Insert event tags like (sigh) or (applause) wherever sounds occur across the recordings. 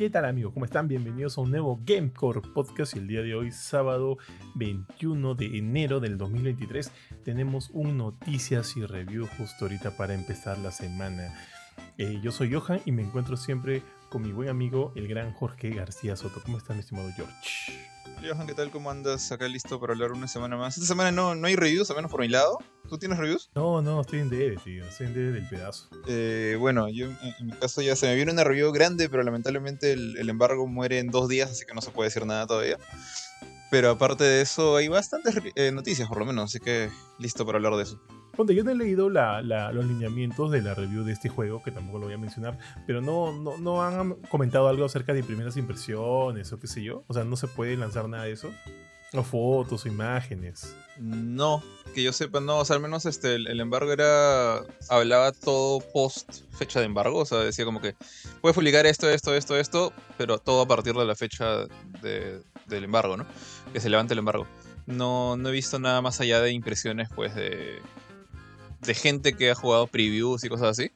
¿Qué tal amigos? ¿Cómo están? Bienvenidos a un nuevo Gamecore Podcast y el día de hoy, sábado 21 de enero del 2023, tenemos un noticias y review justo ahorita para empezar la semana. Eh, yo soy Johan y me encuentro siempre con mi buen amigo, el gran Jorge García Soto. ¿Cómo está mi estimado George? Johan, ¿qué tal? ¿Cómo andas? Acá listo para hablar una semana más. Esta semana no, no hay reviews, al menos por mi lado. ¿Tú tienes reviews? No, no, estoy en DB, tío. Estoy en DB del pedazo. Eh, bueno, yo en, en mi caso ya se me viene una review grande, pero lamentablemente el, el embargo muere en dos días, así que no se puede decir nada todavía. Pero aparte de eso, hay bastantes eh, noticias, por lo menos, así que listo para hablar de eso. Ponte, yo no he leído la, la, los lineamientos de la review de este juego, que tampoco lo voy a mencionar, pero no, no, han comentado algo acerca de primeras impresiones o qué sé yo. O sea, no se puede lanzar nada de eso. O fotos o imágenes. No, que yo sepa, no. O sea, al menos este, el, embargo era. Hablaba todo post fecha de embargo. O sea, decía como que puedes publicar esto, esto, esto, esto, pero todo a partir de la fecha de, del embargo, ¿no? Que se levante el embargo. No, no he visto nada más allá de impresiones, pues, de. De gente que ha jugado previews y cosas así.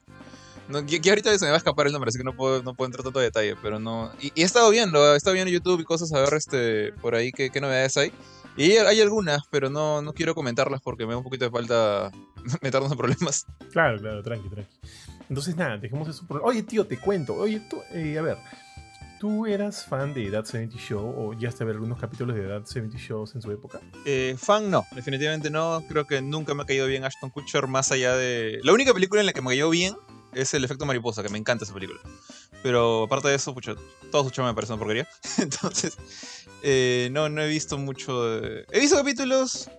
Que, ahorita se me va a escapar el nombre, así que no puedo, no puedo entrar tanto detalle, pero no. Y, he estado viendo, he estado viendo YouTube y cosas a ver este, por ahí qué, qué novedades hay. Y hay algunas, pero no, no quiero comentarlas porque me da un poquito de falta (laughs) meternos en problemas. Claro, claro, tranqui, tranqui. Entonces, nada, dejemos eso. Oye, tío, te cuento. Oye, tú, eh, a ver. ¿Tú eras fan de That 70 Show o ya a ver algunos capítulos de That 70 Shows en su época? Eh, fan no, definitivamente no. Creo que nunca me ha caído bien Ashton Kutcher más allá de... La única película en la que me cayó bien es El efecto mariposa, que me encanta esa película. Pero aparte de eso, pucha, todo su chama me parece una porquería. (laughs) Entonces, eh, no, no he visto mucho. De... He visto capítulos.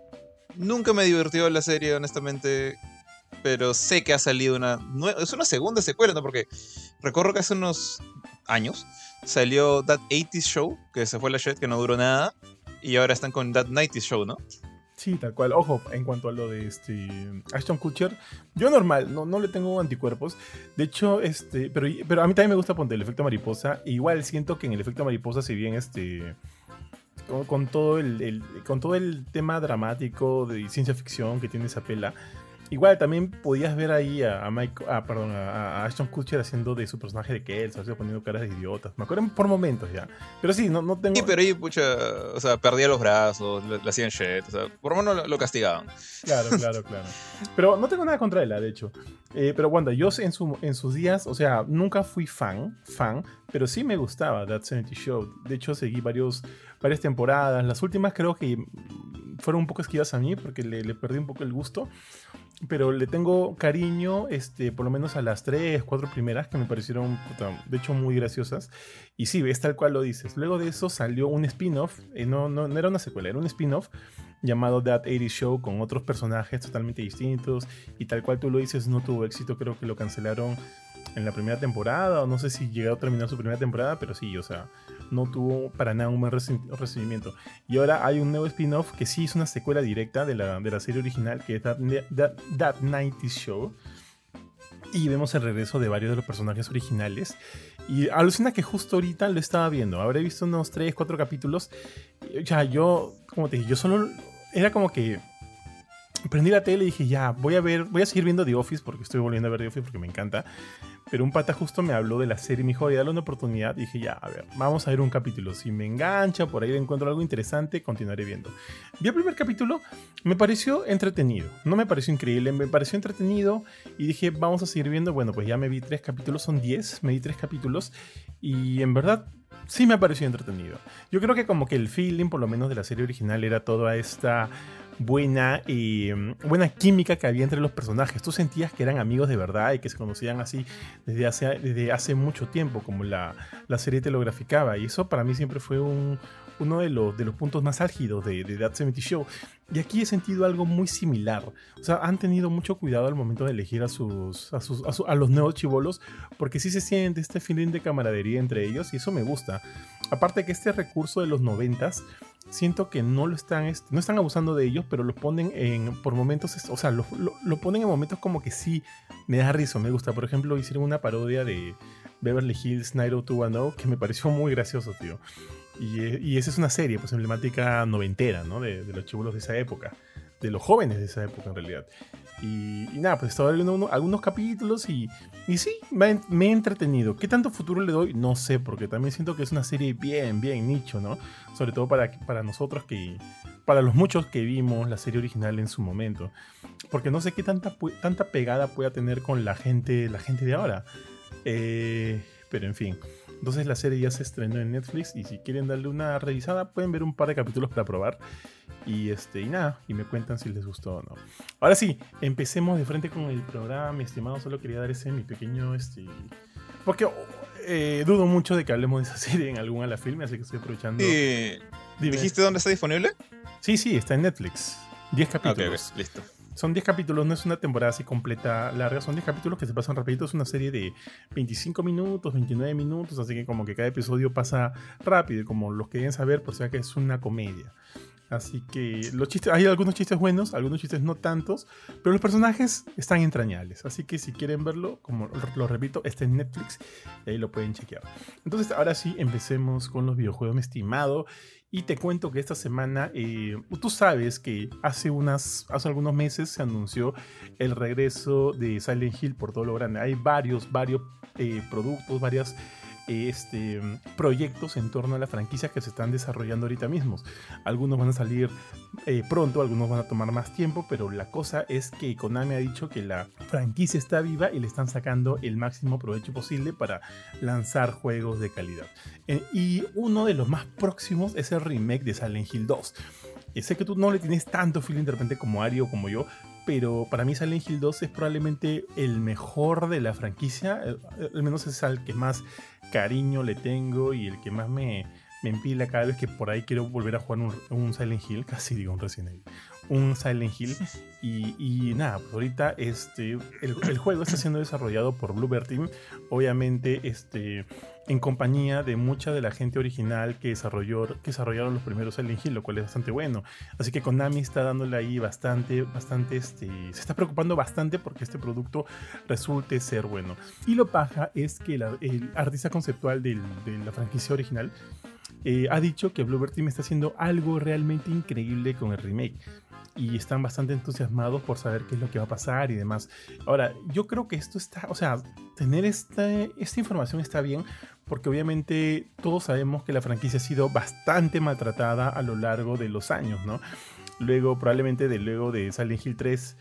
Nunca me divertió la serie, honestamente. Pero sé que ha salido una. Es una segunda secuela, ¿no? Porque recuerdo que hace unos años salió That 80s Show, que se fue la shit, que no duró nada. Y ahora están con That 90s Show, ¿no? Sí, tal cual. Ojo, en cuanto a lo de este Ashton Kutcher, yo normal, no, no le tengo anticuerpos. De hecho, este, pero, pero a mí también me gusta poner el efecto mariposa. Igual siento que en el efecto mariposa, si bien este con, con todo el, el, con todo el tema dramático de ciencia ficción que tiene esa pela, Igual también podías ver ahí a, a Mike, a, perdón, a, a, Ashton Kutcher haciendo de su personaje de Kelso, poniendo caras de idiotas. Me acuerdo por momentos ya. Pero sí, no, no tengo. Sí, pero ahí, pucha, o sea, perdía los brazos, le, le hacían shit, o sea, por lo menos lo, lo, castigaban. Claro, claro, claro. Pero no tengo nada contra él, de hecho. Eh, pero Wanda, yo en, su, en sus días, o sea, nunca fui fan, fan, pero sí me gustaba That 70 Show. De hecho, seguí varios, varias temporadas. Las últimas creo que fueron un poco esquivas a mí porque le, le perdí un poco el gusto pero le tengo cariño, este, por lo menos a las tres, cuatro primeras que me parecieron, de hecho, muy graciosas. Y sí, es tal cual lo dices. Luego de eso salió un spin-off, eh, no, no, no, era una secuela, era un spin-off llamado That 80 Show con otros personajes totalmente distintos. Y tal cual tú lo dices, no tuvo éxito, creo que lo cancelaron en la primera temporada, o no sé si llegó a terminar su primera temporada, pero sí, o sea, no tuvo para nada un buen recibimiento. Y ahora hay un nuevo spin-off que sí es una secuela directa de la, de la serie original, que es That, That, That 90s Show. Y vemos el regreso de varios de los personajes originales. Y alucina que justo ahorita lo estaba viendo. Habré visto unos 3, 4 capítulos. Sea, yo, como te dije, yo solo. Era como que prendí la tele y dije, ya, voy a ver, voy a seguir viendo The Office porque estoy volviendo a ver The Office porque me encanta. Pero un pata justo me habló de la serie me dijo, dale una oportunidad. Y dije, ya, a ver, vamos a ver un capítulo. Si me engancha, por ahí encuentro algo interesante, continuaré viendo. Vi el primer capítulo, me pareció entretenido. No me pareció increíble, me pareció entretenido. Y dije, vamos a seguir viendo. Bueno, pues ya me vi tres capítulos, son diez, me vi tres capítulos. Y en verdad, sí me pareció entretenido. Yo creo que como que el feeling, por lo menos de la serie original, era toda esta buena, eh, buena química que había entre los personajes. Tú sentías que eran amigos de verdad y que se conocían así desde hace, desde hace mucho tiempo, como la, la serie te lo graficaba. Y eso para mí siempre fue un, uno de los, de los puntos más álgidos de, de That 70 Show. Y aquí he sentido algo muy similar. O sea, han tenido mucho cuidado al momento de elegir a, sus, a, sus, a, su, a los nuevos chivolos, porque sí se siente este feeling de camaradería entre ellos y eso me gusta. Aparte que este recurso de los noventas siento que no lo están, no están abusando de ellos, pero lo ponen en, por momentos, o sea, lo, lo, ponen en momentos como que sí me da risa, me gusta. Por ejemplo, hicieron una parodia de Beverly Hills 90210 que me pareció muy gracioso, tío. Y, y, esa es una serie, pues emblemática noventera, ¿no? De, de los chibulos de esa época. De los jóvenes de esa época en realidad. Y, nada, pues estaba viendo algunos capítulos y, y sí, me, he entretenido. ¿Qué tanto futuro le doy? No sé, porque también siento que es una serie bien, bien nicho, ¿no? Sobre todo para, para nosotros que, para los muchos que vimos la serie original en su momento. Porque no sé qué tanta, tanta pegada pueda tener con la gente, la gente de ahora. Eh, pero en fin. Entonces la serie ya se estrenó en Netflix y si quieren darle una revisada pueden ver un par de capítulos para probar. Y este y nada, y me cuentan si les gustó o no. Ahora sí, empecemos de frente con el programa, mi estimado. Solo quería dar ese mi pequeño este porque eh, dudo mucho de que hablemos de esa (laughs) serie en algún la filme, así que estoy aprovechando. ¿Dijiste dónde está disponible? Sí, sí, está en Netflix. 10 capítulos. listo. Son 10 capítulos, no es una temporada así completa larga, son 10 capítulos que se pasan rapidito, es una serie de 25 minutos, 29 minutos, así que como que cada episodio pasa rápido, como los que saber, por sea que es una comedia. Así que los chistes, hay algunos chistes buenos, algunos chistes no tantos, pero los personajes están entrañables. Así que si quieren verlo, como lo repito, está en Netflix y ahí lo pueden chequear. Entonces, ahora sí, empecemos con los videojuegos, mi estimado. Y te cuento que esta semana, eh, tú sabes que hace, unas, hace algunos meses se anunció el regreso de Silent Hill por todo lo grande. Hay varios, varios eh, productos, varias este, proyectos en torno a la franquicia que se están desarrollando ahorita mismos. Algunos van a salir eh, pronto, algunos van a tomar más tiempo, pero la cosa es que Konami ha dicho que la franquicia está viva y le están sacando el máximo provecho posible para lanzar juegos de calidad. Eh, y uno de los más próximos es el remake de Silent Hill 2. Y sé que tú no le tienes tanto feeling de repente como Ari o como yo, pero para mí Silent Hill 2 es probablemente el mejor de la franquicia, eh, al menos es al que más cariño le tengo y el que más me, me empila cada vez que por ahí quiero volver a jugar un, Silent Hill, (laughs) casi digo un Resident Evil, un Silent Hill. Y, nada, pues ahorita este, el, juego está siendo desarrollado por Bluebird Team, obviamente este, en compañía de mucha de la gente original que, desarrolló, que desarrollaron los primeros Silent Hill, lo cual es bastante bueno. Así que Konami está dándole ahí bastante, bastante, este, se está preocupando bastante porque este producto resulte ser bueno. Y lo paja es que el artista conceptual de la franquicia original eh, ha dicho que Bluebird Team está haciendo algo realmente increíble con el remake y están bastante entusiasmados por saber qué es lo que va a pasar y demás. Ahora, yo creo que esto está, o sea, tener esta, esta información está bien porque obviamente todos sabemos que la franquicia ha sido bastante maltratada a lo largo de los años, ¿no? Luego, probablemente de luego de Silent Hill 3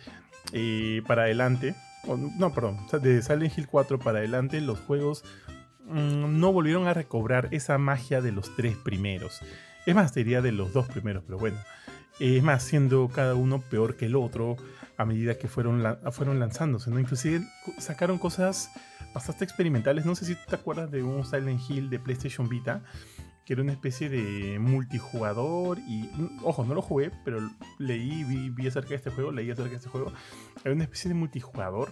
eh, para adelante, no, perdón, de Silent Hill 4 para adelante, los juegos mmm, no volvieron a recobrar esa magia de los tres primeros. Es más, diría de los dos primeros, pero bueno. Es más, siendo cada uno peor que el otro a medida que fueron, fueron lanzándose, ¿no? Inclusive sacaron cosas bastante experimentales. No sé si te acuerdas de un Silent Hill de PlayStation Vita, que era una especie de multijugador y, ojo, no lo jugué, pero leí, vi, vi acerca de este juego, leí acerca de este juego. Era una especie de multijugador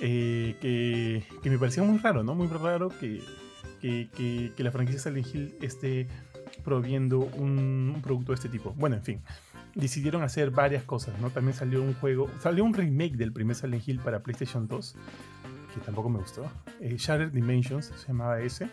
eh, que, que, me parecía muy raro, ¿no? Muy raro que, que, que la franquicia Silent Hill esté proviendo un, un producto de este tipo. Bueno, en fin decidieron hacer varias cosas, ¿no? También salió un juego, salió un remake del primer Silent Hill para PlayStation 2, que tampoco me gustó. Eh, Shattered Dimensions se llamaba ese.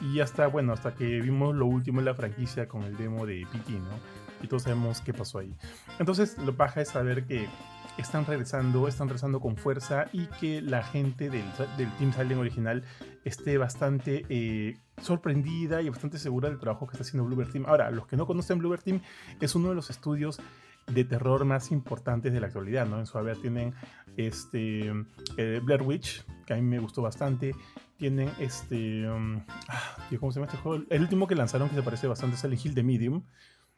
Y hasta, bueno, hasta que vimos lo último en la franquicia con el demo de PT, ¿no? Y todos sabemos qué pasó ahí. Entonces, lo baja es saber que están regresando, están regresando con fuerza y que la gente del, del Team Silent original esté bastante eh, sorprendida y bastante segura del trabajo que está haciendo Bluebird Team. Ahora, los que no conocen Bluebird Team, es uno de los estudios de terror más importantes de la actualidad, ¿no? En su haber tienen este eh, Blair Witch, que a mí me gustó bastante. Tienen este. Um, ¿Cómo se llama este juego? El último que lanzaron que se parece bastante es el Hill de Medium,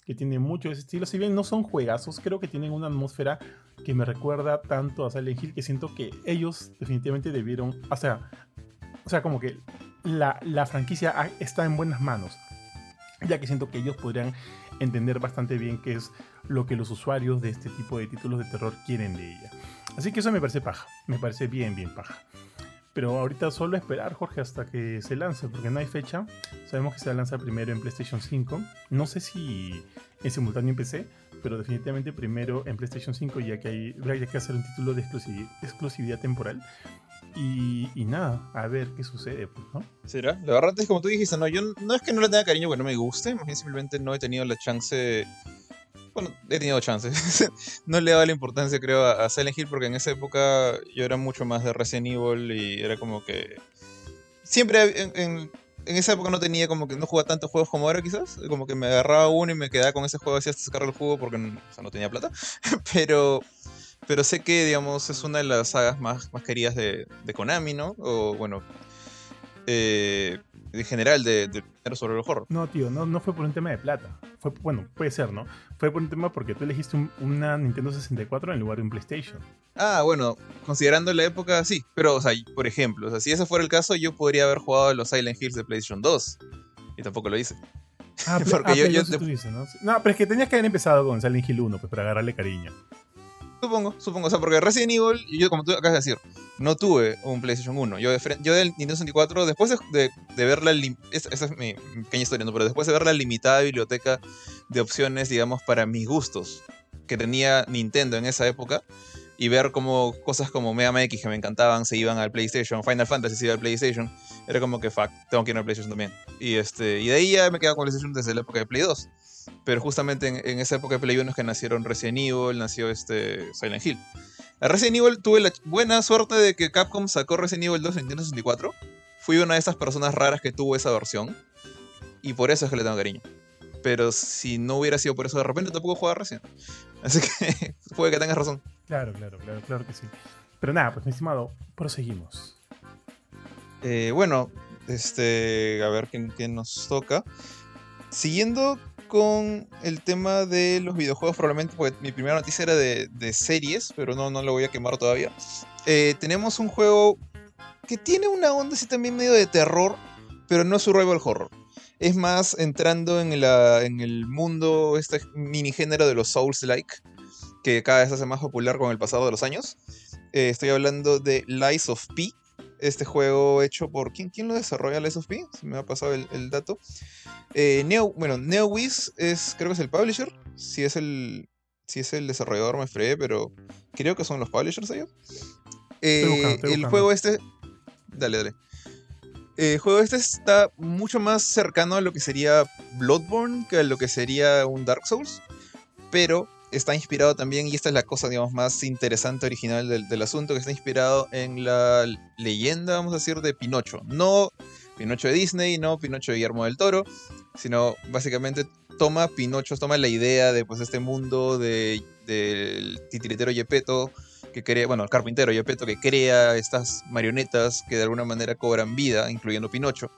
que tiene mucho de ese estilo. Si bien no son juegazos, creo que tienen una atmósfera que me recuerda tanto a Silent Hill que siento que ellos definitivamente debieron. O sea, o sea como que la, la franquicia está en buenas manos. Ya que siento que ellos podrían entender bastante bien qué es lo que los usuarios de este tipo de títulos de terror quieren de ella. Así que eso me parece paja, me parece bien, bien paja. Pero ahorita solo esperar, Jorge, hasta que se lance, porque no hay fecha. Sabemos que se lanza primero en PlayStation 5. No sé si en simultáneo en PC, pero definitivamente primero en PlayStation 5, ya que hay, hay que hacer un título de exclusividad, exclusividad temporal. Y, nada, a ver qué sucede, pues, ¿no? ¿Será? La verdad es como tú dijiste, no, yo no es que no le tenga cariño porque no me guste, simplemente no he tenido la chance he tenido chances. (laughs) no le daba la importancia, creo, a, Silent Hill porque en esa época yo era mucho más de Resident Evil y era como que... Siempre en, en, esa época no tenía como que no jugaba tantos juegos como ahora quizás. Como que me agarraba uno y me quedaba con ese juego así hasta sacar el juego porque no tenía plata. (laughs) pero... Pero sé que, digamos, es una de las sagas más, más queridas de, de Konami, ¿no? O bueno, eh, en general de, de sobre el horror. No, tío, no, no fue por un tema de plata. Fue, bueno, puede ser, ¿no? Fue por un tema porque tú elegiste una Nintendo 64 en lugar de un PlayStation. Ah, bueno, considerando la época, sí. Pero, o sea, por ejemplo, o sea, si ese fuera el caso, yo podría haber jugado los Silent Hills de PlayStation 2. Y tampoco lo hice. Ah, (laughs) porque ah, yo, yo ¿no? ¿no? pero es que tenías que haber empezado con Silent Hill 1, pues para agarrarle cariño. Supongo, supongo. O sea, porque Resident Evil, yo como tú acabas de decir, no tuve un PlayStation 1. Yo, de, yo del Nintendo 64, después de, de, ver la... Esa, es mi pequeña historia. Pero después de ver la limitada biblioteca de opciones, digamos, para mis gustos que tenía Nintendo en esa época, y ver como cosas como Mega Man X que me encantaban se iban al PlayStation, Final Fantasy se iba al PlayStation, era como que, fuck, tengo que ir al PlayStation también. Y, este, y de ahí ya me quedaba con PlayStation desde la época de Play 2. Pero justamente en, esa época de Play 1 es que nacieron Resident Evil, nació este Silent Hill. A Resident Evil tuve la buena suerte de que Capcom sacó Resident Evil 2 en Nintendo 64. Fui una de esas personas raras que tuvo esa versión. Y por eso es que le tengo cariño. Pero si no hubiera sido por eso, de repente tampoco jugaba Resident. Así que (laughs) puede que tengas razón. Claro, claro, claro, claro que sí. Pero nada, pues mi estimado, proseguimos. Eh, bueno, este, a ver quién, quién nos toca. Siguiendo con el tema de los videojuegos, probablemente, porque mi primera noticia era de, series, pero no, no lo voy a quemar todavía. Eh, tenemos un juego que tiene una onda así también medio de terror, pero no survival horror. Es más entrando en, en el mundo, este mini género de los Souls-like, que cada vez se hace más popular con el pasado de los años. Eh, estoy hablando de Lies of P, este juego hecho por. ¿Quién, quién lo desarrolla Lies of P? Se me ha pasado el, dato. Eh, Neo, bueno, NeoWiz es, creo que es el publisher. Si es el, si es el desarrollador me fregué, pero creo que son los publishers ellos. Eh, el juego este. Dale, dale. El juego este está mucho más cercano a lo que sería Bloodborne que a lo que sería un Dark Souls. Pero está inspirado también, y esta es la cosa, digamos, más interesante, original del, asunto, que está inspirado en la leyenda, vamos a decir, de Pinocho. No Pinocho de Disney, no Pinocho de Guillermo del Toro, sino básicamente toma Pinocho, toma la idea de pues este mundo del titiritero Yepeto, que crea, bueno, el carpintero Yepeto, que crea estas marionetas que de alguna manera cobran vida, incluyendo Pinocho,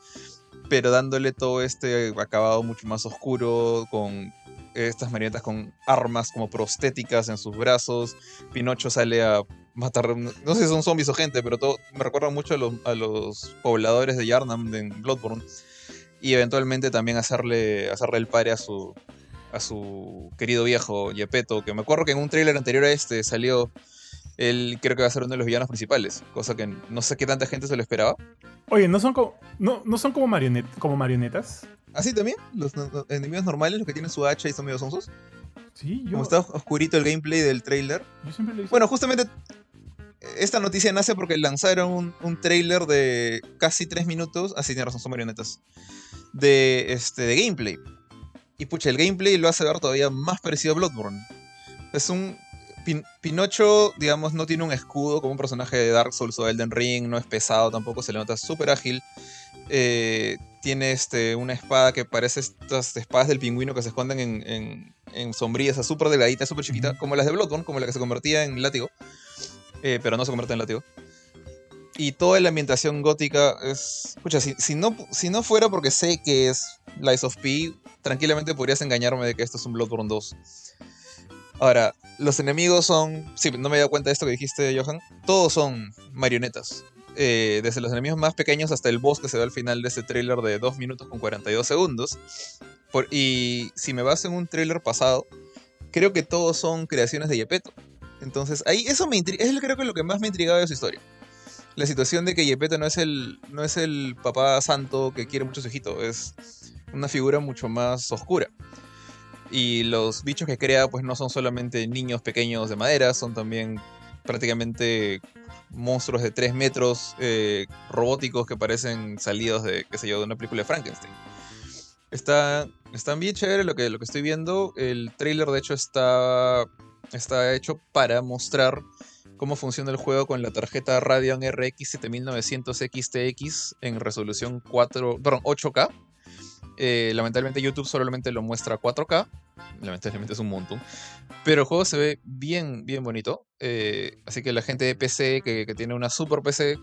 pero dándole todo este acabado mucho más oscuro, con estas marionetas con armas como prostéticas en sus brazos. Pinocho sale a matar, no sé si son zombies o gente, pero todo me recuerda mucho a los, pobladores de Yarnam en Bloodborne. Y eventualmente también hacerle, hacerle el pare a su, a su querido viejo Yepeto, que me acuerdo que en un trailer anterior a este salió, él creo que va a ser uno de los villanos principales, cosa que no sé qué tanta gente se lo esperaba. Oye, ¿no son como, no, no son como, como marionetas? ¿Así también? ¿Los, enemigos normales, los que tienen su hacha y son medio sonsos? Sí, yo. Como está oscurito el gameplay del trailer. Yo siempre lo Bueno, justamente esta noticia nace porque lanzaron un, un trailer de casi 3 minutos. Así ah, tiene razón, son marionetas. De, este, de gameplay. Y pucha, el gameplay lo hace ver todavía más parecido a Bloodborne. Es un. Pinocho, digamos, no tiene un escudo como un personaje de Dark Souls o Elden Ring, no es pesado tampoco, se le nota súper ágil. Eh, tiene este, una espada que parece estas espadas del pingüino que se esconden en, en, sombrillas, súper delgadita, súper chiquita, como las de Bloodborne, como la que se convertía en látigo, eh, pero no se convierte en látigo. Y toda la ambientación gótica es... Escucha, si, no, si no fuera porque sé que es Lies of P, tranquilamente podrías engañarme de que esto es un Bloodborne 2. Ahora, los enemigos son... Sí, no me he dado cuenta de esto que dijiste, Johan. Todos son marionetas. Eh, desde los enemigos más pequeños hasta el boss que se ve al final de este tráiler de 2 minutos con 42 segundos. y si me baso en un tráiler pasado, creo que todos son creaciones de Yepeto. Entonces, ahí eso me intriga, es creo que lo que más me intrigaba de su historia. La situación de que Yepeto no es el, no es el papá santo que quiere mucho su hijito, es una figura mucho más oscura. Y los bichos que crea pues no son solamente niños pequeños de madera, son también prácticamente monstruos de 3 metros eh, robóticos que parecen salidos de, qué sé yo, de una película de Frankenstein. Está están bien chévere lo que, lo que estoy viendo. El trailer, de hecho, está, está hecho para mostrar cómo funciona el juego con la tarjeta Radeon RX 7900 XTX en resolución 4, perdón, 8K. Eh, lamentablemente YouTube solamente lo muestra 4K. Lamentablemente es un montón. Pero el juego se ve bien, bien bonito. Eh, así que la gente de PC que, tiene una super PC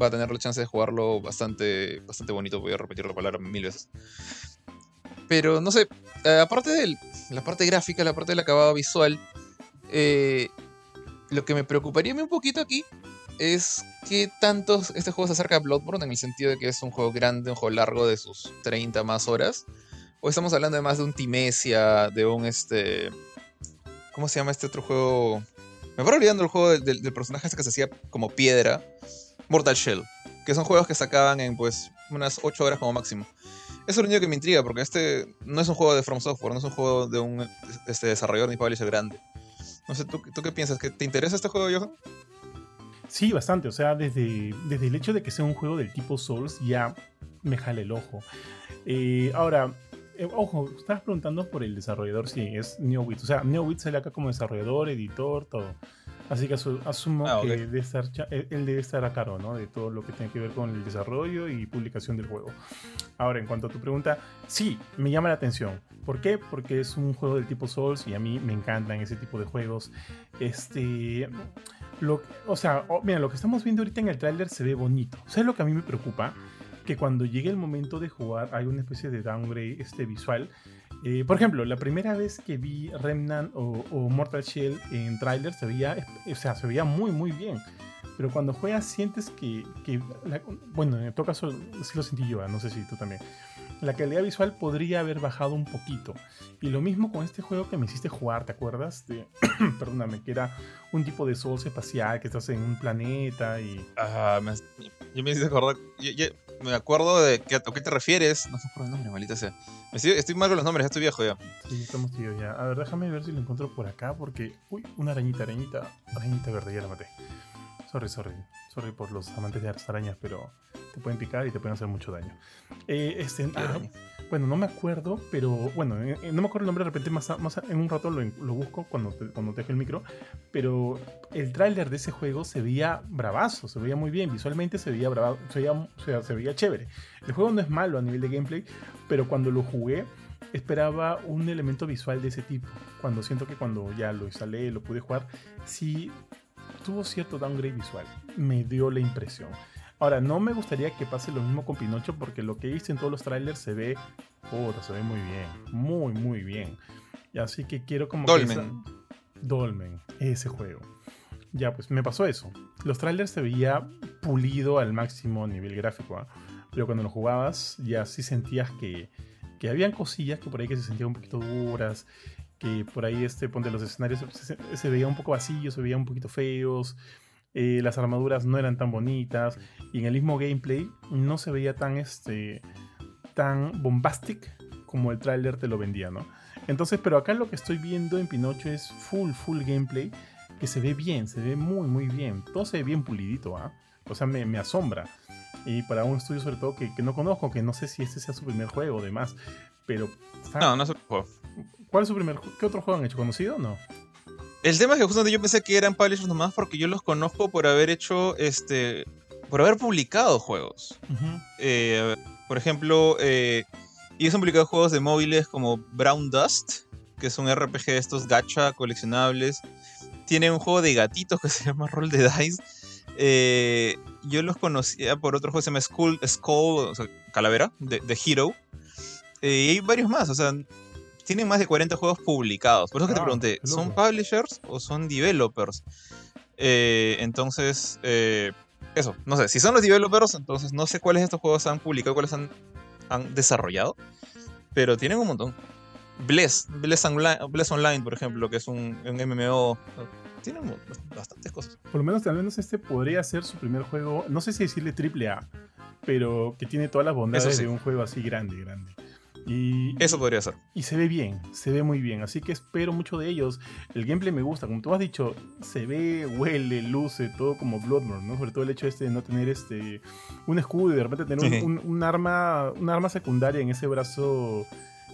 va a tener la chance de jugarlo bastante, bastante bonito. Voy a repetir la palabra mil veces. Pero no sé, eh, aparte de la parte gráfica, la parte del acabado visual, lo que me preocuparía un poquito aquí es que tanto este juego se acerca a Bloodborne en el sentido de que es un juego grande, un juego largo de sus 30 más horas. O estamos hablando de más de un Timesia, de un este. ¿Cómo se llama este otro juego? Me voy olvidando el juego del, del, personaje este que se hacía como piedra. Mortal Shell. Que son juegos que sacaban en pues unas 8 horas como máximo. Eso es lo único que me intriga, porque este no es un juego de From Software, no es un juego de un este, desarrollador ni publisher grande. No sé, ¿tú, ¿tú qué piensas? ¿Que ¿Te interesa este juego, Johan? Sí, bastante. O sea, desde, desde el hecho de que sea un juego del tipo Souls ya me jale el ojo. Eh, ahora, eh, ojo, estabas preguntando por el desarrollador sí, es NeoWit. O sea, NeoWit sale acá como desarrollador, editor, todo. Así que asumo ah, okay. que debe estar, él debe estar a cargo ¿no? de todo lo que tiene que ver con el desarrollo y publicación del juego. Ahora, en cuanto a tu pregunta, sí, me llama la atención. ¿Por qué? Porque es un juego del tipo Souls y a mí me encantan ese tipo de juegos. Este. Lo, o sea, oh, mira, lo que estamos viendo ahorita en el tráiler se ve bonito. ¿Sabes lo que a mí me preocupa? Que cuando llegue el momento de jugar hay una especie de downgrade este, visual eh, por ejemplo, la primera vez que vi Remnant o, o Mortal Shell en trailer se veía, o sea, se veía muy muy bien. Pero cuando juegas sientes que, que la, bueno, en todo caso sí lo sentí yo, no sé si tú también. La calidad visual podría haber bajado un poquito. Y lo mismo con este juego que me hiciste jugar, ¿te acuerdas? De, (clears throat) perdóname, que era un tipo de Souls espacial, que estás en un planeta y... Ajá, me, yo me hice acordar... Yo, yo, me acuerdo de que, a qué te refieres. No sé por el nombre, maldita sea. Estoy, estoy, mal con los nombres, ya estoy viejo ya. Sí, estamos tíos ya. A ver, déjame ver si lo encuentro por acá, porque. Uy, una arañita, arañita. Arañita verde, ya la maté. Sorry, sorry. Sorry por los amantes de las arañas, pero te pueden picar y te pueden hacer mucho daño. Eh, este, ah, bueno, no me acuerdo, pero bueno, eh, no me acuerdo el nombre, de repente más, más en un rato lo, lo busco cuando te, cuando te deje el micro, pero el tráiler de ese juego se veía bravazo, se veía muy bien, visualmente se veía bravazo, se veía, o sea, se veía chévere. El juego no es malo a nivel de gameplay, pero cuando lo jugué esperaba un elemento visual de ese tipo. Cuando siento que cuando ya lo instalé, lo pude jugar, sí tuvo cierto downgrade visual. Me dio la impresión. Ahora, no me gustaría que pase lo mismo con Pinocho porque lo que he visto en todos los trailers se ve, puta, se ve muy bien, muy, muy bien. Y así que quiero como Dolmen. que esa... Dolmen, ese juego. Ya, pues me pasó eso. Los trailers se veía pulido al máximo nivel gráfico, ¿eh? pero cuando lo jugabas ya sí sentías que, que habían cosillas que por ahí que se sentían un poquito duras, que por ahí este, ponte los escenarios se, se veía un poco vacíos, se veían un poquito feos, eh, las armaduras no eran tan bonitas y en el mismo gameplay no se veía tan, este, tan bombastic como el tráiler te lo vendía, ¿no? Entonces, pero acá lo que estoy viendo en Pinocho es full, full gameplay que se ve bien, se ve muy, muy bien. Todo se ve bien pulidito, ¿ah? ¿eh? O sea, me, me, asombra. Y para un estudio sobre todo que, que, no conozco, que no sé si este sea su primer juego o demás, pero... No, no es su juego. ¿Cuál es su primer ¿Qué otro juego han hecho? ¿Conocido o no? El tema es que justamente yo pensé que eran publishers nomás porque yo los conozco por haber hecho, este, por haber publicado juegos. Uh -huh. eh, por ejemplo, eh, ellos han publicado juegos de móviles como Brown Dust, que es un RPG de estos gacha coleccionables. Tiene un juego de gatitos que (laughs) se llama Roll the Dice. Eh, yo los conocía por otro juego que se llama Skull, Skull o sea, Calavera, de, de Hero. Eh, y hay varios más, o sea, tienen más de 40 juegos publicados. Por eso ah, que te pregunté, ¿son publishers o son developers? Eh, entonces, eh, eso, no sé, si son los developers, entonces no sé cuáles de estos juegos han publicado, cuáles han, han desarrollado, pero tienen un montón. Bless, Bless Online, Bless Online, por ejemplo, que es un, un MMO, tienen bastantes cosas. Por lo menos, al menos este podría ser su primer juego, no sé si decirle triple A, pero que tiene todas las bondades sí. de un juego así grande, grande. Y, Eso podría ser. Y se ve bien, se ve muy bien. Así que espero mucho de ellos. El gameplay me gusta, como tú has dicho, se ve, huele, luce, todo como Bloodborne, ¿no? Sobre todo el hecho este de no tener este un escudo y de repente tener un, un, un arma, un arma secundaria en ese brazo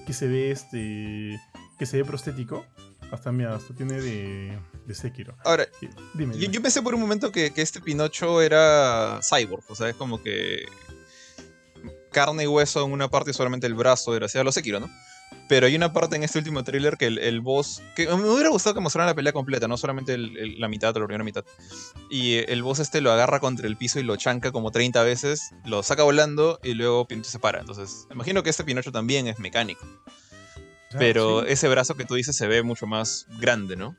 que se ve este. que se ve prostético. Hasta mira, hasta tiene de, de Sekiro. Ahora, Sí, Dime. yo, dime. yo pensé por un momento que, que este Pinocho era cyborg, o sea, es como que carne y hueso en una parte y solamente el brazo era, o sea, lo Sekiro, ¿no? Pero hay una parte en este último tráiler que el, el boss, que me hubiera gustado que mostraran la pelea completa, no solamente el- el- la mitad o la primera mitad. Y eh, el boss este lo agarra contra el piso y lo chanca como 30 veces, lo saca volando y luego Pinocho se para. Entonces, imagino que este Pinocho también es mecánico. Pero sí. ese brazo que tú dices se ve mucho más grande, ¿no?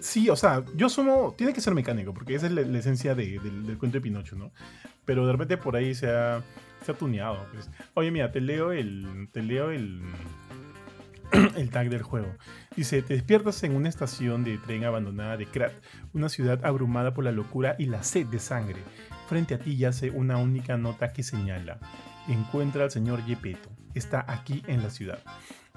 Sí, o sea, yo asumo, tiene que ser mecánico, porque esa es la, la esencia de- del, del cuento de Pinocho, ¿no? Pero de repente por ahí se ha, se ha tuneado. pues. Oye, mira, te leo el. Te leo el. (clears throat) el tag del juego. Dice, te despiertas en una estación de tren abandonada de Krat, una ciudad abrumada por la locura y la sed de sangre. Frente a ti yace una única nota que señala. Encuentra al señor Gepetto. Está aquí en la ciudad.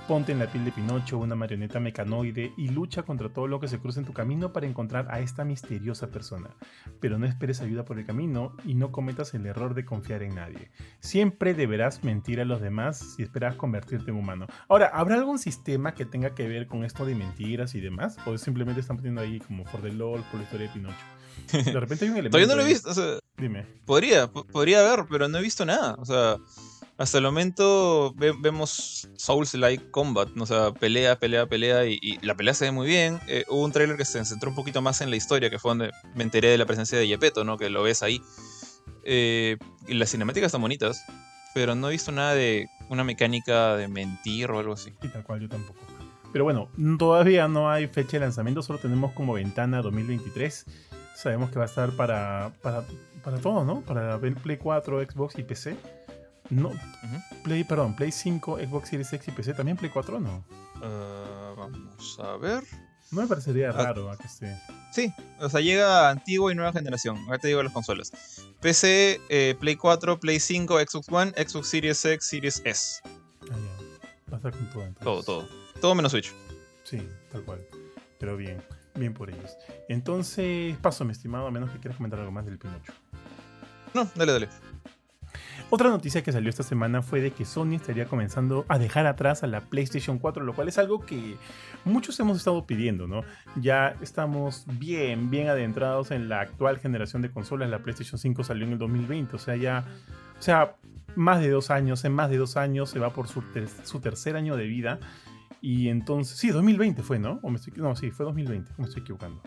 Ponte en la piel de Pinocho, una marioneta mecanoide, y lucha contra todo lo que se cruce en tu camino para encontrar a esta misteriosa persona. Pero no esperes ayuda por el camino y no cometas el error de confiar en nadie. Siempre deberás mentir a los demás si esperas convertirte en humano. Ahora, ¿habrá algún sistema que tenga que ver con esto de mentiras y demás? ¿O simplemente están poniendo ahí como for the LOL, por la historia de Pinocho? De repente hay un elemento. (laughs) Todavía no lo he visto, o sea, Dime. Podría, po- podría haber, pero no he visto nada. O sea, hasta el momento ve- vemos Souls-like combat, o sea, pelea, pelea, pelea, y, la pelea se ve muy bien. Eh, hubo un tráiler que se centró un poquito más en la historia, que fue donde me enteré de la presencia de Yepeto, ¿no? Que lo ves ahí. Eh, y las cinemáticas están bonitas, pero no he visto nada de una mecánica de mentir o algo así. Y tal cual, yo tampoco. Pero bueno, todavía no hay fecha de lanzamiento, solo tenemos como ventana 2023. Sabemos que va a estar para, para, para todo, ¿no? Para Play 4, Xbox y PC. No, Play, perdón, Play 5, Xbox Series X y PC. ¿También Play 4 no? Ah, vamos a ver. No me parecería Ah. raro a que esté. Sí, o sea, llega antigua y nueva generación. Ahora te digo las consolas. PC, eh, Play 4, Play 5, Xbox One, Xbox Series X, Series S. Ah, ya. Va a estar con todo. entonces. Todo, todo. Todo menos Switch. Sí, tal cual. Pero bien, bien por ellos. Entonces, paso, mi estimado, a menos que quieras comentar algo más del Pinocho. No, dale, dale. Otra noticia que salió esta semana fue de que Sony estaría comenzando a dejar atrás a la PlayStation 4, lo cual es algo que muchos hemos estado pidiendo, ¿no? Ya estamos bien, bien adentrados en la actual generación de consolas. La PlayStation 5 salió en el 2020, o sea, ya, o sea, más de dos años, en más de dos años se va por su, ter- su tercer año de vida. Y entonces, sí, 2020 fue, ¿no? O me estoy- no, sí, fue 2020, me estoy equivocando.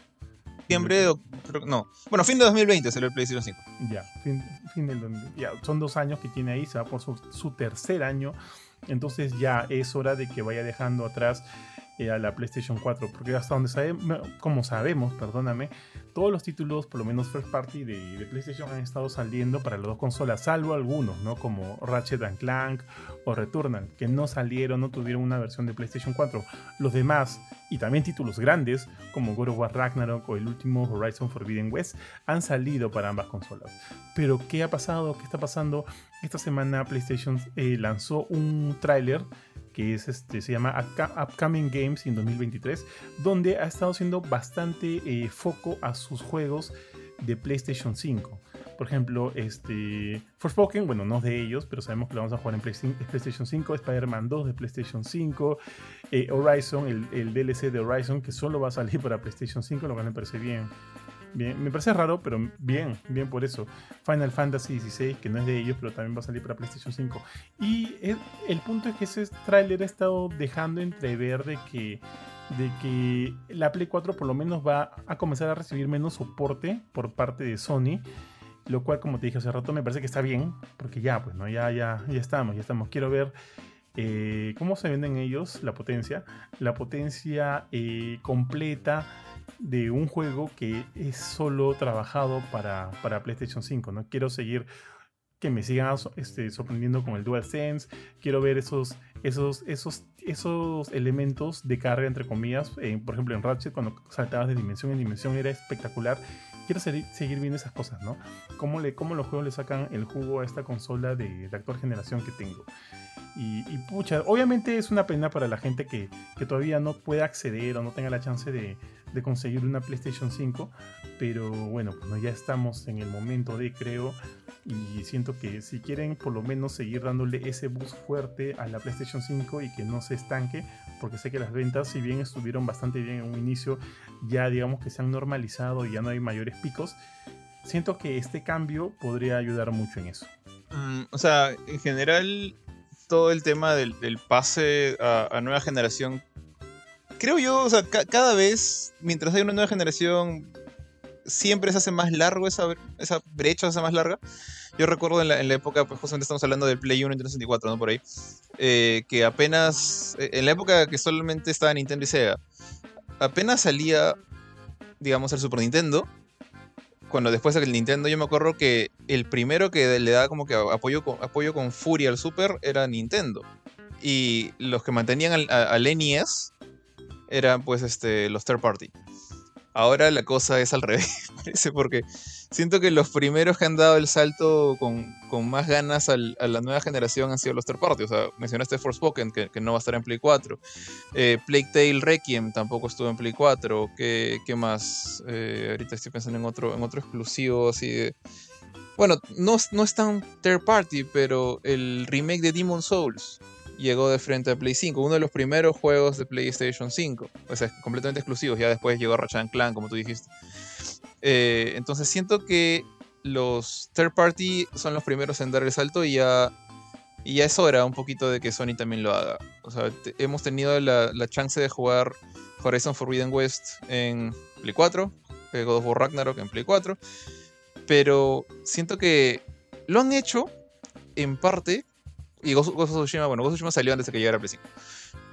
Diciembre de... oc- creo que- No. Bueno, fin de 2020 salió el PlayStation 5. Ya, fin, fin del 2000. Ya, son dos años que tiene ahí, se va por su, su tercer año. Entonces ya es hora de que vaya dejando atrás a la PlayStation 4. Porque hasta donde sabemos, como sabemos, perdóname, todos los títulos, por lo menos first party de, de PlayStation, han estado saliendo para las dos consolas, salvo algunos, ¿no? Como Ratchet and Clank o Returnal, que no salieron, no tuvieron una versión de PlayStation 4. Los demás, y también títulos grandes, como God of War Ragnarok o el último Horizon Forbidden West, han salido para ambas consolas. Pero, ¿qué ha pasado? ¿Qué está pasando? Esta semana PlayStation eh, lanzó un tráiler que es este, se llama Upcoming Games in 2023, donde ha estado haciendo bastante eh, foco a sus juegos de PlayStation 5. Por ejemplo, este Forspoken, bueno, no de ellos, pero sabemos que lo vamos a jugar en Play- PlayStation 5, Spider-Man 2 de PlayStation 5, eh, Horizon, el, el DLC de Horizon, que solo va a salir para PlayStation 5, lo cual me parece bien. Bien, me parece raro, pero bien, bien por eso. Final Fantasy XVI, que no es de ellos, pero también va a salir para PlayStation 5. Y el, punto es que ese tráiler ha estado dejando entrever de que, de que la Play 4 por lo menos va a comenzar a recibir menos soporte por parte de Sony. Lo cual, como te dije hace rato, me parece que está bien, porque ya, pues, ¿no? Ya, ya, ya estamos, ya estamos. Quiero ver eh, cómo se venden ellos la potencia. La potencia eh, completa de un juego que es solo trabajado para, para PlayStation 5. ¿no? Quiero seguir que me sigan este, sorprendiendo con el DualSense. Quiero ver esos, esos, esos, esos elementos de carga, entre comillas. Eh, por ejemplo, en Ratchet, cuando saltabas de dimensión en dimensión, era espectacular. Quiero seguir, viendo esas cosas, ¿no? Cómo, le, cómo los juegos le sacan el jugo a esta consola de, de actual generación que tengo. Y, y, pucha, obviamente es una pena para la gente que, que todavía no pueda acceder o no tenga la chance de, de conseguir una PlayStation 5. Pero bueno, pues ya estamos en el momento de, creo, Y siento que si quieren por lo menos seguir dándole ese boost fuerte a la PlayStation 5 y que no se estanque, porque sé que las ventas, si bien estuvieron bastante bien en un inicio, ya digamos que se han normalizado y ya no hay mayores picos, siento que este cambio podría ayudar mucho en eso. Mm, o sea, en general, todo el tema del, pase a, nueva generación, creo yo, o sea, cada vez, mientras hay una nueva generación, siempre se hace más largo esa, brecha, se hace más larga. Yo recuerdo en la, época, pues justamente estamos hablando del Play 1 y 64, ¿no? Por ahí. Eh, que apenas, eh, en la época que solamente estaba Nintendo y Sega, apenas salía, digamos, el Super Nintendo, cuando después del Nintendo, yo me acuerdo que el primero que le daba como que apoyo con, apoyo con furia al Super era Nintendo. Y los que mantenían al, al NES eran pues este, los third party. Ahora la cosa es al (laughs) revés, parece, porque siento que los primeros que han dado el salto con, más ganas a la nueva generación han sido los third party. O sea, mencionaste Forspoken, que, que no va a estar en Play 4. Eh, Plague Tale Requiem tampoco estuvo en Play 4. ¿Qué, qué más? Eh, ahorita estoy pensando en otro, en otro exclusivo así de. Bueno, no, no es tan third party, pero el remake de Demon Souls llegó de frente a Play 5, uno de los primeros juegos de PlayStation 5, o sea, completamente exclusivos, ya después llegó Ratchet Clank, como tú dijiste. Eh, entonces siento que los third party son los primeros en dar el salto y ya, y ya es hora un poquito de que Sony también lo haga. O sea, hemos tenido la, chance de jugar Horizon Forbidden West en Play 4, eh, God of War Ragnarok en Play 4, pero siento que lo han hecho en parte y Ghost, of Tsushima, bueno, Ghost of Tsushima salió antes de que llegara a Play 5.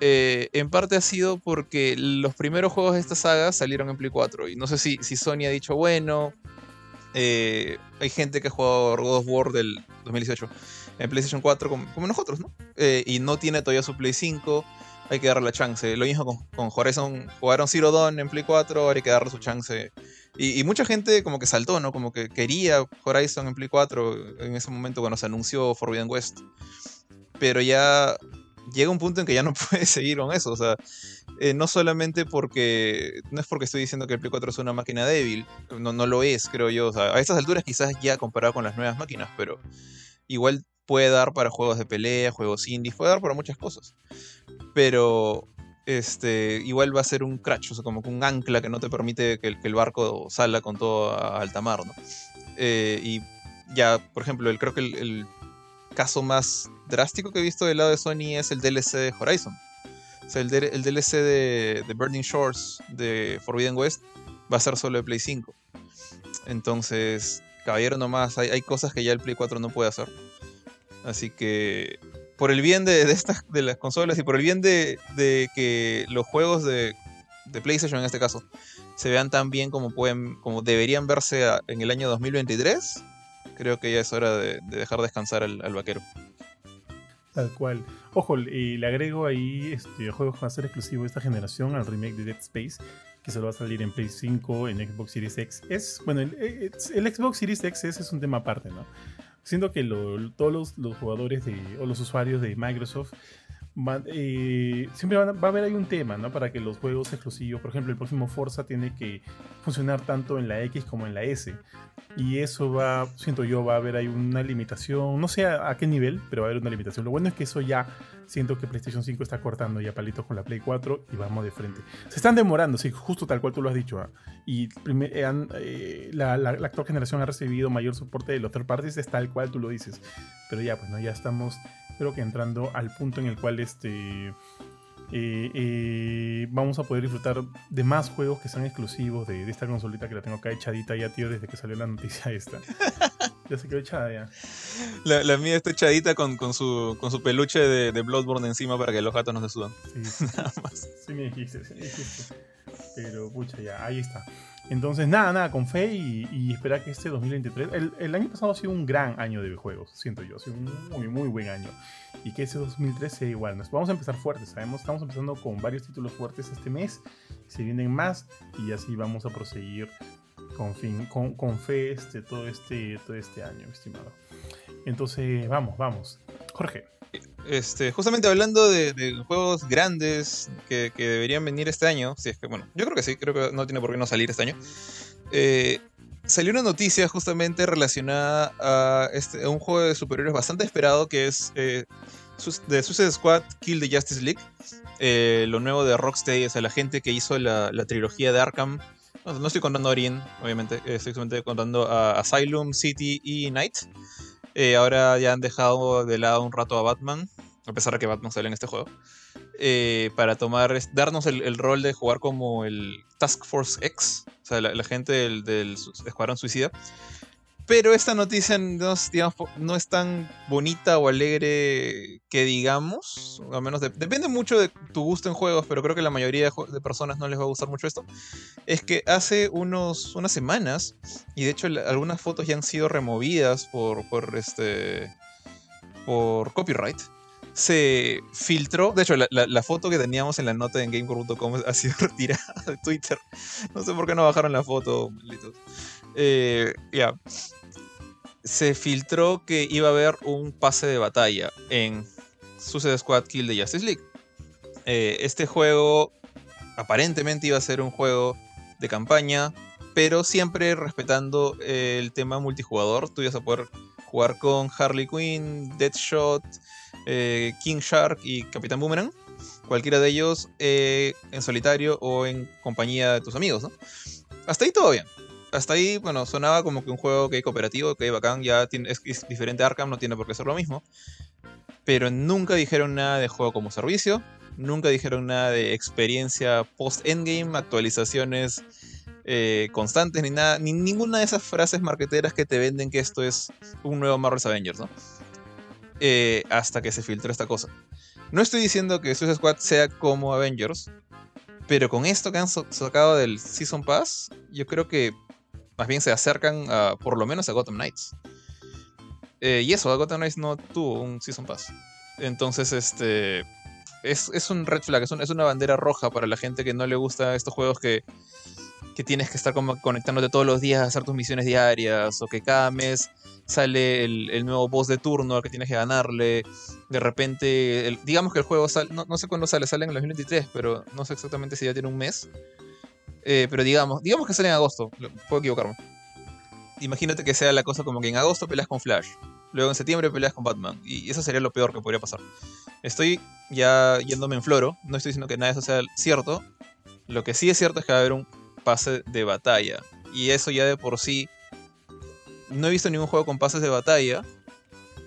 Eh, en parte ha sido porque los primeros juegos de esta saga salieron en Play 4. Y no sé si, si Sony ha dicho, bueno, eh, hay gente que ha jugado God of War del 2018 en PlayStation 4 como, nosotros, ¿no? Eh, y no tiene todavía su Play 5. Hay que darle la chance. Lo mismo con, con Horizon. Jugaron Zero Dawn en Play 4, ahora hay que darle su chance. Y, y, mucha gente como que saltó, ¿no? Como que quería Horizon en Play 4 en ese momento cuando se anunció Forbidden West pero ya llega un punto en que ya no (laughs) puedes seguir con eso. O sea, eh, no solamente porque. No es porque estoy diciendo que el Play 4 es una máquina débil. No, no lo es, creo yo. O sea, a estas alturas quizás ya comparado con las nuevas máquinas, pero igual puede dar para juegos de pelea, juegos indies, puede dar para muchas cosas. Pero este, igual va a ser un crash, o sea, como un ancla que no te permite que, el barco salga con todo a alta mar, ¿no? Eh, y ya, por ejemplo, el, creo que el caso más drástico que he visto del lado de Sony es el DLC de Horizon. O sea, el, DLC de, Burning Shores de Forbidden West va a ser solo de Play 5. Entonces, caballero nomás, hay, hay cosas que ya el Play 4 no puede hacer. Así que, por el bien de, estas, de las consolas y por el bien de, que los juegos de, PlayStation en este caso se vean tan bien como, pueden, como deberían verse en el año 2023, creo que ya es hora de, dejar descansar al, vaquero. Tal cual. Ojo, le agrego ahí este, juegos que van a ser exclusivos de esta generación al remake de Dead Space, que se lo va a salir en Play 5, en Xbox Series X. Es, bueno, el, Xbox Series X es un tema aparte, ¿no? Siento que todos los, los, jugadores de, o los usuarios de Microsoft eh, siempre va a haber ahí un tema, ¿no? Para que los juegos exclusivos, por ejemplo, el próximo Forza tiene que funcionar tanto en la X como en la S. Y eso va, siento yo, va a haber ahí una limitación, no sé a, qué nivel, pero va a haber una limitación. Lo bueno es que eso ya, siento que PlayStation 5 está cortando ya palitos con la Play 4 y vamos de frente. Se están demorando, sí, justo tal cual tú lo has dicho. ¿ah? Y eh, la, la, actual generación ha recibido mayor soporte de los third parties, es tal cual tú lo dices. Pero ya, pues no, ya estamos creo que entrando al punto en el cual este eh, eh, vamos a poder disfrutar de más juegos que sean exclusivos de, esta consolita que la tengo acá echadita ya, tío, desde que salió la noticia esta. (laughs) ya se quedó echada ya. La, mía está echadita con, su, con su peluche de, de, Bloodborne encima para que los gatos no se sudan. Sí, (laughs) Nada más. Sí me dijiste, sí me dijiste. Pero, pucha, ya, ahí está. Entonces, nada, nada, con fe y, y esperar que este 2023. El, el, año pasado ha sido un gran año de videojuegos, siento yo. Ha sido un muy, muy buen año. Y que ese 2013 sea igual. Nos vamos a empezar fuertes, sabemos. Estamos empezando con varios títulos fuertes este mes. Se vienen más y así vamos a proseguir con, fin, con, con fe este, todo, este, todo este año, estimado. Entonces, vamos, vamos. Jorge. Este, justamente hablando de, juegos grandes que, deberían venir este año, si es que, bueno, yo creo que sí, creo que no tiene por qué no salir este año. Eh, salió una noticia justamente relacionada a, este, un juego de superhéroes bastante esperado que es eh, de Suicide Squad Kill the Justice League. Eh, lo nuevo de Rocksteady, o sea, la gente que hizo la, trilogía de Arkham. No, estoy contando a Orien, obviamente, estoy contando a Asylum, City y Night. Eh, ahora ya han dejado de lado un rato a Batman, a pesar de que Batman sale en este juego. Eh, para tomar, darnos el, rol de jugar como el Task Force X, o sea, la, gente del, Escuadrón Suicida. Pero esta noticia no es, tan bonita o alegre que digamos. Al menos depende mucho de tu gusto en juegos, pero creo que la mayoría de, personas no les va a gustar mucho esto. Es que hace unos, unas semanas, y de hecho algunas fotos ya han sido removidas por, por, este, por copyright, se filtró. De hecho, la, foto que teníamos en la nota en gamecore.com ha sido (laughs) retirada de Twitter. No sé por qué no bajaron la foto, eh, ya. Se filtró que iba a haber un pase de batalla en Suicide Squad Kill de Justice League. Eh, este juego aparentemente iba a ser un juego de campaña, pero siempre respetando el tema multijugador. Tú ibas a poder jugar con Harley Quinn, Deadshot, eh, King Shark y Capitán Boomerang. Cualquiera de ellos en solitario o en compañía de tus amigos. Hasta ahí todo bien. Hasta ahí, bueno, sonaba como que un juego que hay cooperativo, que bacán, ya es, diferente a Arkham, no tiene por qué ser lo mismo. Pero nunca dijeron nada de juego como servicio, nunca dijeron nada de experiencia post-endgame, actualizaciones eh, constantes, ni nada, ni ninguna de esas frases marqueteras que te venden que esto es un nuevo Marvel's Avengers, ¿no? Eh, hasta que se filtre esta cosa. No estoy diciendo que Suicide Squad sea como Avengers, pero con esto que han sacado del Season Pass, yo creo que más bien se acercan a, por lo menos a Gotham Knights. Eh, y eso, Gotham Knights no tuvo un Season Pass. Entonces, este. Es, un red flag, es, es, una bandera roja para la gente que no le gusta estos juegos que, que tienes que estar como conectándote todos los días a hacer tus misiones diarias, o que cada mes sale el, nuevo boss de turno que tienes que ganarle. De repente, digamos que el juego sale, no, sé cuándo sale, sale en el 2023, pero no sé exactamente si ya tiene un mes. Eh, pero digamos, digamos que sale en agosto, puedo equivocarme. Imagínate que sea la cosa como que en agosto peleas con Flash, luego en septiembre peleas con Batman, y eso sería lo peor que podría pasar. Estoy ya yéndome en floro, no estoy diciendo que nada de eso sea cierto. Lo que sí es cierto es que va a haber un pase de batalla, y eso ya de por sí no he visto ningún juego con pases de batalla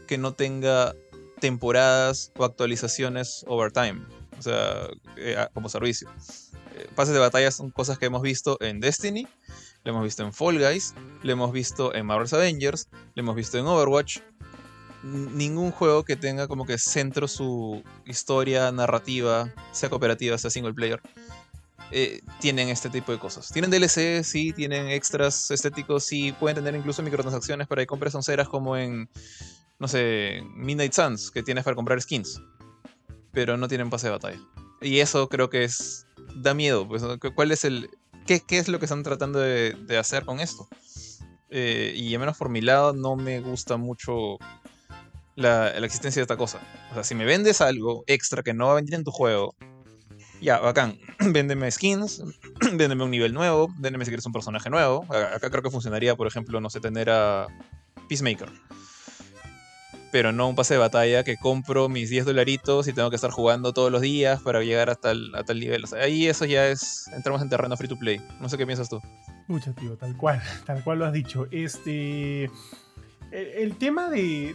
que no tenga temporadas o actualizaciones overtime, o sea, eh, como servicio. Pases de batalla son cosas que hemos visto en Destiny, lo hemos visto en Fall Guys, lo hemos visto en Marvel's Avengers, lo hemos visto en Overwatch. ningún juego que tenga como que centro su historia narrativa, sea cooperativa, sea single player, eh, tienen este tipo de cosas. Tienen DLC, sí, tienen extras estéticos, sí, pueden tener incluso microtransacciones para que compres onceras como en, no sé, Midnight Suns, que tienes para comprar skins. Pero no tienen pase de batalla. Y eso creo que es. Da miedo. Pues, ¿Cuál es el. ¿Qué, es lo que están tratando de, hacer con esto? Eh, y al menos por mi lado no me gusta mucho la, la, existencia de esta cosa. O sea, si me vendes algo extra que no va a venir en tu juego, ya, bacán. (clears throat) Véndeme skins, (clears throat) véndeme un nivel nuevo, véndeme si quieres un personaje nuevo. Acá creo que funcionaría, por ejemplo, no sé, tener a Peacemaker. Pero no un pase de batalla que compro mis 10 dolaritos y tengo que estar jugando todos los días para llegar hasta el, a tal nivel. O sea, ahí eso ya es. Entramos en terreno free to play. No sé qué piensas tú. Mucha, tío, tal cual. (laughs) Tal cual lo has dicho. Este. El, tema de,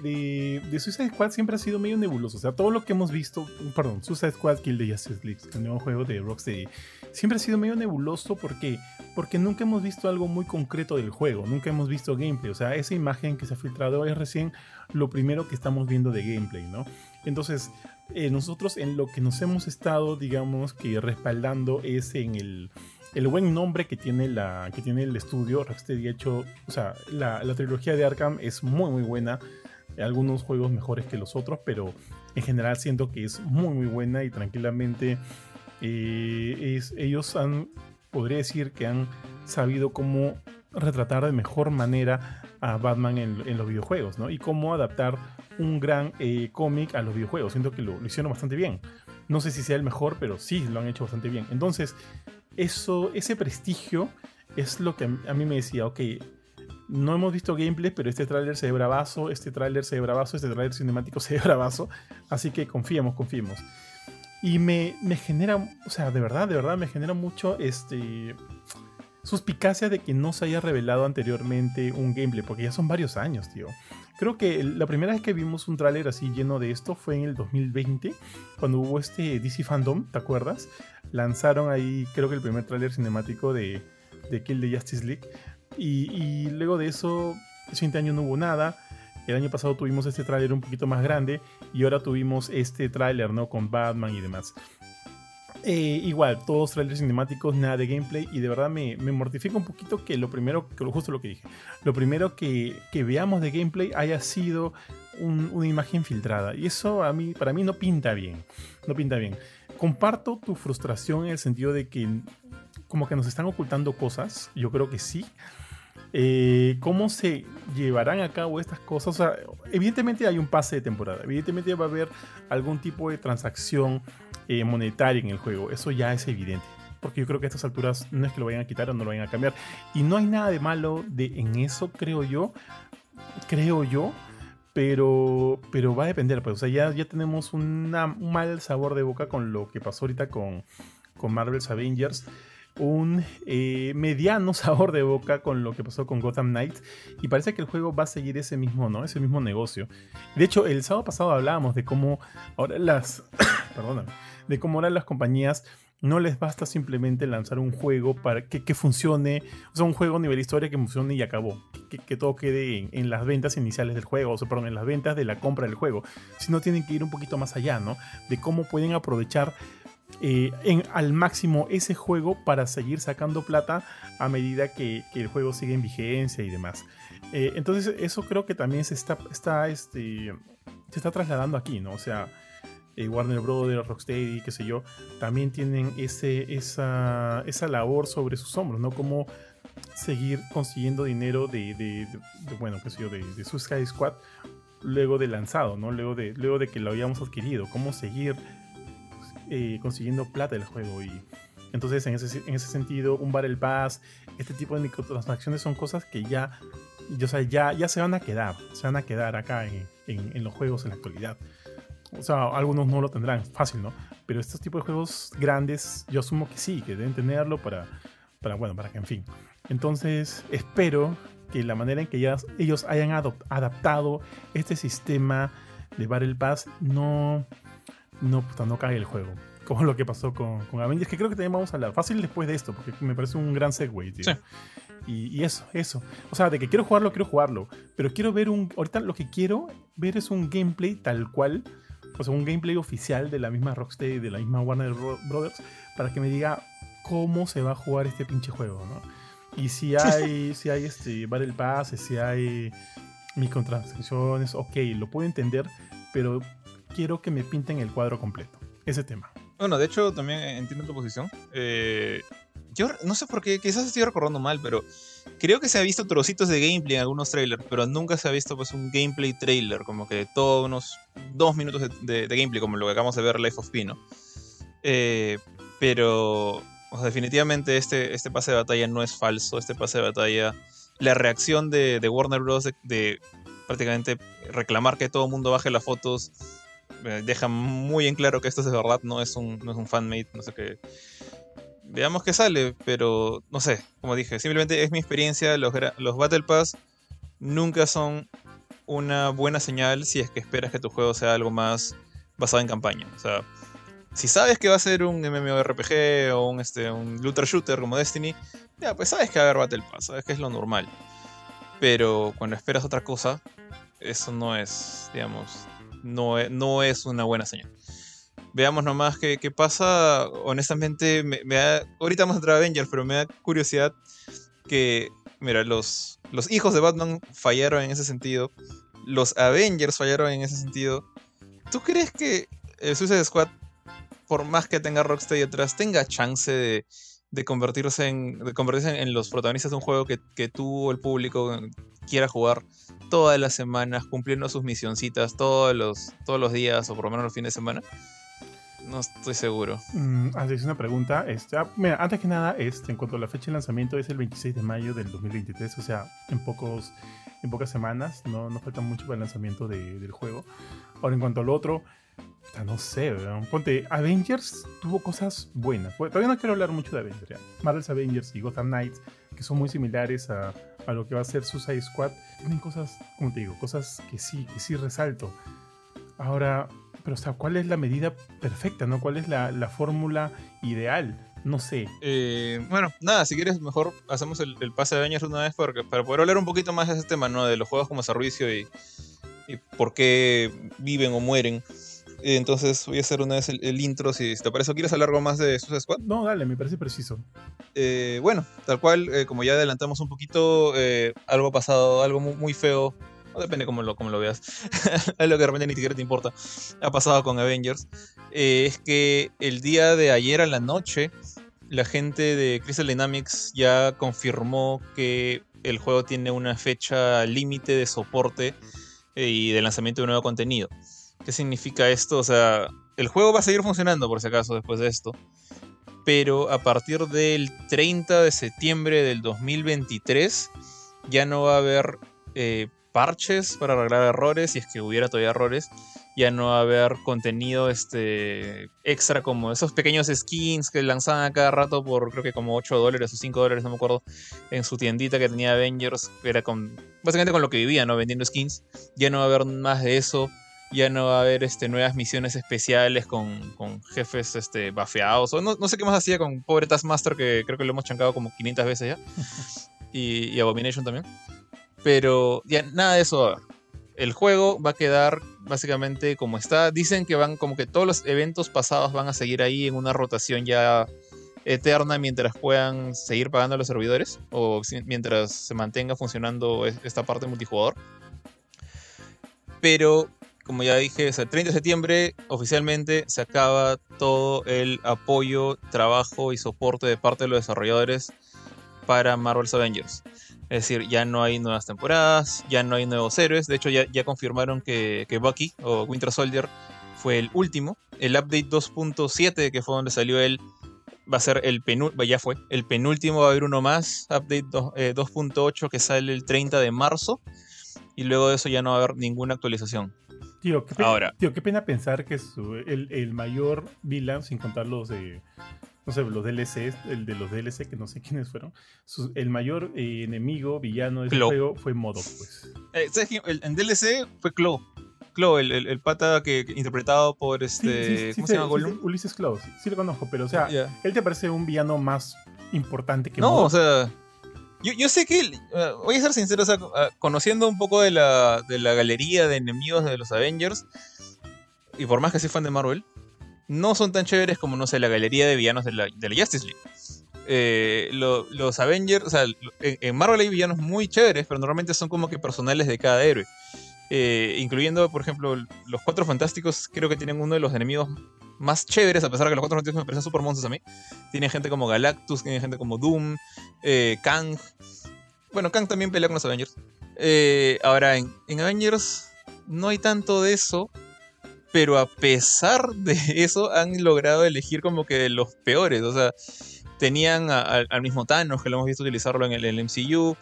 de, Suicide Squad siempre ha sido medio nebuloso. O sea, todo lo que hemos visto, perdón, Suicide Squad Kill the Justice League, el nuevo juego de Rocksteady, siempre ha sido medio nebuloso. ¿Por qué? Porque nunca hemos visto algo muy concreto del juego, nunca hemos visto gameplay. O sea, esa imagen que se ha filtrado es recién lo primero que estamos viendo de gameplay, ¿no? Entonces, eh, nosotros en lo que nos hemos estado, digamos, que respaldando es en el el buen nombre que tiene, la, que tiene el estudio. Rocksteady ha hecho, o sea, la, trilogía de Arkham es muy, muy buena. Algunos juegos mejores que los otros, pero en general siento que es muy, muy buena y tranquilamente eh, ellos han, podría decir que han sabido cómo retratar de mejor manera a Batman en, los videojuegos, ¿no? Y cómo adaptar un gran eh, cómic a los videojuegos. Siento que lo, hicieron bastante bien. No sé si sea el mejor, pero sí lo han hecho bastante bien. Entonces, eso, ese prestigio es lo que a mí me decía, ok, no hemos visto gameplay, pero este tráiler se ve bravazo, este tráiler se ve este tráiler cinemático (laughs) se ve. Así que confiemos, confiemos. Y me, me genera, o sea, de verdad, de verdad, me genera mucho este suspicacia de que no se haya revelado anteriormente un gameplay, porque ya son varios años, tío. Creo que la primera vez que vimos un tráiler así lleno de esto fue en el 2020, cuando hubo este DC Fandom, ¿te acuerdas? Lanzaron ahí, creo que el primer tráiler cinemático de, de Kill the Justice League. Y, luego de eso, el siguiente año no hubo nada. El año pasado tuvimos este tráiler un poquito más grande y ahora tuvimos este tráiler, ¿no? Con Batman y demás. Eh, igual, todos trailers cinemáticos, nada de gameplay y de verdad me, me mortifica un poquito que lo primero, que justo lo que dije, lo primero que, que veamos de gameplay haya sido una imagen filtrada y eso a mí, para mí no pinta bien, no pinta bien. Comparto tu frustración en el sentido de que como que nos están ocultando cosas, yo creo que sí, eh, cómo se llevarán a cabo estas cosas. evidentemente hay un pase de temporada, evidentemente va a haber algún tipo de transacción eh, monetaria en el juego, eso ya es evidente. Porque yo creo que a estas alturas no es que lo vayan a quitar o no lo vayan a cambiar. Y no hay nada de malo de, en eso, creo yo. Creo yo. Pero, pero va a depender. Pues, o sea, ya, ya tenemos un mal sabor de boca con lo que pasó ahorita con, con Marvel's Avengers un eh, mediano sabor de boca con lo que pasó con Gotham Knights y parece que el juego va a seguir ese mismo, ¿no? Ese mismo negocio. De hecho, el sábado pasado hablábamos de cómo ahora las, (coughs) de cómo ahora las compañías no les basta simplemente lanzar un juego para que, funcione, o sea, un juego a nivel historia que funcione y acabó, que, todo quede en, las ventas iniciales del juego, o sea, perdón, en las ventas de la compra del juego, sino tienen que ir un poquito más allá, ¿no? De cómo pueden aprovechar eh, en, al máximo ese juego para seguir sacando plata a medida que, el juego sigue en vigencia y demás. Eh, entonces eso creo que también se está, está, este, se está trasladando aquí, ¿no? O sea, eh, Warner Brothers, Rocksteady, qué sé yo, también tienen ese, esa, esa labor sobre sus hombros, ¿no? Como seguir consiguiendo dinero de, de, bueno, qué sé yo, de, de Suicide Squad luego de lanzado, ¿no? Luego de, luego de que lo habíamos adquirido, cómo seguir eh, consiguiendo plata del juego. Y entonces, en ese, en ese sentido, un Battle Pass, este tipo de microtransacciones son cosas que ya, o ya, ya se van a quedar, se van a quedar acá en, en, los juegos en la actualidad. O sea, algunos no lo tendrán, fácil, ¿no? Pero estos tipos de juegos grandes, yo asumo que sí, que deben tenerlo para, para bueno, para que, en fin. Entonces, espero que la manera en que ya, ellos hayan adaptado este sistema de Battle Pass no, no, puta, no cae el juego. (laughs) Como lo que pasó con, con, Avengers, que creo que también vamos a hablar fácil después de esto, porque me parece un gran segue, tío. Sí. Y, eso, eso. O sea, de que quiero jugarlo, quiero jugarlo. Pero quiero ver un. Ahorita lo que quiero ver es un gameplay tal cual. O sea, un gameplay oficial de la misma Rocksteady, de la misma Warner Brothers, para que me diga cómo se va a jugar este pinche juego, ¿no? Y si hay, si hay este Battle Pass, si hay microtransacciones, ok, lo puedo entender, pero quiero que me pinten el cuadro completo. Ese tema. Bueno, de hecho, también entiendo tu posición. Eh, yo no sé por qué, quizás estoy recordando mal, pero creo que se ha visto trocitos de gameplay en algunos trailers, pero nunca se ha visto pues un gameplay trailer, como que todos unos dos minutos de, gameplay, como lo que acabamos de ver Life of Pino. Eh, pero definitivamente este, este pase de batalla no es falso, este pase de batalla, la reacción de, Warner Bros. De, prácticamente reclamar que todo el mundo baje las fotos deja muy en claro que esto es de verdad, no es un, no un fanmate, no sé qué. Veamos qué sale, pero no sé, como dije, simplemente es mi experiencia, los, los Battle Pass nunca son una buena señal si es que esperas que tu juego sea algo más basado en campaña. O sea, si sabes que va a ser un MMORPG o un, este, un looter shooter como Destiny, ya, pues sabes que va a haber Battle Pass, sabes que es lo normal. Pero cuando esperas otra cosa, eso no es, digamos, no, e, no es una buena señal. Veamos nomás qué, qué pasa. Honestamente, me, da, ahorita vamos a entrar a Avengers, pero me da curiosidad que, mira, los, los hijos de Batman fallaron en ese sentido. Los Avengers fallaron en ese sentido. ¿Tú crees que el Suicide Squad, por más que tenga Rocksteady atrás, tenga chance de, de convertirse, en, de convertirse en los protagonistas de un juego que, que tú, el público, quiera jugar todas las semanas, cumpliendo sus misioncitas todos los, todos los días o por lo menos los fines de semana? No estoy seguro. Mm, antes una pregunta. Este, ah, mira, antes que nada, este, en cuanto a la fecha de lanzamiento, es el 26 de mayo del 2023, o sea, en pocos en pocas semanas, no, no falta mucho para el lanzamiento de- del juego. Ahora, en cuanto al otro, no sé, ponte, Avengers tuvo cosas buenas. Todavía no quiero hablar mucho de Avengers, ya. Marvel's Avengers y Gotham Knights, que son muy similares a, a lo que va a ser Suicide Squad, tienen cosas, como te digo, cosas que sí, que sí resalto. Ahora, pero o sea, ¿cuál es la medida perfecta, no? ¿Cuál es la, la fórmula ideal? No sé. Eh, bueno, nada, si quieres, mejor hacemos el, el pase de Avengers una vez porque, para poder hablar un poquito más de ese tema, ¿no? De los juegos como servicio y, y por qué viven o mueren. Entonces voy a hacer una vez el, el intro, si, te parece. ¿O ¿Quieres hablar algo más de Suicide Squad? No, dale, me parece preciso. Eh, bueno, tal cual, eh, como ya adelantamos un poquito, eh, algo ha pasado, algo muy, muy feo. Depende cómo lo, cómo lo veas. (laughs) algo que de repente ni siquiera te importa. Ha pasado con Avengers. Eh, es que el día de ayer a la noche, la gente de Crystal Dynamics ya confirmó que el juego tiene una fecha límite de soporte y de lanzamiento de nuevo contenido. ¿Qué significa esto? O sea, el juego va a seguir funcionando por si acaso después de esto pero a partir del 30 de septiembre del 2023 ya no va a haber eh, parches para arreglar errores, si es que hubiera todavía errores, ya no va a haber contenido este, extra como esos pequeños skins que lanzaban a cada rato por creo que como 8 dólares o 5 dólares, no me acuerdo, en su tiendita que tenía Avengers, era con básicamente con lo que vivía, ¿no? Vendiendo skins. Ya no va a haber más de eso ya no va a haber este, nuevas misiones especiales con, con jefes este, bafeados. O no, no sé qué más hacía con pobre Taskmaster, que creo que lo hemos chancado como 500 veces ya. (laughs) y, y Abomination también. Pero ya nada de eso va a haber. El juego va a quedar básicamente como está. Dicen que van como que todos los eventos pasados van a seguir ahí en una rotación ya eterna mientras puedan seguir pagando a los servidores o mientras se mantenga funcionando es- esta parte multijugador. Pero como ya dije, el 30 de septiembre oficialmente se acaba todo el apoyo, trabajo y soporte de parte de los desarrolladores para Marvel's Avengers. Es decir, ya no hay nuevas temporadas, ya no hay nuevos héroes. De hecho, ya, confirmaron que, Bucky o Winter Soldier fue el último. El update 2.7, que fue donde salió él, va a ser el penúltimo, ya fue, el penúltimo va a haber uno más, update dos- eh, 2.8 que sale el 30 de marzo. Y luego de eso ya no va a haber ninguna actualización. Tío, qué pena, Ahora. tío, qué pena pensar que su- el, el mayor villain, sin contar los de. No sé, los DLCs, el de los DLC, que no sé (laughs) quiénes fueron. su- el mayor eh, enemigo, villano de ese juego fue Modok, pues. Eh, ¿sabes quién? El- en DLC fue Claw. Claw, el, el- el pata que, que interpretado por Sí, este. sí, sí, ¿Cómo sé, se llama sí Gollum? Ulises Klaus, sí, sí lo conozco, pero o sea, él te parece un villano más importante que No, Modok. o sea. Yo, yo sé que. eh, voy a ser sincero, o sea, ah, conociendo un poco de la, de la galería de enemigos de los Avengers, y por más que soy fan de Marvel, no son tan chéveres como, no sé, la galería de villanos de la, de la Justice League. Eh, lo- los Avengers, o sea, en Marvel hay villanos muy chéveres, pero normalmente son como que personales de cada héroe. Eh, incluyendo, por ejemplo, los Cuatro Fantásticos, creo que tienen uno de los enemigos más chéveres, a pesar de que los Cuatro Fantásticos me parecen super monstruos a mí. Tienen gente como Galactus, tienen gente como Doom, eh, Kang. Bueno, Kang también pelea con los Avengers. Eh, ahora, en, en Avengers no hay tanto de eso, pero a pesar de (laughs) eso han logrado elegir como que los peores. O sea, tenían al mismo Thanos, que lo hemos visto utilizarlo en el, el MCU.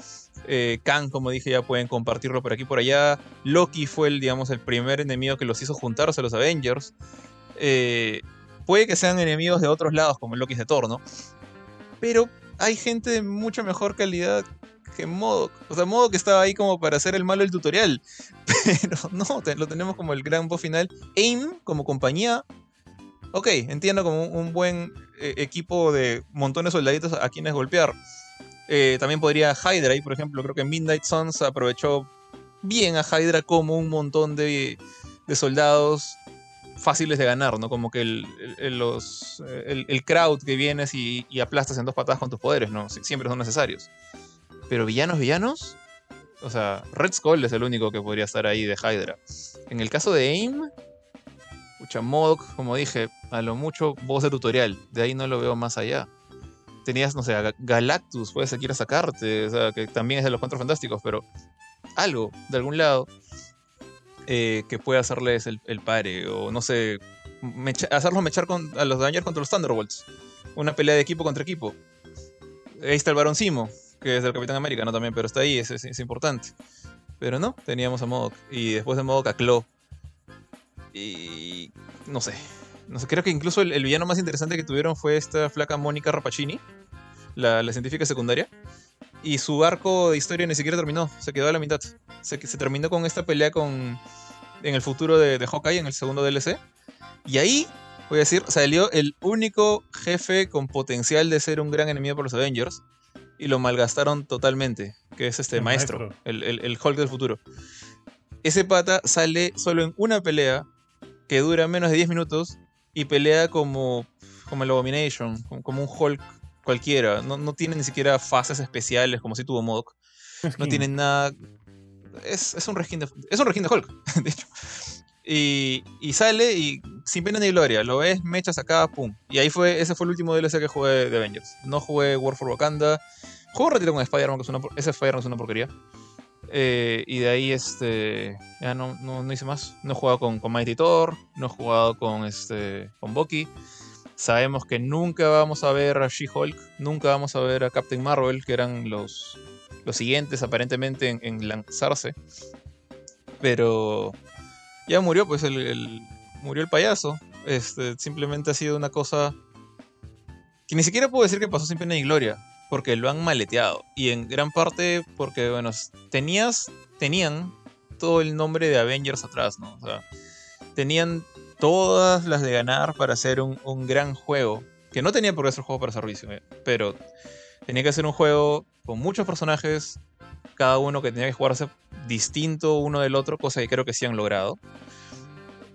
Eh, Kang, como dije, ya pueden compartirlo por aquí y por allá. Loki fue el, digamos, el primer enemigo que los hizo juntarse a los Avengers. Eh, puede que sean enemigos de otros lados, como el Loki de Thor, ¿no? Pero hay gente de mucha mejor calidad que Modok. O sea, Modok estaba ahí como para hacer el malo del tutorial. (laughs) Pero no, lo tenemos como el gran boss final. AIM, como compañía. Ok, entiendo como un, buen eh, equipo de montones de soldaditos a quienes golpear. Eh, también podría Hydra ahí, por ejemplo. Creo que Midnight Suns aprovechó bien a Hydra como un montón de soldados fáciles de ganar, ¿no? Como que el, el- el- crowd que vienes y, y aplastas en dos patadas con tus poderes, ¿no? Sie- Siempre son necesarios. Pero villanos, villanos. O sea, Red Skull es el único que podría estar ahí de Hydra. En el caso de AIM, Pucha, Modok, como dije, a lo mucho voz de tutorial. De ahí no lo veo más allá. Tenías, no sé, a Ga- Galactus, puede ser quiera sacarte, o sea, que también es de los Cuatro Fantásticos, pero algo, de algún lado, eh, que pueda hacerles el, el pare, o no sé, hacerlos mechar con, a los Avengers contra los Thunderbolts. Una pelea de equipo contra equipo. Ahí está el Barón Simo, que es del Capitán América, ¿no? También, pero está ahí, es, es, importante. Pero no, teníamos a Modok. Y después de Modok a Claw. Y. No sé. No sé, creo que incluso el, villano más interesante que tuvieron fue esta flaca Mónica Rapacini, la, científica secundaria. Y su arco de historia ni siquiera terminó, se quedó a la mitad. Se, se terminó con esta pelea con. En el futuro de, de Hawkeye, en el segundo DLC. Y ahí, voy a decir, salió el único jefe con potencial de ser un gran enemigo para los Avengers. Y lo malgastaron totalmente. Que es este maestro, El, el, Hulk del futuro. Ese pata sale solo en una pelea que dura menos de 10 minutos y pelea como, como el Abomination, como, un Hulk cualquiera. No, no, tiene ni siquiera fases especiales como si tuvo Modok. No tiene nada. Es, es, un reskin de, es un reskin de Hulk, (laughs) de hecho. Y, y, sale y sin pena ni gloria, lo ves, mechas acá, pum. Y ahí fue, ese fue el último DLC que jugué de Avengers. No jugué War for Wakanda. Jugué un ratito con Spider-Man, que es una, ese Spider-Man es una porquería. Eh, y de ahí este ya no, no, hice más. No he jugado con, con, Mighty Thor, no he jugado con, este, con Bucky. Sabemos que nunca vamos a ver a She-Hulk, nunca vamos a ver a Captain Marvel, que eran los, los siguientes aparentemente en, lanzarse. Pero ya murió, pues el, murió el payaso. Este, simplemente ha sido una cosa que ni siquiera puedo decir que pasó sin pena ni gloria, porque lo han maleteado. Y en gran parte porque, bueno, tenías, tenían todo el nombre de Avengers atrás, ¿no? O sea, tenían todas las de ganar para hacer un, gran juego. Que no tenía por qué ser un juego para servicio, eh, pero tenía que ser un juego con muchos personajes, cada uno que tenía que jugarse distinto uno del otro, cosa que creo que sí han logrado.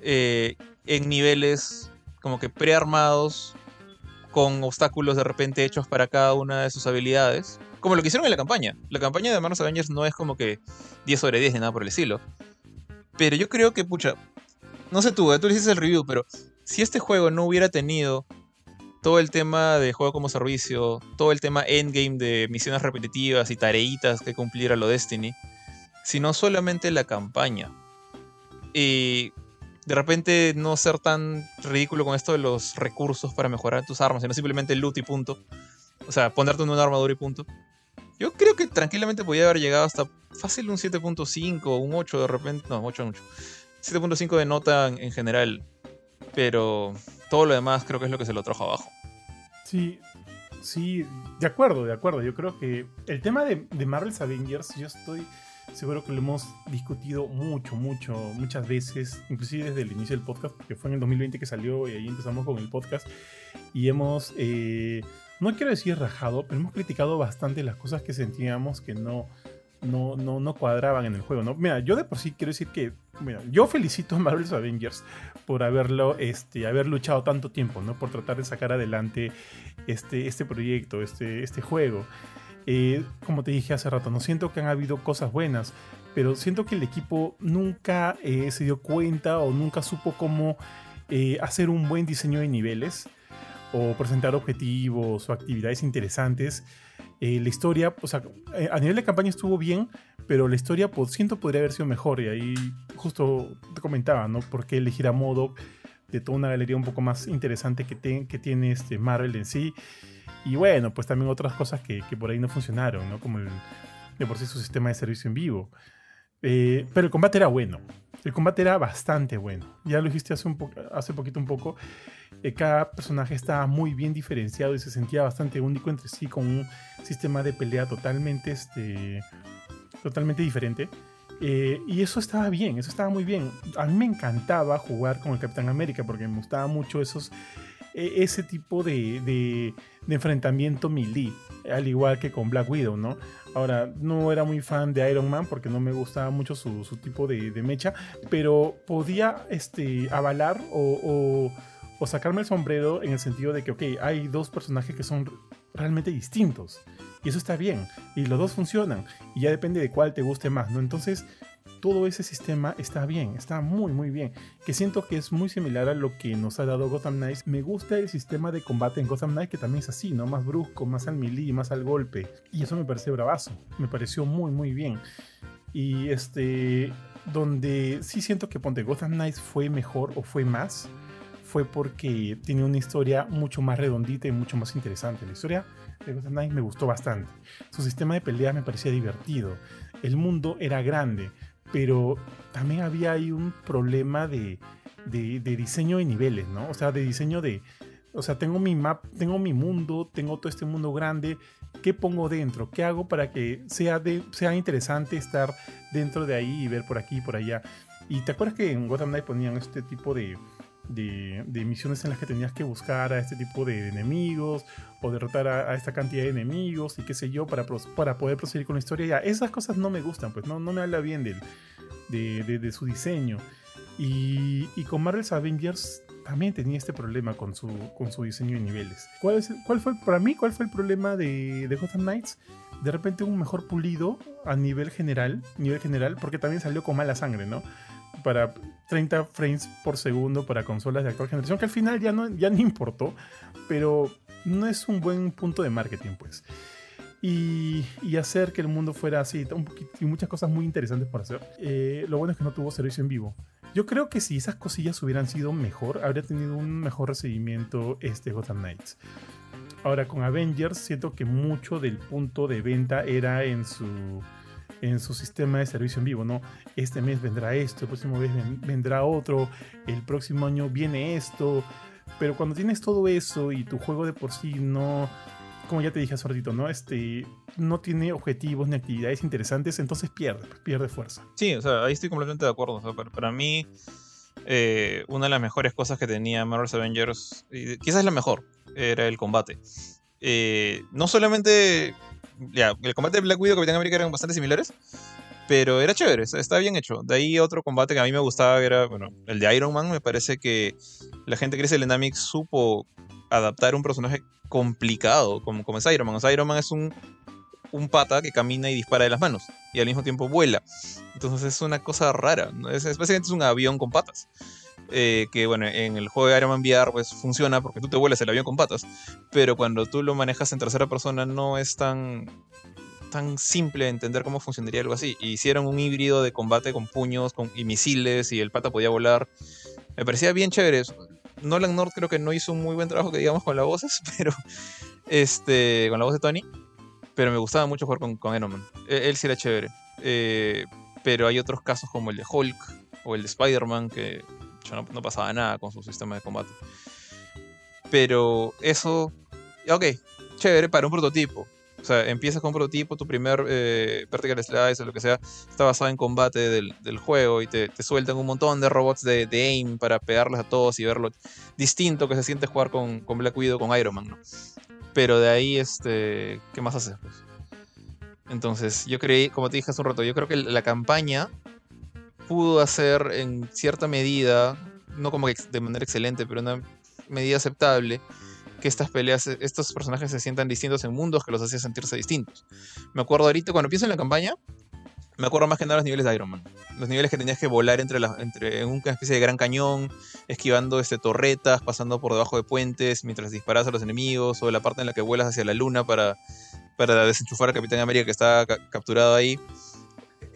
Eh, en niveles como que prearmados, con obstáculos de repente hechos para cada una de sus habilidades. Como lo que hicieron en la campaña. La campaña de Marvel Avengers no es como que 10 sobre 10 ni nada por el estilo. Pero yo creo que, pucha, no sé tú, eh, tú le hiciste el review, pero si este juego no hubiera tenido todo el tema de juego como servicio, todo el tema endgame de misiones repetitivas y tareitas que cumplir a lo Destiny, sino solamente la campaña. Y de repente no ser tan ridículo con esto de los recursos para mejorar tus armas, sino simplemente loot y punto. O sea, ponerte en una armadura y punto. Yo creo que tranquilamente podía haber llegado hasta fácil un 7.5, un 8 de repente. No, 8 mucho. 7.5 de nota en, general. Pero todo lo demás creo que es lo que se lo trajo abajo. Sí, sí, de acuerdo, de acuerdo. Yo creo que el tema de, Marvel's Avengers, yo estoy seguro que lo hemos discutido mucho, mucho, muchas veces, inclusive desde el inicio del podcast, porque fue en el 2020 que salió y ahí empezamos con el podcast. Y hemos, eh, no quiero decir rajado, pero hemos criticado bastante las cosas que sentíamos que no, no, no, no cuadraban en el juego, ¿no? Mira, yo de por sí quiero decir que, mira, yo felicito a Marvel's Avengers por haberlo, este, haber luchado tanto tiempo, ¿no? Por tratar de sacar adelante este, este proyecto, este, este juego. Eh, como te dije hace rato, no siento que han habido cosas buenas, pero siento que el equipo nunca eh, se dio cuenta o nunca supo cómo eh, hacer un buen diseño de niveles o presentar objetivos o actividades interesantes eh, la historia, o sea, eh, a nivel de campaña estuvo bien, pero la historia, pues, siento, podría haber sido mejor. Y ahí justo te comentaba, ¿no? ¿Por qué elegir a Modoc de toda una galería un poco más interesante que, que tiene este Marvel en sí? Y bueno, pues también otras cosas que, que por ahí no funcionaron, ¿no? Como el, de por sí su sistema de servicio en vivo. Eh, pero el combate era bueno. El combate era bastante bueno. Ya lo dijiste hace, un hace poquito un poco. Eh, cada personaje estaba muy bien diferenciado y se sentía bastante único entre sí con un sistema de pelea totalmente, este, totalmente diferente. Eh, y eso estaba bien, eso estaba muy bien. A mí me encantaba jugar con el Capitán América porque me gustaba mucho esos, e, ese tipo de, de, de enfrentamiento melee, al igual que con Black Widow, ¿no? Ahora, no era muy fan de Iron Man porque no me gustaba mucho su, su tipo de, mecha, pero podía este, avalar o, o, sacarme el sombrero en el sentido de que, ok, hay dos personajes que son realmente distintos. Y eso está bien. Y los dos funcionan. Y ya depende de cuál te guste más, ¿no? Entonces, todo ese sistema está bien, está muy muy bien, que siento que es muy similar a lo que nos ha dado Gotham Knights. Me gusta el sistema de combate en Gotham Knights que también es así, ¿no? Más brusco, más al melee, más al golpe. Y eso me parece bravazo, me pareció muy muy bien. Y este, donde sí siento que Ponte Gotham Knights fue mejor o fue más, fue porque tiene una historia mucho más redondita y mucho más interesante. La historia de Gotham Knights me gustó bastante. Su sistema de peleas me parecía divertido. El mundo era grande, pero también había ahí un problema de, de, diseño de niveles, ¿no? O sea, de diseño de... O sea, tengo mi map, tengo mi mundo, tengo todo este mundo grande. ¿Qué pongo dentro? ¿Qué hago para que sea, de, sea interesante estar dentro de ahí y ver por aquí y por allá? Y te acuerdas que en Gotham Knight ponían este tipo de, de, misiones en las que tenías que buscar a este tipo de enemigos o derrotar a, esta cantidad de enemigos y qué sé yo para, para poder proseguir con la historia. Ya, esas cosas no me gustan, pues no, no me habla bien del, de, su diseño. Y, y con Marvel's Avengers también tenía este problema con su, con su diseño de niveles. ¿Cuál, es cuál fue, para mí, cuál fue el problema de, de Gotham Knights? De repente un mejor pulido a nivel general, nivel general, porque también salió con mala sangre, ¿no? Para 30 frames por segundo para consolas de actual generación, que al final ya no, ya no importó, pero no es un buen punto de marketing, pues. Y, y hacer que el mundo fuera así, y muchas cosas muy interesantes por hacer. Eh, lo bueno es que no tuvo servicio en vivo. Yo creo que si esas cosillas hubieran sido mejor, habría tenido un mejor recibimiento este Gotham Knights. Ahora con Avengers siento que mucho del punto de venta era en su en su sistema de servicio en vivo, ¿no? Este mes vendrá esto, el próximo mes ven- vendrá otro, el próximo año viene esto, pero cuando tienes todo eso y tu juego de por sí no, como ya te dije hace ratito, ¿no? Este, no tiene objetivos ni actividades interesantes, entonces pierde, pierde fuerza. Sí, o sea, ahí estoy completamente de acuerdo. O sea, para, mí, eh, una de las mejores cosas que tenía Marvel's Avengers, quizás la mejor, era el combate. Eh, no solamente. El combate de Black Widow y Capitán América eran bastante similares, pero era chévere, estaba bien hecho. De ahí otro combate que a mí me gustaba era, bueno, el de Iron Man. Me parece que la gente que dice Dynamics supo adaptar un personaje complicado como, como es Iron Man. O sea, Iron Man es un, un pata que camina y dispara de las manos y al mismo tiempo vuela. Entonces es una cosa rara. ¿no? Es, es- básicamente es un avión con patas. Eh, que bueno, en el juego de Iron Man VR pues funciona porque tú te vuelas el avión con patas. Pero cuando tú lo manejas en tercera persona no es tan, tan simple entender cómo funcionaría algo así. Hicieron un híbrido de combate con puños con, y misiles y el pata podía volar. Me parecía bien chévere. Nolan North creo que no hizo un muy buen trabajo que digamos con las voces, (laughs) pero este, con la voz de Tony. Pero me gustaba mucho jugar con, con Iron Man. Él, él sí era chévere. Eh, pero hay otros casos como el de Hulk o el de Spider-Man que no, pasaba nada con su sistema de combate. Pero eso, ok, chévere para un prototipo. O sea, empiezas con un prototipo, tu primer eh, vertical slice o lo que sea, está basado en combate del, juego y te, sueltan un montón de robots de, de aim para pegarles a todos y ver lo distinto que se siente jugar con, con Black Widow con Iron Man, ¿no? Pero de ahí, este, ¿qué más haces? Pues? Entonces, yo creí, como te dije hace un rato, yo creo que la campaña pudo hacer en cierta medida, no como que de manera excelente, pero una medida aceptable, que estas peleas, estos personajes se sientan distintos en mundos que los hacía sentirse distintos. Me acuerdo ahorita, cuando pienso en la campaña, me acuerdo más que nada los niveles de Iron Man. Los niveles que tenías que volar entre, las entre en una especie de gran cañón, esquivando este, torretas, pasando por debajo de puentes mientras disparas a los enemigos, o la parte en la que vuelas hacia la luna para, para desenchufar al Capitán América que está ca- capturado ahí.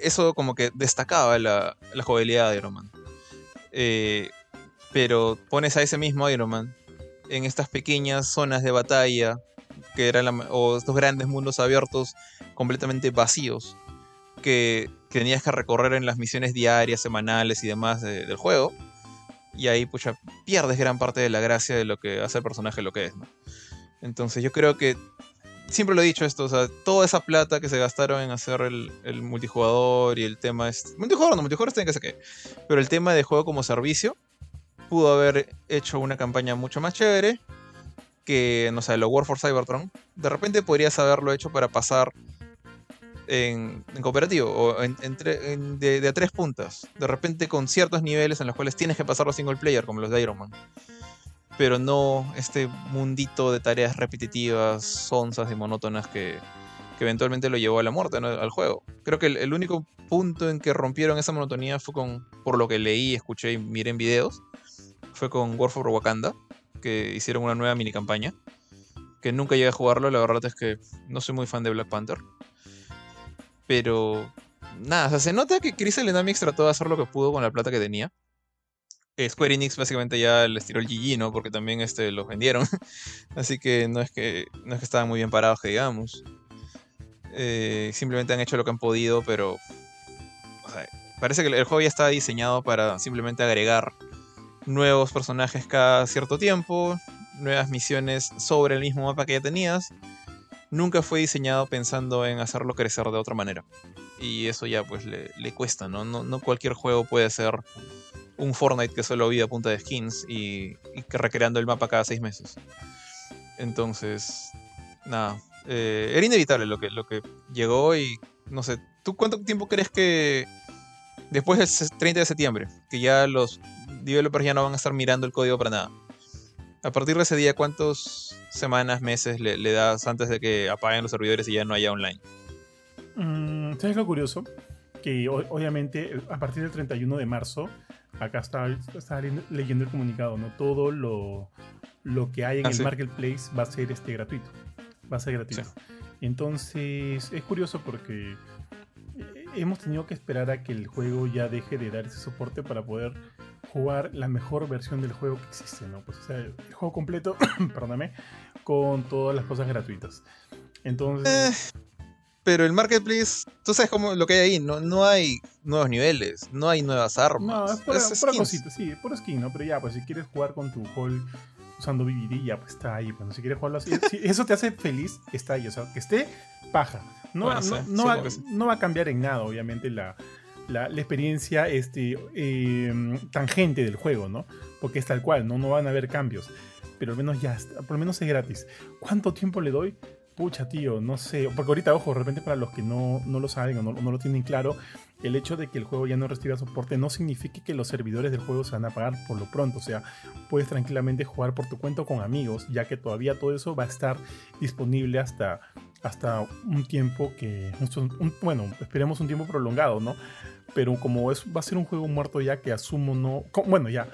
Eso como que destacaba la, la de Iron Man. Eh, pero pones a ese mismo Iron Man en estas pequeñas zonas de batalla, que eran o estos grandes mundos abiertos completamente vacíos, que tenías que recorrer en las misiones diarias, semanales y demás de- del juego. Y ahí, pucha, pierdes gran parte de la gracia de lo que hace el personaje lo que es, ¿no? Entonces yo creo que, siempre lo he dicho esto, o sea, toda esa plata que se gastaron en hacer el, el multijugador y el tema es... Multijugador no, multijugador tiene que ser que... Pero el tema de juego como servicio, pudo haber hecho una campaña mucho más chévere que, no sé, lo War for Cybertron. De repente podrías haberlo hecho para pasar en, en cooperativo o en- en- de, de a tres puntas. De repente con ciertos niveles en los cuales tienes que pasarlo single player, como los de Iron Man. Pero no este mundito de tareas repetitivas, sonsas y monótonas que, eventualmente lo llevó a la muerte ¿no? al juego. Creo que el, único punto en que rompieron esa monotonía fue con, por lo que leí, escuché y miré en videos, fue con War for Wakanda, que hicieron una nueva mini campaña. Que nunca llegué a jugarlo, la verdad es que no soy muy fan de Black Panther. Pero nada, se nota que Crystal Dynamics trató de hacer lo que pudo con la plata que tenía. Square Enix básicamente ya les tiró el GG, ¿no? Porque también este, los vendieron. (laughs) Así que no es que, no es que estaban muy bien parados, que digamos. Eh, simplemente han hecho lo que han podido, pero. parece que el juego ya está diseñado para simplemente agregar nuevos personajes cada cierto tiempo, nuevas misiones sobre el mismo mapa que ya tenías. Nunca fue diseñado pensando en hacerlo crecer de otra manera. Y eso ya pues le, cuesta, ¿no? ¿no? ¿no? cualquier juego puede ser un Fortnite que solo vive a punta de skins y, recreando el mapa cada seis meses. Entonces, nada, eh, era inevitable lo que, lo que llegó y no sé, ¿tú cuánto tiempo crees que después del 30 de septiembre, que ya los developers ya no van a estar mirando el código para nada? A partir de ese día, ¿cuántas semanas, meses le, das antes de que apaguen los servidores y ya no haya online? Mm, ¿Sabes lo curioso? Que obviamente a partir del 31 de marzo acá estaba, leyendo el comunicado, ¿no? Todo lo, lo que hay en ah, el marketplace va a ser este gratuito. Va a ser gratuito. Entonces, es curioso porque eh, hemos tenido que esperar a que el juego ya deje de dar ese soporte para poder jugar la mejor versión del juego que existe, ¿no? Pues, o sea, el juego completo, (coughs) perdóname, con todas las cosas gratuitas. Entonces. Eh, pero el marketplace, tú sabes cómo lo que hay ahí, no, no hay nuevos niveles, no hay nuevas armas. No, es pura, cosita, sí, por skin, ¿no? Pero ya, pues si quieres jugar con tu hall usando BBD, ya pues está ahí. Pues si quieres jugarlo así, si eso te hace feliz, está ahí. O sea, que esté paja. No, no, va, a cambiar en nada, obviamente, la, la, experiencia este, em, tangente del juego, ¿no? Porque es tal cual, ¿no? No van a haber cambios. Pero al menos ya, por lo menos es gratis. ¿Cuánto tiempo le doy? Pucha, tío, no sé. Porque ahorita, ojo, de repente para los que no, lo saben o no, lo tienen claro, el hecho de que el juego ya no reciba soporte no significa que los servidores del juego se van a apagar por lo pronto. O sea, puedes tranquilamente jugar por tu cuenta con amigos, ya que todavía todo eso va a estar disponible hasta, hasta un tiempo que. bueno, esperemos un tiempo prolongado, ¿no? Pero como es, va a ser un juego muerto ya que asumo no. Bueno, ya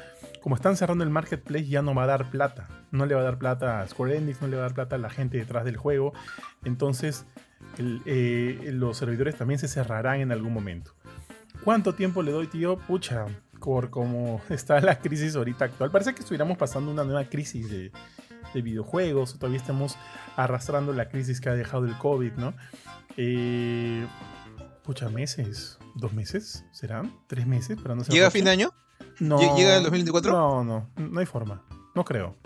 como están cerrando el marketplace, ya no va a dar plata. No le va a dar plata a Square Enix, no le va a dar plata a la gente detrás del juego. Entonces, eh, los servidores también se cerrarán en algún momento. ¿Cuánto tiempo le doy, tío? Pucha, por cómo (laughs) está la crisis ahorita actual. Parece que estuviéramos pasando una nueva crisis de, videojuegos. Todavía estamos arrastrando la crisis que ha dejado el COVID, ¿no? Eh, pucha, meses. ¿Dos meses? ¿Serán? ¿Tres meses? Para no ¿Llega a fin de año? No, ¿Llega el 2024? No, no, no hay forma. No creo.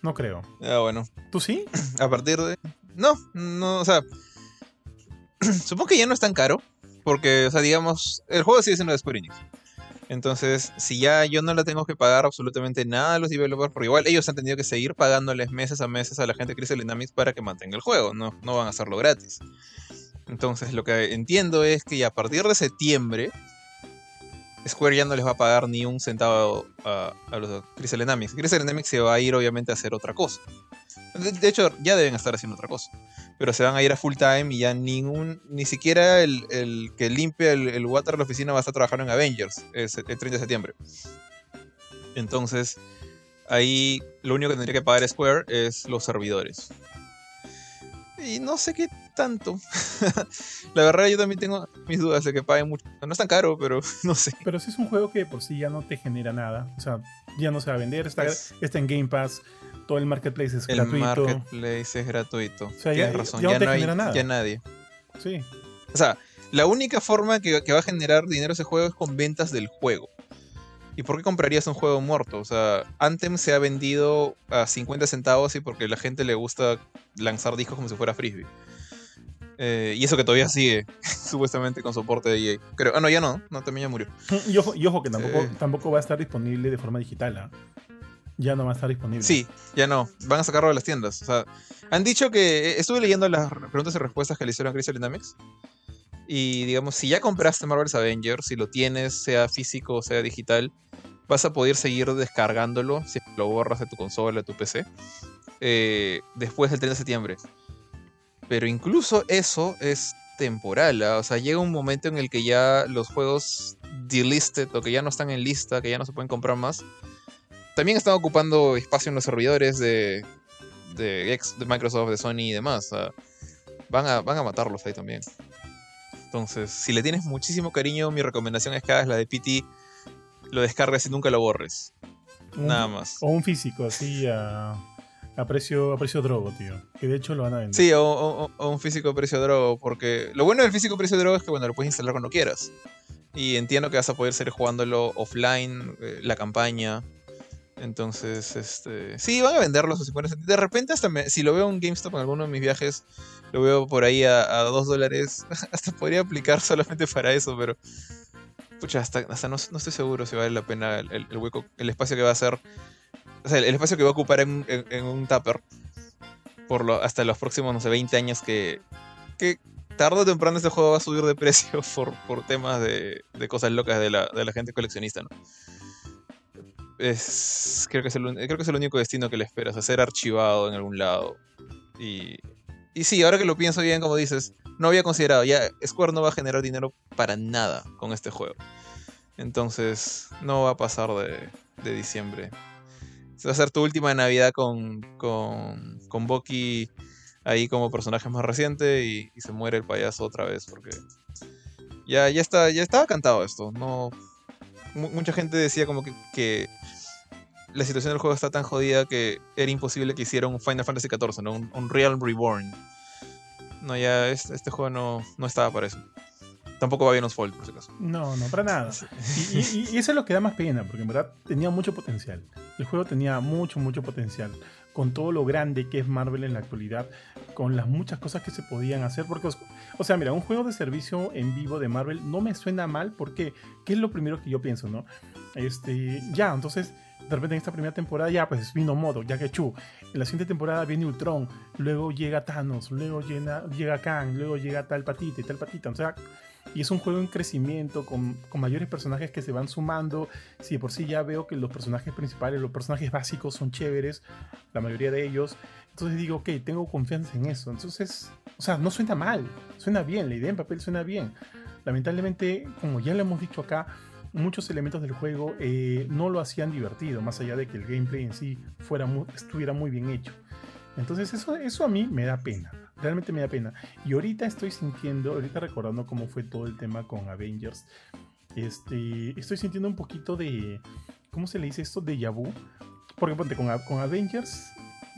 No creo. Ah, bueno. ¿Tú sí? (clears throat) A partir de. No, no, o sea. (clears throat) supongo que ya no es tan caro. Porque, o sea, digamos, el juego sigue siendo de Square Enix. Entonces, si ya yo no le tengo que pagar absolutamente nada a los developers, porque igual ellos han tenido que seguir pagándoles meses a meses a la gente de Crystal Dynamics para que mantenga el juego, no, no van a hacerlo gratis. Entonces, lo que entiendo es que ya a partir de septiembre, Square ya no les va a pagar ni un centavo a, los Crystal Dynamics. Crystal Dynamics se va a ir obviamente a hacer otra cosa. De, hecho, ya deben estar haciendo otra cosa. Pero se van a ir a full time y ya ningún, ni siquiera el, que limpia el, water de la oficina va a estar trabajando en Avengers el 30 de septiembre. Entonces, ahí lo único que tendría que pagar Square es los servidores. Y no sé qué tanto. (laughs) la verdad, yo también tengo mis dudas de que paguen mucho. No es tan caro, pero (laughs) no sé. Pero si es un juego que por sí ya no te genera nada. O sea, ya no se va a vender. Está, está en Game Pass. Todo el marketplace es gratuito. El marketplace es gratuito. O sea, Tienes razón, ya, no, hay nada. ya nadie. Sí. O sea, la única forma que, que va a generar dinero ese juego es con ventas del juego. ¿Y por qué comprarías un juego muerto? O sea, Anthem se ha vendido a 50 centavos y porque a la gente le gusta lanzar discos como si fuera frisbee. Eh, y eso que todavía sigue, (laughs) supuestamente con soporte de EA. Creo. Ah, no, ya no, no, también ya murió. (laughs) Y ojo, y ojo que tampoco, eh. tampoco va a estar disponible de forma digital. ¿ah? Ya no va a estar disponible. Sí, ya no. Van a sacarlo de las tiendas. O sea, han dicho que. Eh, estuve leyendo las preguntas y respuestas que le hicieron a Crystal Dynamics. Y digamos, si ya compraste Marvel's Avengers, si lo tienes, sea físico o sea digital, vas a poder seguir descargándolo si lo borras de tu consola, de tu PC, después del 30 de septiembre. Pero incluso eso es temporal, ¿ah? o sea, llega un momento en el que ya los juegos delisted o que ya no están en lista, que ya no se pueden comprar más, también están ocupando espacio en los servidores de, de, Microsoft, de Sony y demás. van, a, van a matarlos ahí también. Entonces, si le tienes muchísimo cariño, mi recomendación es que hagas la de PT lo descargues y nunca lo borres. Un- Nada más. O un físico, así a, a precio, a precio drogo, tío. Que de hecho lo van a vender. Sí, o, o- o un físico precio drogo, porque lo bueno del físico precio drogo es que bueno, lo puedes instalar cuando quieras. Y entiendo que vas a poder seguir jugándolo offline, eh, la campaña. Entonces, este. Sí, van a venderlos a 50 centavos. De repente, hasta me- si lo veo en GameStop en alguno de mis viajes, lo veo por ahí a, a 2 dólares. (laughs) Hasta podría aplicar solamente para eso, pero. Pucha, hasta, hasta no, estoy seguro si vale la pena el, hueco, el espacio que va a ser. O sea, el, espacio que va a ocupar en, en- en un tupper. Por hasta los próximos, no sé, 20 años que. que tarde o temprano este juego va a subir de precio (laughs) por, por temas de, de cosas locas de la, de la gente coleccionista, ¿no? Es, creo, que es el, creo que es el único destino que le esperas, a ser archivado en algún lado. Y, y sí, ahora que lo pienso bien, como dices, no había considerado, ya Square no va a generar dinero para nada con este juego. Entonces, no va a pasar de, de diciembre. Se va a ser tu última Navidad con, con, con Bucky ahí como personaje más reciente y, se muere el payaso otra vez porque ya, ya, está, ya estaba cantado esto. No, mu- mucha gente decía como que, que la situación del juego está tan jodida que era imposible que hiciera un Final Fantasy XIV, ¿no? un, un Realm Reborn. No, ya es- este, juego no, no estaba para eso. Tampoco va bien Fall, por si acaso. No, no, para nada. Y, y- y eso es lo que da más pena, porque en verdad tenía mucho potencial. El juego tenía mucho, mucho potencial. Con todo lo grande que es Marvel en la actualidad, con las muchas cosas que se podían hacer. Porque, o sea, mira, un juego de servicio en vivo de Marvel no me suena mal, porque ¿qué es lo primero que yo pienso, no? Este, ya, entonces, de repente en esta primera temporada ya, pues vino Modo, ya que Chu. En la siguiente temporada viene Ultron, luego llega Thanos, luego llega, llega Kang, luego llega tal patita y tal patita. O sea, y es un juego en crecimiento, con, con mayores personajes que se van sumando. Si de por sí ya veo que los personajes principales, los personajes básicos son chéveres, la mayoría de ellos. Entonces digo, ok, tengo confianza en eso. Entonces, o sea, no suena mal, suena bien, la idea en papel suena bien. Lamentablemente, como ya lo hemos dicho acá, muchos elementos del juego eh, no lo hacían divertido, más allá de que el gameplay en sí fuera estuviera muy bien hecho. Entonces eso, eso a mí me da pena, realmente me da pena. Y ahorita estoy sintiendo, ahorita recordando cómo fue todo el tema con Avengers, este, estoy sintiendo un poquito de, ¿cómo se le dice esto? De vu. Porque ponte, con, con Avengers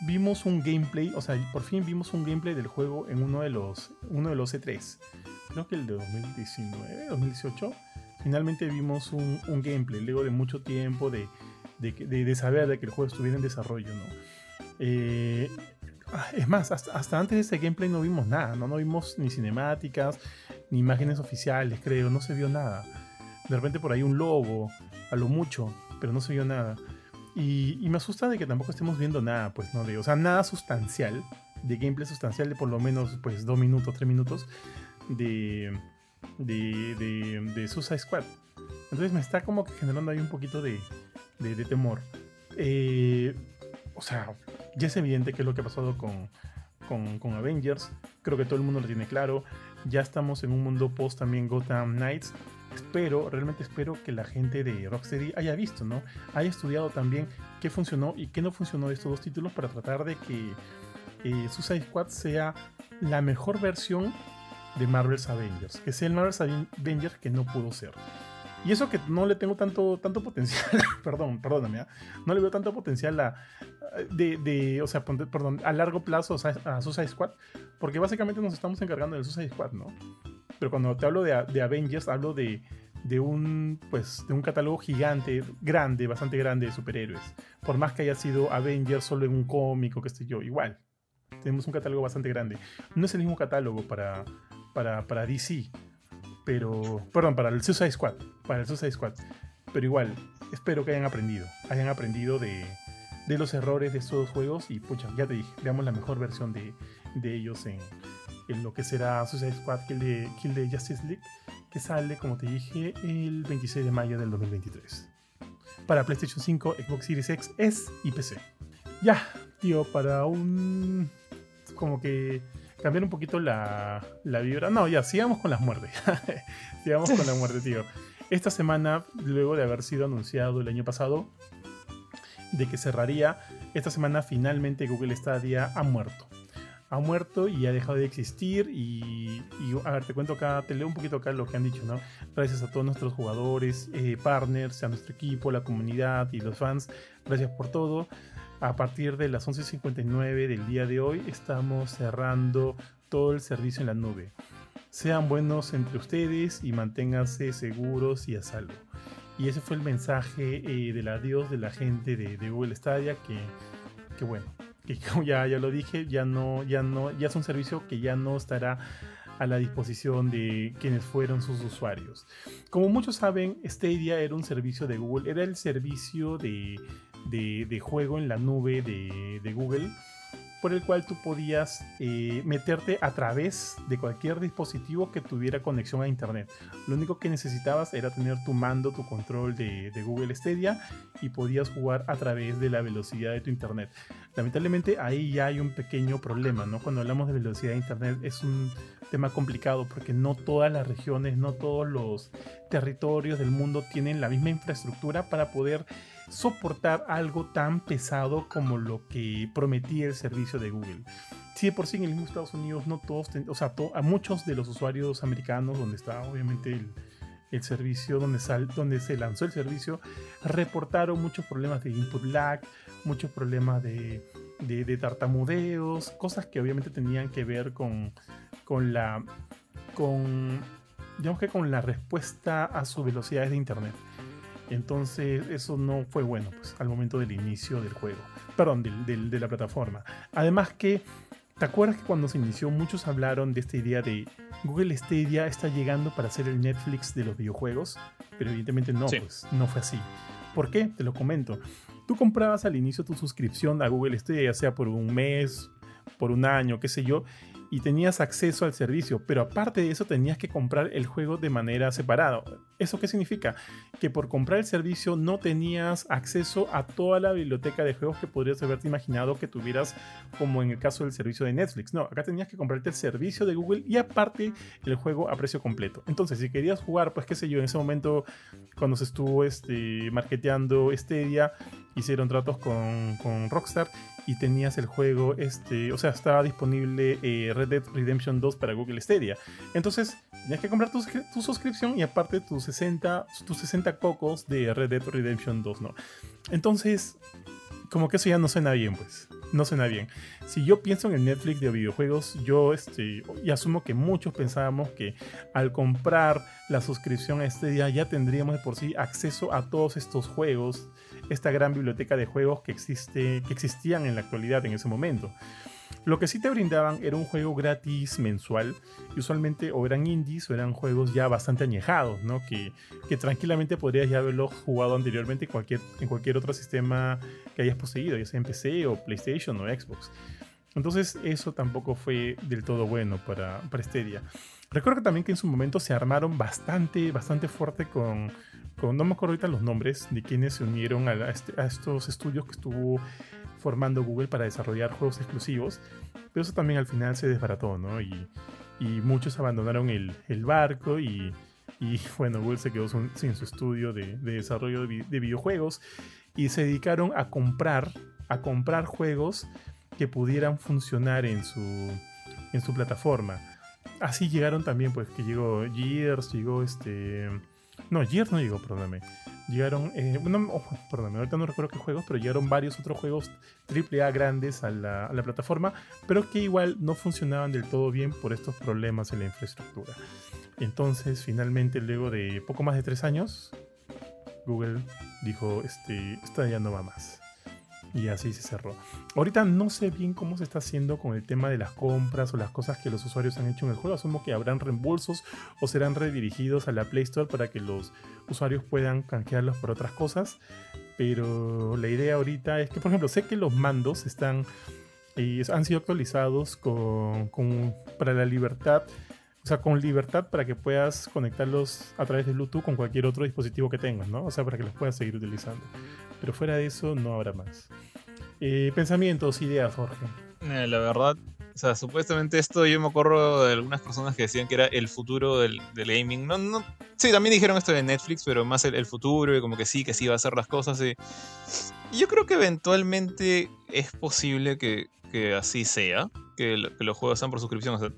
vimos un gameplay, o sea, por fin vimos un gameplay del juego en uno de los, uno de los E3. Creo que el de 2019, 2018. Finalmente vimos un, gameplay, luego de mucho tiempo de, de, saber de que el juego estuviera en desarrollo, ¿no? Eh, ah, es más, hasta, antes de ese gameplay no vimos nada, ¿no? No vimos ni cinemáticas, ni imágenes oficiales, creo, no se vio nada. De repente por ahí un logo, a lo mucho, pero no se vio nada. Y, y me asusta de que tampoco estemos viendo nada, pues, ¿no? De, o sea, nada sustancial, de gameplay sustancial de por lo menos, pues, dos minutos, tres minutos de, de, de, de Suicide Squad. Entonces me está como que generando ahí un poquito de, de, temor. Eh, o sea, ya es evidente que es lo que ha pasado con, con, con Avengers. Creo que todo el mundo lo tiene claro. Ya estamos en un mundo post también Gotham Knights. Espero, realmente espero que la gente de Rocksteady haya visto, ¿no? Haya estudiado también qué funcionó y qué no funcionó de estos dos títulos para tratar de que eh, Suicide Squad sea la mejor versión de Marvel's Avengers. Que sea el Marvel's Avengers que no pudo ser. Y eso que no le tengo tanto, tanto potencial, (laughs) perdón, perdóname, ¿ah? no le veo tanto potencial a, de, de, o sea, perdón, a largo plazo o sea, a Suicide Squad, porque básicamente nos estamos encargando del Suicide Squad, ¿no? Pero cuando te hablo de, de Avengers, hablo de, de un, pues, de un catálogo gigante, grande, bastante grande de superhéroes. Por más que haya sido Avengers solo en un cómico, que sé yo, igual. Tenemos un catálogo bastante grande. No es el mismo catálogo para, para, para DC, pero, perdón, para el Suicide Squad, para el Suicide Squad. Pero igual, espero que hayan aprendido, hayan aprendido de, de los errores de estos juegos y pucha, ya te dije, veamos la mejor versión de, de ellos en, en lo que será Suicide Squad Kill de, Kill the Justice League, que sale, como te dije, el 26 de mayo del 2023. Para PlayStation 5, Xbox Series X, S y PC. Ya, tío, para un... como que cambiar un poquito la, la vibra. No, ya, sigamos con las muertes. (laughs) sigamos con la muerte, tío. Esta semana, luego de haber sido anunciado el año pasado de que cerraría, esta semana finalmente Google Stadia ha muerto. ha muerto y ha dejado de existir. Y, a ver, te cuento acá, te leo un poquito acá lo que han dicho, ¿no? Gracias a todos nuestros jugadores, eh, partners, a nuestro equipo, la comunidad y los fans. Gracias por todo. A partir de las 11.59 del día de hoy estamos cerrando todo el servicio en la nube. Sean buenos entre ustedes y manténganse seguros y a salvo. Y ese fue el mensaje eh, del adiós de la gente de, Google Stadia que, que bueno, que (laughs) como ya, ya lo dije, ya no, ya no, ya es un servicio que ya no estará a la disposición de quienes fueron sus usuarios. Como muchos saben, Stadia era un servicio de Google, era el servicio de, de, juego en la nube de, de Google por el cual tú podías eh, meterte a través de cualquier dispositivo que tuviera conexión a internet. Lo único que necesitabas era tener tu mando, tu control de, Google Stadia y podías jugar a través de la velocidad de tu internet. Lamentablemente ahí ya hay un pequeño problema, ¿no? Cuando hablamos de velocidad de internet es un tema complicado porque no todas las regiones, no todos los territorios del mundo tienen la misma infraestructura para poder soportar algo tan pesado como lo que prometía el servicio de Google. De por sí en el mismo Estados Unidos no todos, o sea, a muchos de los usuarios americanos, donde está obviamente el, servicio, donde, se lanzó el servicio, reportaron muchos problemas de input lag, muchos problemas de, de, de tartamudeos, cosas que obviamente tenían que ver con, la... digamos que con la respuesta a sus velocidades de internet. Entonces eso no fue bueno pues, al momento del inicio del juego. Perdón, de la plataforma. Además que, ¿te acuerdas que cuando se inició muchos hablaron de esta idea de Google Stadia está llegando para ser el Netflix de los videojuegos? Pero evidentemente no, pues no fue así. ¿Por qué? Te lo comento. Tú comprabas al inicio tu suscripción a Google Stadia, ya sea por un mes, por un año, qué sé yo, y tenías acceso al servicio, pero aparte de eso tenías que comprar el juego de manera separada. ¿Eso qué significa? Que por comprar el servicio no tenías acceso a toda la biblioteca de juegos que podrías haberte imaginado que tuvieras como en el caso del servicio de Netflix. No, acá tenías que comprarte el servicio de Google y aparte el juego a precio completo. Entonces, si querías jugar, pues qué sé yo, en ese momento cuando se estuvo este, marketeando Stadia, hicieron tratos con, con Rockstar y tenías el juego, este, o sea, estaba disponible eh, Red Dead Redemption 2 para Google Stadia. Entonces, tenías que comprar tu, suscripción y aparte tus 60, tus 60 cocos de Red Dead Redemption 2, ¿no? Entonces, como que eso ya no suena bien, pues. No suena bien. Si yo pienso en el Netflix de videojuegos, yo este, y asumo que muchos pensábamos que al comprar la suscripción a este día ya tendríamos de por sí acceso a todos estos juegos esta gran biblioteca de juegos que, existe, que existían en la actualidad en ese momento. Lo que sí te brindaban era un juego gratis mensual, y usualmente o eran indies o eran juegos ya bastante añejados, ¿no? que, que tranquilamente podrías ya haberlo jugado anteriormente en cualquier, en cualquier otro sistema que hayas poseído, ya sea en PC o PlayStation o Xbox. Entonces eso tampoco fue del todo bueno para, para Stadia. Recuerdo también que en su momento se armaron bastante, bastante fuerte con, no me acuerdo ahorita los nombres de quienes se unieron este, a, estos estudios que estuvo formando Google para desarrollar juegos exclusivos, pero eso también al final se desbarató, ¿no? Y, muchos abandonaron el, barco y, (laughs) bueno, Google se quedó sin su estudio de, desarrollo de, videojuegos y se dedicaron a comprar, a comprar juegos que pudieran funcionar en su, en su plataforma. Así llegaron también, pues, que llegó Gears, llegó este no, Gears no llegó, perdóname. Llegaron, eh, oh, perdóname, ahorita no recuerdo qué juegos, pero llegaron varios otros juegos AAA grandes a la, plataforma, pero que igual no funcionaban del todo bien por estos problemas en la infraestructura. Entonces, finalmente, luego de poco más de tres años, Google dijo, este, esta ya no va más. Y así se cerró. Ahorita no sé bien cómo se está haciendo con el tema de las compras o las cosas que los usuarios han hecho en el juego. Asumo que habrán reembolsos o serán redirigidos a la Play Store para que los usuarios puedan canjearlos por otras cosas. Pero la idea ahorita es que, por ejemplo, sé que los mandos están y han sido actualizados con, para la libertad. O sea, con libertad para que puedas conectarlos a través de Bluetooth con cualquier otro dispositivo que tengas, ¿no? O sea, para que los puedas seguir utilizando. Pero fuera de eso, no habrá más. Eh, pensamientos, ideas, Jorge. Eh, la verdad, o sea, supuestamente esto yo me acuerdo de algunas personas que decían que era el futuro del, gaming. No, no, sí, también dijeron esto de Netflix, pero más el, futuro y como que sí, que sí va a hacer las cosas. Y, yo creo que eventualmente es posible que, que así sea, que, los juegos sean por suscripción.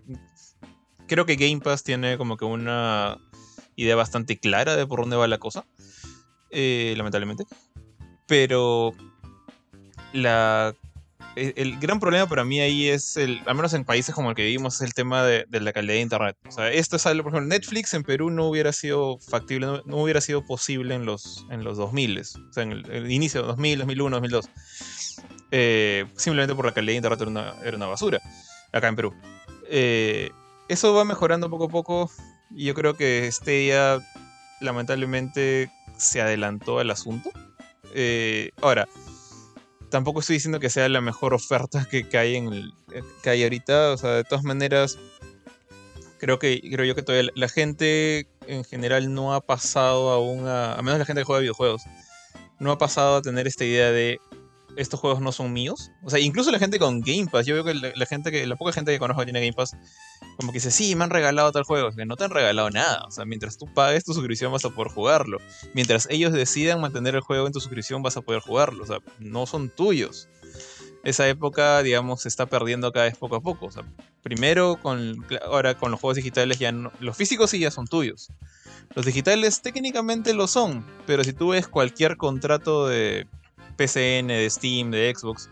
creo que Game Pass tiene como que una idea bastante clara de por dónde va la cosa, eh, lamentablemente. Pero la e, el gran problema para mí ahí es, el, al menos en países como el que vivimos, es el tema de, la calidad de internet. O sea, esto es algo, por ejemplo, Netflix en Perú no hubiera sido factible, no, hubiera sido posible en los, en los 2000, o sea, en el, inicio de 2000, 2001, 2002. simplemente por la calidad de internet era una, era una basura, acá en Perú. Eh, eso va mejorando poco a poco y yo creo que este día lamentablemente se adelantó al asunto. Eh, ahora, tampoco estoy diciendo que sea la mejor oferta que, hay en el, que hay ahorita. O sea, de todas maneras, creo que creo yo que todavía la gente en general no ha pasado aún a, a menos la gente que juega videojuegos, no ha pasado a tener esta idea de estos juegos no son míos. O sea, incluso la gente con Game Pass, yo veo que la, gente que, la poca gente que conozco tiene Game Pass, como que dice, sí, me han regalado tal juego. no te han regalado nada. O sea, mientras tú pagues tu suscripción vas a poder jugarlo. Mientras ellos decidan mantener el juego en tu suscripción vas a poder jugarlo. O sea, no son tuyos. Esa época, digamos, se está perdiendo cada vez poco a poco. O sea, primero, con, ahora con los juegos digitales ya no, los físicos sí ya son tuyos. Los digitales técnicamente lo son, pero si tú ves cualquier contrato de PCN, de Steam, de Xbox,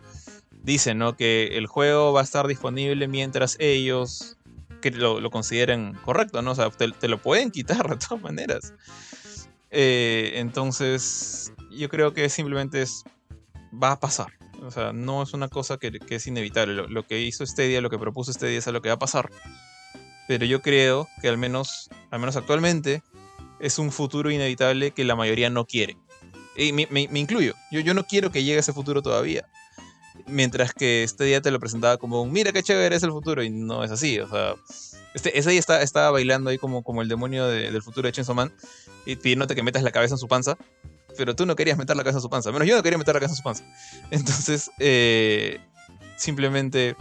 dicen ¿no? que el juego va a estar disponible mientras ellos que lo, consideren correcto, ¿no? O sea, te, lo pueden quitar (laughs) de todas maneras. Eh, entonces, yo creo que simplemente es, va a pasar. O sea, no es una cosa que, es inevitable. Lo, lo, que hizo este día, lo que propuso este día es lo que va a pasar. Pero yo creo que al menos, al menos actualmente, es un futuro inevitable que la mayoría no quiere. Y me, incluyo. Yo, yo no quiero que llegue ese futuro todavía. Mientras que este día te lo presentaba como un, mira qué chévere es el futuro. Y no es así. O sea, este, ese día está, estaba bailando ahí como, como el demonio del futuro de Chainsaw Man. Y pidiéndote que metas la cabeza en su panza. Pero tú no querías meter la cabeza en su panza. Menos yo no quería meter la cabeza en su panza. (laughs) Entonces, eh, simplemente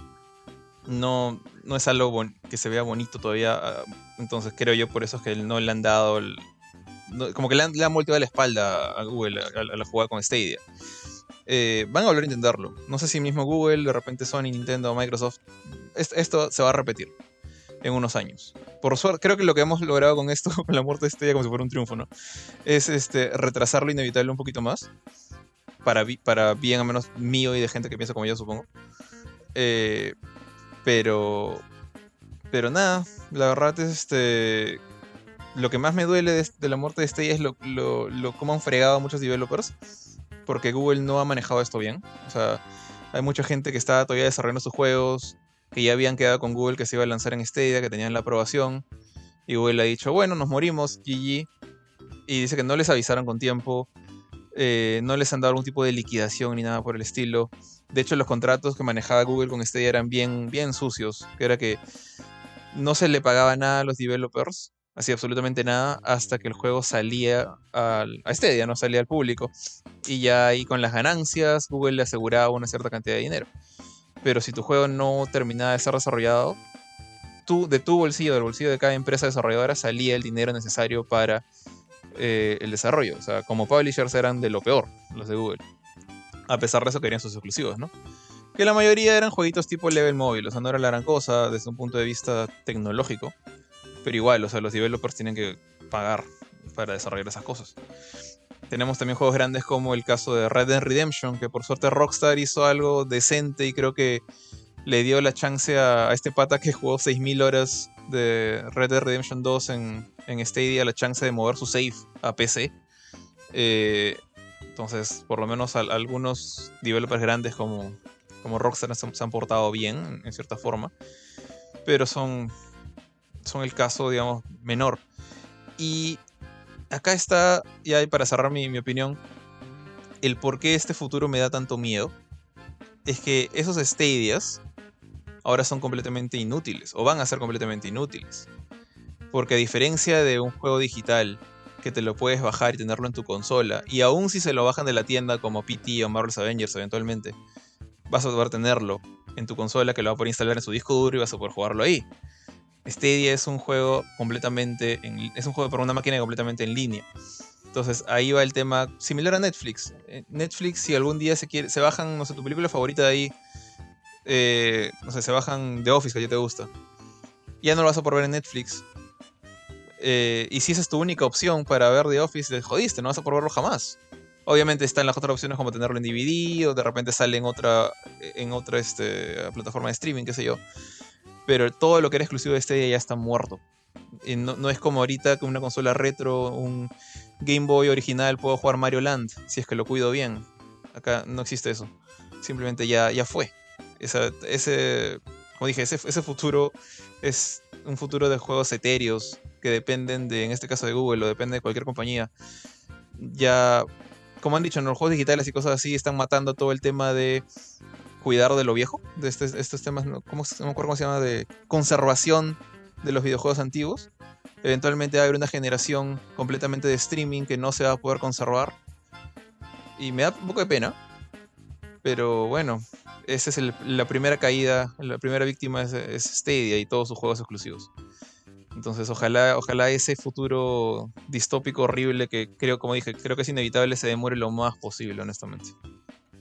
no, no es algo que se vea bonito todavía. Ah, entonces creo yo por eso es que no le han dado el, como que le han, le han la espalda a Google a, la jugada con Stadia. Eh, van a volver a intentarlo. No sé si mismo Google, de repente Sony, Nintendo, Microsoft. esto se va a repetir en unos años. Por suerte, creo que lo que hemos logrado con esto, (laughs) con la muerte de Stadia, como si fuera un triunfo, ¿no? Es este, retrasar lo inevitable un poquito más. Para, para bien, al menos mío y de gente que piensa como yo, supongo. Eh, pero. Pero nada, la verdad es este lo que más me duele de, la muerte de Stadia es lo, lo, cómo han fregado a muchos developers. Porque Google no ha manejado esto bien. O sea, hay mucha gente que está todavía desarrollando sus juegos, que ya habían quedado con Google que se iba a lanzar en Stadia, que tenían la aprobación. Y Google ha dicho, bueno, nos morimos, GG. Y dice que no les avisaron con tiempo. Eh, no les han dado algún tipo de liquidación ni nada por el estilo. De hecho, los contratos que manejaba Google con Stadia eran bien, bien sucios. Que era que no se le pagaba nada a los developers hacía absolutamente nada hasta que el juego salía al, a Stadia, no salía al público. Y ya ahí con las ganancias, Google le aseguraba una cierta cantidad de dinero. Pero si tu juego no terminaba de ser desarrollado, tú, de tu bolsillo, del bolsillo de cada empresa desarrolladora, salía el dinero necesario para eh, el desarrollo. O sea, como publishers eran de lo peor, los de Google. A pesar de eso querían sus exclusivos, ¿no? Que la mayoría eran jueguitos tipo level móvil, o sea, no era la gran cosa desde un punto de vista tecnológico. Pero igual, o sea, los developers tienen que pagar para desarrollar esas cosas. Tenemos también juegos grandes como el caso de Red Dead Redemption, que por suerte Rockstar hizo algo decente y creo que le dio la chance a, este pata que jugó 6.000 horas de Red Dead Redemption 2 en, en Stadia la chance de mover su save a PC. Eh, entonces, por lo menos algunos developers grandes como, como Rockstar se, se, han portado bien, en cierta forma. Pero son son el caso, digamos, menor. Y acá está, ya para cerrar mi, opinión, el por qué este futuro me da tanto miedo. Es que esos Stadias ahora son completamente inútiles, o van a ser completamente inútiles. Porque a diferencia de un juego digital que te lo puedes bajar y tenerlo en tu consola, y aún si se lo bajan de la tienda como PT o Marvel's Avengers eventualmente, vas a poder tenerlo en tu consola que lo va a poder instalar en su disco duro y vas a poder jugarlo ahí. Stadia es un juego completamente, es un juego para una máquina completamente en línea. Entonces ahí va el tema similar a Netflix. Eh, Netflix, si algún día se quiere, se bajan, no sé, tu película favorita de ahí, eh, no sé, se bajan The Office, que ya te gusta. Ya no lo vas a poder ver en Netflix. Eh, y si esa es tu única opción para ver The Office, le jodiste, no vas a poder verlo jamás. Obviamente están las otras opciones como tenerlo en DVD o de repente sale en otra, en otra este, plataforma de streaming, qué sé yo. Pero todo lo que era exclusivo de este ya está muerto. No, no, es como ahorita que una consola retro, un Game Boy original, puedo jugar Mario Land, si es que lo cuido bien. Acá no existe eso. Simplemente ya, ya fue. ese, como dije, ese, ese futuro es un futuro de juegos etéreos que dependen de, en este caso de Google o depende de cualquier compañía. Ya, como han dicho, en los juegos digitales y cosas así están matando todo el tema de cuidar de lo viejo, de este, estos temas, ¿cómo, no me acuerdo cómo se llama, de conservación de los videojuegos antiguos. Eventualmente va a haber una generación completamente de streaming que no se va a poder conservar. Y me da un poco de pena. Pero bueno, esa es la primera caída, la primera víctima es, es, Stadia y todos sus juegos exclusivos. Entonces ojalá, ojalá ese futuro distópico horrible que creo, como dije, creo que es inevitable se demore lo más posible, honestamente.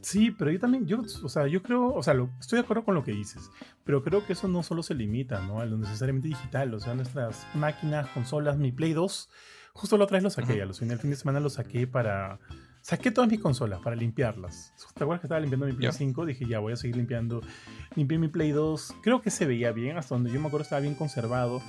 Sí, pero yo también, yo, o sea, yo creo, o sea, estoy de acuerdo con lo que dices, pero creo que eso no solo se limita, ¿no? A lo necesariamente digital, o sea, nuestras máquinas, consolas, mi Play 2, justo la otra vez lo saqué, a los fines del fin de semana lo saqué para, saqué todas mis consolas para limpiarlas. ¿Te acuerdas que estaba limpiando mi Play 5? Dije, ya, voy a seguir limpiando. Limpié mi Play 2, creo que se veía bien, hasta donde yo me acuerdo estaba bien conservado.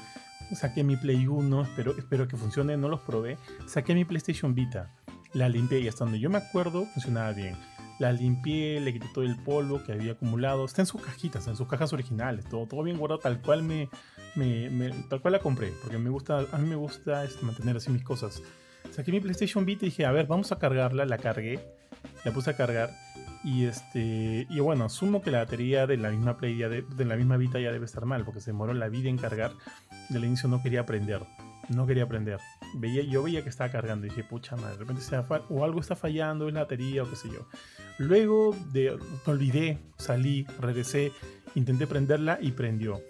Saqué mi Play 1, espero, espero que funcione, no los probé. Saqué mi PlayStation Vita, la limpié y hasta donde yo me acuerdo funcionaba bien la limpié, le quité todo el polvo que había acumulado. Está en sus cajitas, en sus cajas originales, todo, todo bien guardado, tal cual me, me, tal cual la compré, porque me gusta, a mí me gusta este, mantener así mis cosas. Saqué mi PlayStation Vita y dije, a ver, vamos a cargarla, la cargué, la puse a cargar. Y este. Y bueno, asumo que la batería de la misma Play de, de, la misma Vita ya debe estar mal, porque se demoró la vida en cargar. Del inicio no quería prender. No quería prender. Veía, yo veía que estaba cargando y dije, pucha madre, de repente se o algo está fallando en la batería o qué sé yo. Luego de, olvidé, salí, regresé, intenté prenderla y prendió.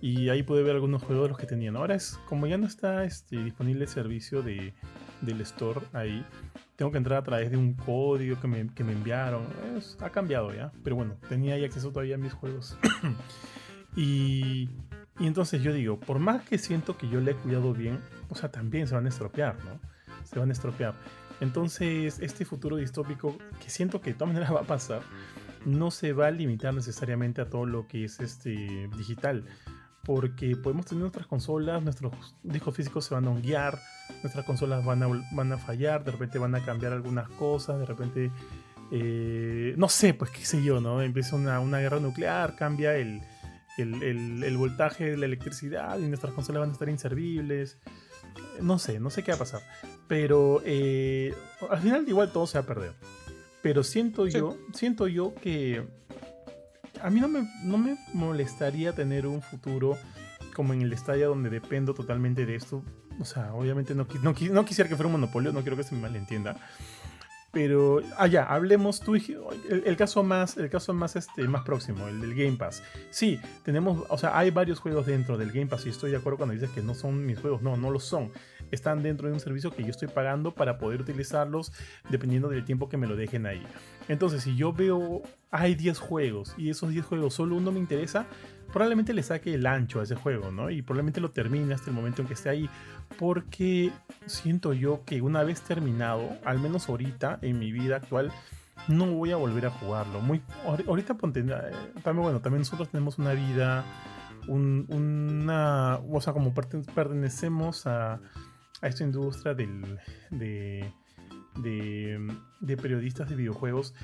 Y ahí pude ver algunos juegos de los que tenían. Ahora es como ya no está este, disponible el servicio de, del store ahí. Tengo que entrar a través de un código que me, que me enviaron. ha cambiado ya. Pero bueno, tenía ahí acceso todavía a mis juegos. (clears throat) y, y entonces yo digo, por más que siento que yo le he cuidado bien, o sea, también se van a estropear, ¿no? Se van a estropear. Entonces, este futuro distópico, que siento que de todas maneras (laughs) va a pasar, no se va a limitar necesariamente a todo lo que es este digital. Porque podemos tener nuestras consolas, nuestros discos físicos se van a honguear, nuestras consolas van a, fallar, de repente van a cambiar algunas cosas, de repente, eh, no sé, pues qué sé yo, ¿no? Empieza una, una guerra nuclear, cambia el, el, voltaje de la electricidad y nuestras consolas van a estar inservibles. No sé, no sé qué va a pasar. Pero eh, al final igual todo se va a perder. Pero siento yo, siento yo que a mí no me, no me molestaría tener un futuro como en el estadio donde dependo totalmente de esto. O sea, obviamente no, no, no quisiera que fuera un monopolio, no quiero que se me malentienda. Pero, ah, ya, hablemos tú el, el, caso más, el caso más, este, más próximo, el del Game Pass. Sí, tenemos, o sea, hay varios juegos dentro del Game Pass y estoy de acuerdo cuando dices que no son mis juegos. No, no lo son. Están dentro de un servicio que yo estoy pagando para poder utilizarlos dependiendo del tiempo que me lo dejen ahí. Entonces, si yo veo, hay 10 juegos y esos 10 juegos solo uno me interesa, probablemente le saque el ancho a ese juego, ¿no? Y probablemente lo termine hasta el momento en que esté ahí. Porque siento yo que una vez terminado, al menos ahorita en mi vida actual, no voy a volver a jugarlo. Muy, ahorita ponte, eh, también, bueno, también nosotros tenemos una vida, una, o sea, como pertenecemos a, a esta industria del, de, periodistas de videojuegos,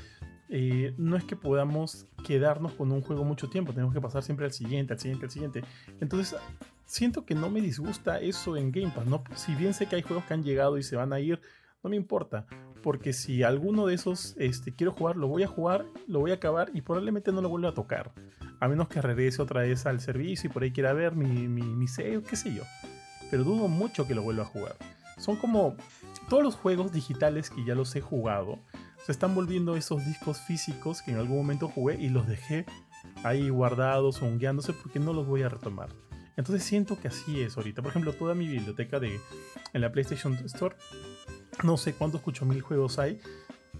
eh, no es que podamos quedarnos con un juego mucho tiempo, tenemos que pasar siempre al siguiente, al siguiente, al siguiente. Entonces, siento que no me disgusta eso en Game Pass, ¿no? Si bien sé que hay juegos que han llegado y se van a ir, no me importa, porque si alguno de esos este, quiero jugar, lo voy a jugar, lo voy a acabar y probablemente no lo vuelva a tocar, a menos que regrese otra vez al servicio y por ahí quiera ver mi, mi, mi save, qué sé yo. Pero dudo mucho que lo vuelva a jugar. Son como todos los juegos digitales que ya los he jugado se están volviendo esos discos físicos que en algún momento jugué y los dejé ahí guardados o porque no los voy a retomar. Entonces siento que así es ahorita. Por ejemplo, toda mi biblioteca de en la PlayStation Store, no sé cuántos 8000 juegos hay,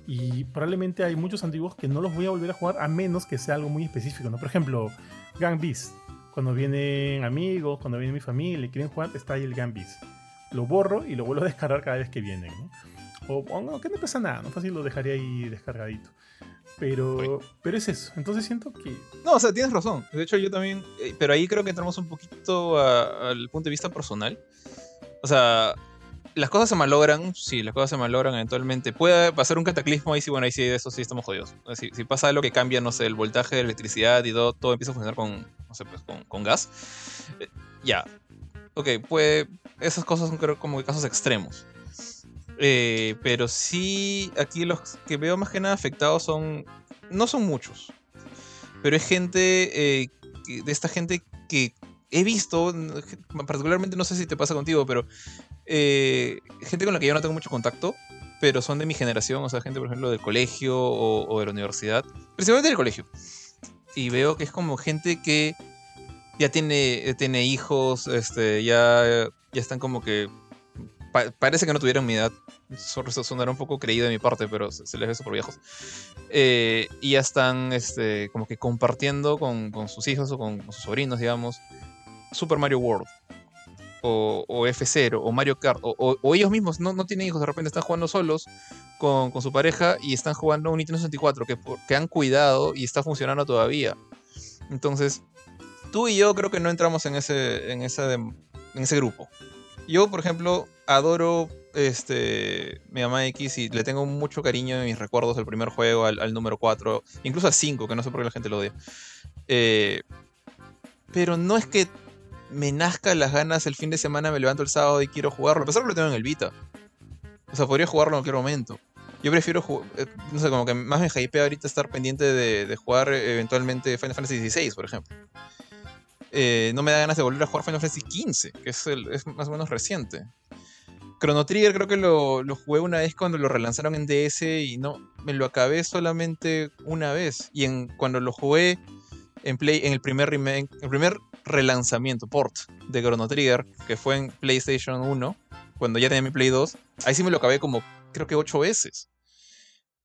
Y probablemente hay muchos antiguos que no los voy a volver a jugar a menos que sea algo muy específico, ¿no? Por ejemplo, Gang Beast. Cuando vienen amigos, cuando viene mi familia y quieren jugar, está ahí el Beast. Lo borro y lo vuelvo a (laughs) descargar cada vez que vienen, ¿no? O, no, que no pasa nada, no fácil lo dejaría ahí descargadito. Pero, pero es eso. Entonces siento que. No, o sea, tienes razón. De hecho, yo también. eh, pero ahí creo que entramos un poquito al punto de vista personal. O sea, las cosas se malogran. Sí, las cosas se malogran eventualmente. Puede pasar un cataclismo ahí sí, bueno, ahí sí, de eso sí estamos jodidos. Si, pasa algo que cambia, no sé, el voltaje de electricidad y todo, todo empieza a funcionar con, no sé, pues, con, con gas. eh, ya. Ok, puede. Esas cosas son creo como casos extremos. Eh, pero sí, aquí los que veo más que nada afectados son. No son muchos. Pero es gente. eh, de esta gente que he visto. Particularmente no sé si te pasa contigo, pero. Eh, gente con la que yo no tengo mucho contacto. Pero son de mi generación. O sea, gente, por ejemplo, del colegio o, o de la universidad. Principalmente del colegio. Y veo que es como gente que. Ya tiene, tiene hijos, este, ya, ya están como que pa- parece que no tuvieron mi edad. Sonará un poco creído de mi parte, pero se, se les ve súper viejos. Eh, y ya están este, como que compartiendo con, con sus hijos o con, con sus sobrinos, digamos, Super Mario World. O, o F0, o Mario Kart, o, ellos mismos no, no tienen hijos, de repente están jugando solos con, con su pareja y están jugando un Nintendo 64 que, que han cuidado y está funcionando todavía. Entonces, tú y yo creo que no entramos en ese, en en ese grupo. Yo, por ejemplo, adoro este Mega Man X y le tengo mucho cariño en mis recuerdos del primer juego, al, al número 4, incluso al 5, que no sé por qué la gente lo odia. Eh, pero no es que me nazca las ganas el fin de semana, me levanto el sábado y quiero jugarlo. A pesar que lo tengo en el Vita. O sea, podría jugarlo en cualquier momento. Yo prefiero, eh, no sé, como que más me hypea ahorita estar pendiente de, jugar eh, eventualmente Final Fantasy XVI, por ejemplo. Eh, no me da ganas de volver a jugar Final Fantasy XV, que es, el- más o menos reciente. Chrono Trigger creo que lo, lo jugué una vez cuando lo relanzaron en DS y no, me lo acabé solamente una vez. Y en, cuando lo jugué en Play, en el primer remake, el primer relanzamiento, port de Chrono Trigger, que fue en PlayStation 1, cuando ya tenía mi Play 2, ahí sí me lo acabé como creo que ocho veces.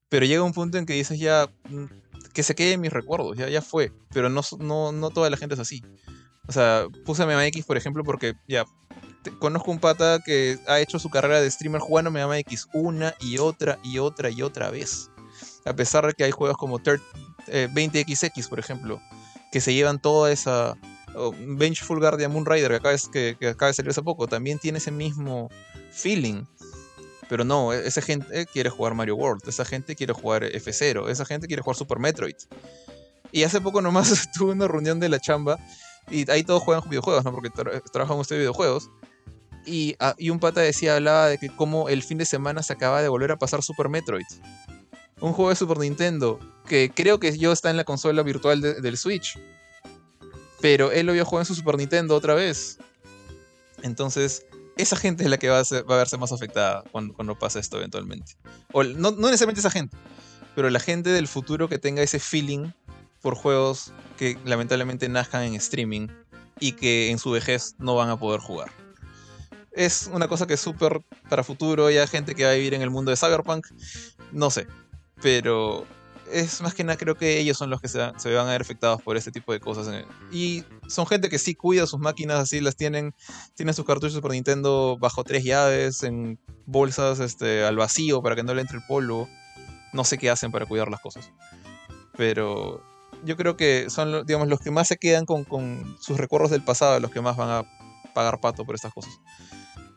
Pero llega un punto en que dices ya mm, que se quede en mis recuerdos, ya, ya fue. Pero no, no, no toda la gente es así. O sea, puse a Mega Man X, por ejemplo, porque ya conozco un pata que ha hecho su carrera de streamer jugando Mega Man X una y otra y otra y otra vez. A pesar de que hay juegos como Third- eh, 20XX, por ejemplo, que se llevan toda esa. O Vengeful Guardian Moon Rider, que acaba, de, que, de salir hace poco, también tiene ese mismo feeling. Pero no, e- esa gente quiere jugar Mario World, esa gente quiere jugar F0, esa gente quiere jugar Super Metroid. Y hace poco nomás (laughs) tuve una reunión de la chamba y ahí todos juegan videojuegos, ¿no? Porque tra trabajan ustedes videojuegos. Y, ah, y un pata decía, hablaba de que como el fin de semana se acaba de volver a pasar Super Metroid. Un juego de Super Nintendo, que creo que yo está en la consola virtual de- del Switch. Pero él lo había jugado en su Super Nintendo otra vez. Entonces, esa gente es la que va a, verse más afectada cuando, cuando pase esto eventualmente. O no necesariamente esa gente, pero la gente del futuro que tenga ese feeling por juegos que lamentablemente nazcan en streaming y que en su vejez no van a poder jugar. Es una cosa que es súper para futuro, ya gente que va a vivir en el mundo de Cyberpunk, no sé, pero es más que nada creo que ellos son los que se, van- se van a ver afectados por este tipo de cosas. eh. Y son gente que sí cuida sus máquinas, así las tienen, tienen sus cartuchos por Nintendo bajo tres llaves, en bolsas este, al vacío para que no le entre el polvo. No sé qué hacen para cuidar las cosas. Pero yo creo que son digamos, los que más se quedan con, con sus recuerdos del pasado, los que más van a pagar pato por estas cosas.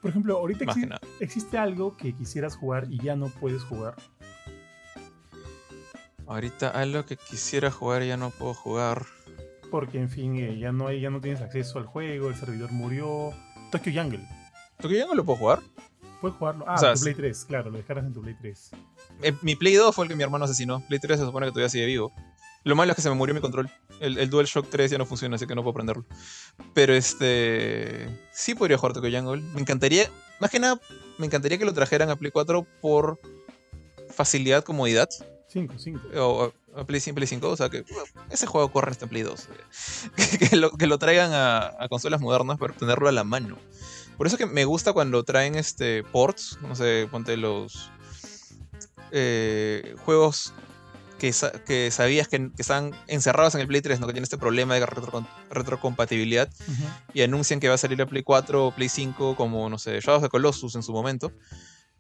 Por ejemplo, ahorita exi- existe algo que quisieras jugar y ya no puedes jugar. Ahorita algo que quisiera jugar ya no puedo jugar. Porque, en fin, eh, ya, no hay, ya no tienes acceso al juego, el servidor murió. Tokyo Jungle. ¿Porque ya no lo puedo jugar? Puedes jugarlo. Ah, O sea, tu. Play 3, claro, lo descargas en tu Play 3. Eh, mi Play 2 fue el que mi hermano asesinó. Play 3 se supone que todavía sigue vivo. Lo malo es que se me murió mi control. El, el DualShock 3 ya no funciona, así que no puedo prenderlo. Pero este. Sí podría jugar Tokyo Jungle. Me encantaría. Más que nada, me encantaría que lo trajeran a Play 4 por facilidad, comodidad. 5, 5. O a Play 5, Play 5. O sea que ese juego corre hasta Play 2. (laughs) que, que lo, que lo traigan a, a consolas modernas para tenerlo a la mano. Por eso que me gusta cuando traen este ports. No sé, ponte los. eh, juegos que, que sabías que, están encerrados en el Play 3, ¿no? que tiene este problema de retrocompatibilidad, y anuncian que va a salir el Play 4 o Play 5 como, no sé, Shadows de Colossus en su momento,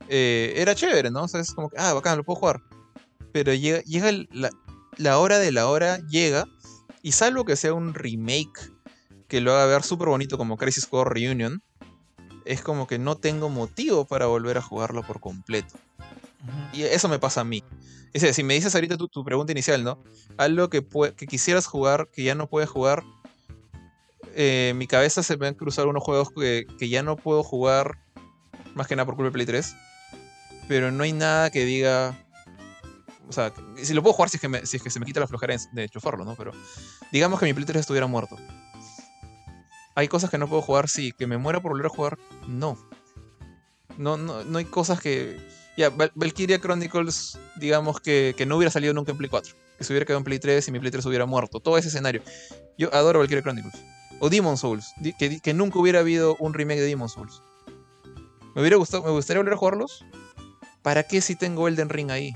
eh, era chévere, ¿no? O sea, es como que, ah, bacán, lo puedo jugar. Pero llega, llega la, la hora de la hora, llega, y salvo que sea un remake que lo haga ver súper bonito como Crisis Core Reunion, es como que no tengo motivo para volver a jugarlo por completo. Y eso me pasa a mí. Es decir, si me dices ahorita tu, pregunta inicial, ¿no? Algo que, que quisieras jugar, que ya no puedes jugar, eh, mi cabeza se me van a cruzar unos juegos que, ya no puedo jugar, más que nada por culpa de Play 3. Pero no hay nada que diga. O sea, si lo puedo jugar si es que, si es que se me quita la flojera de chufarlo, ¿no? Pero digamos que mi Play 3 estuviera muerto. Hay cosas que no puedo jugar, sí. Que me muera por volver a jugar, no. No, no, no hay cosas que ya, Valkyria Chronicles, digamos que, no hubiera salido nunca en Play 4. Que se hubiera quedado en Play 3 y mi Play 3 hubiera muerto. Todo ese escenario. Yo adoro Valkyria Chronicles. O Demon Souls. Que, nunca hubiera habido un remake de Demon Souls. ¿Me hubiera gustado, me gustaría volver a jugarlos? ¿Para qué si tengo Elden Ring ahí?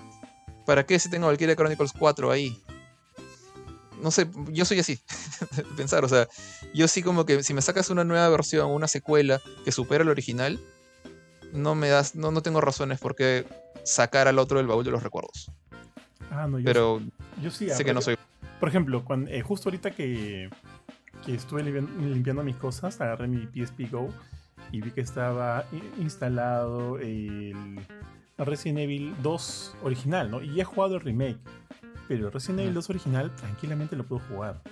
¿Para qué si tengo Valkyria Chronicles 4 ahí? No sé, yo soy así. (laughs) Pensar, o sea, yo sí como que si me sacas una nueva versión, una secuela que supera el original, no me das, no, no tengo razones por qué sacar al otro del baúl de los recuerdos. Ah, no, yo Pero yo sí, sé que no soy. Por ejemplo, cuando, eh, justo ahorita que, que estuve limpiando, mis cosas, agarré mi PSP Go y vi que estaba instalado el Resident Evil 2 original, ¿no? Y he jugado el remake, pero Resident Evil 2 original tranquilamente lo puedo jugar.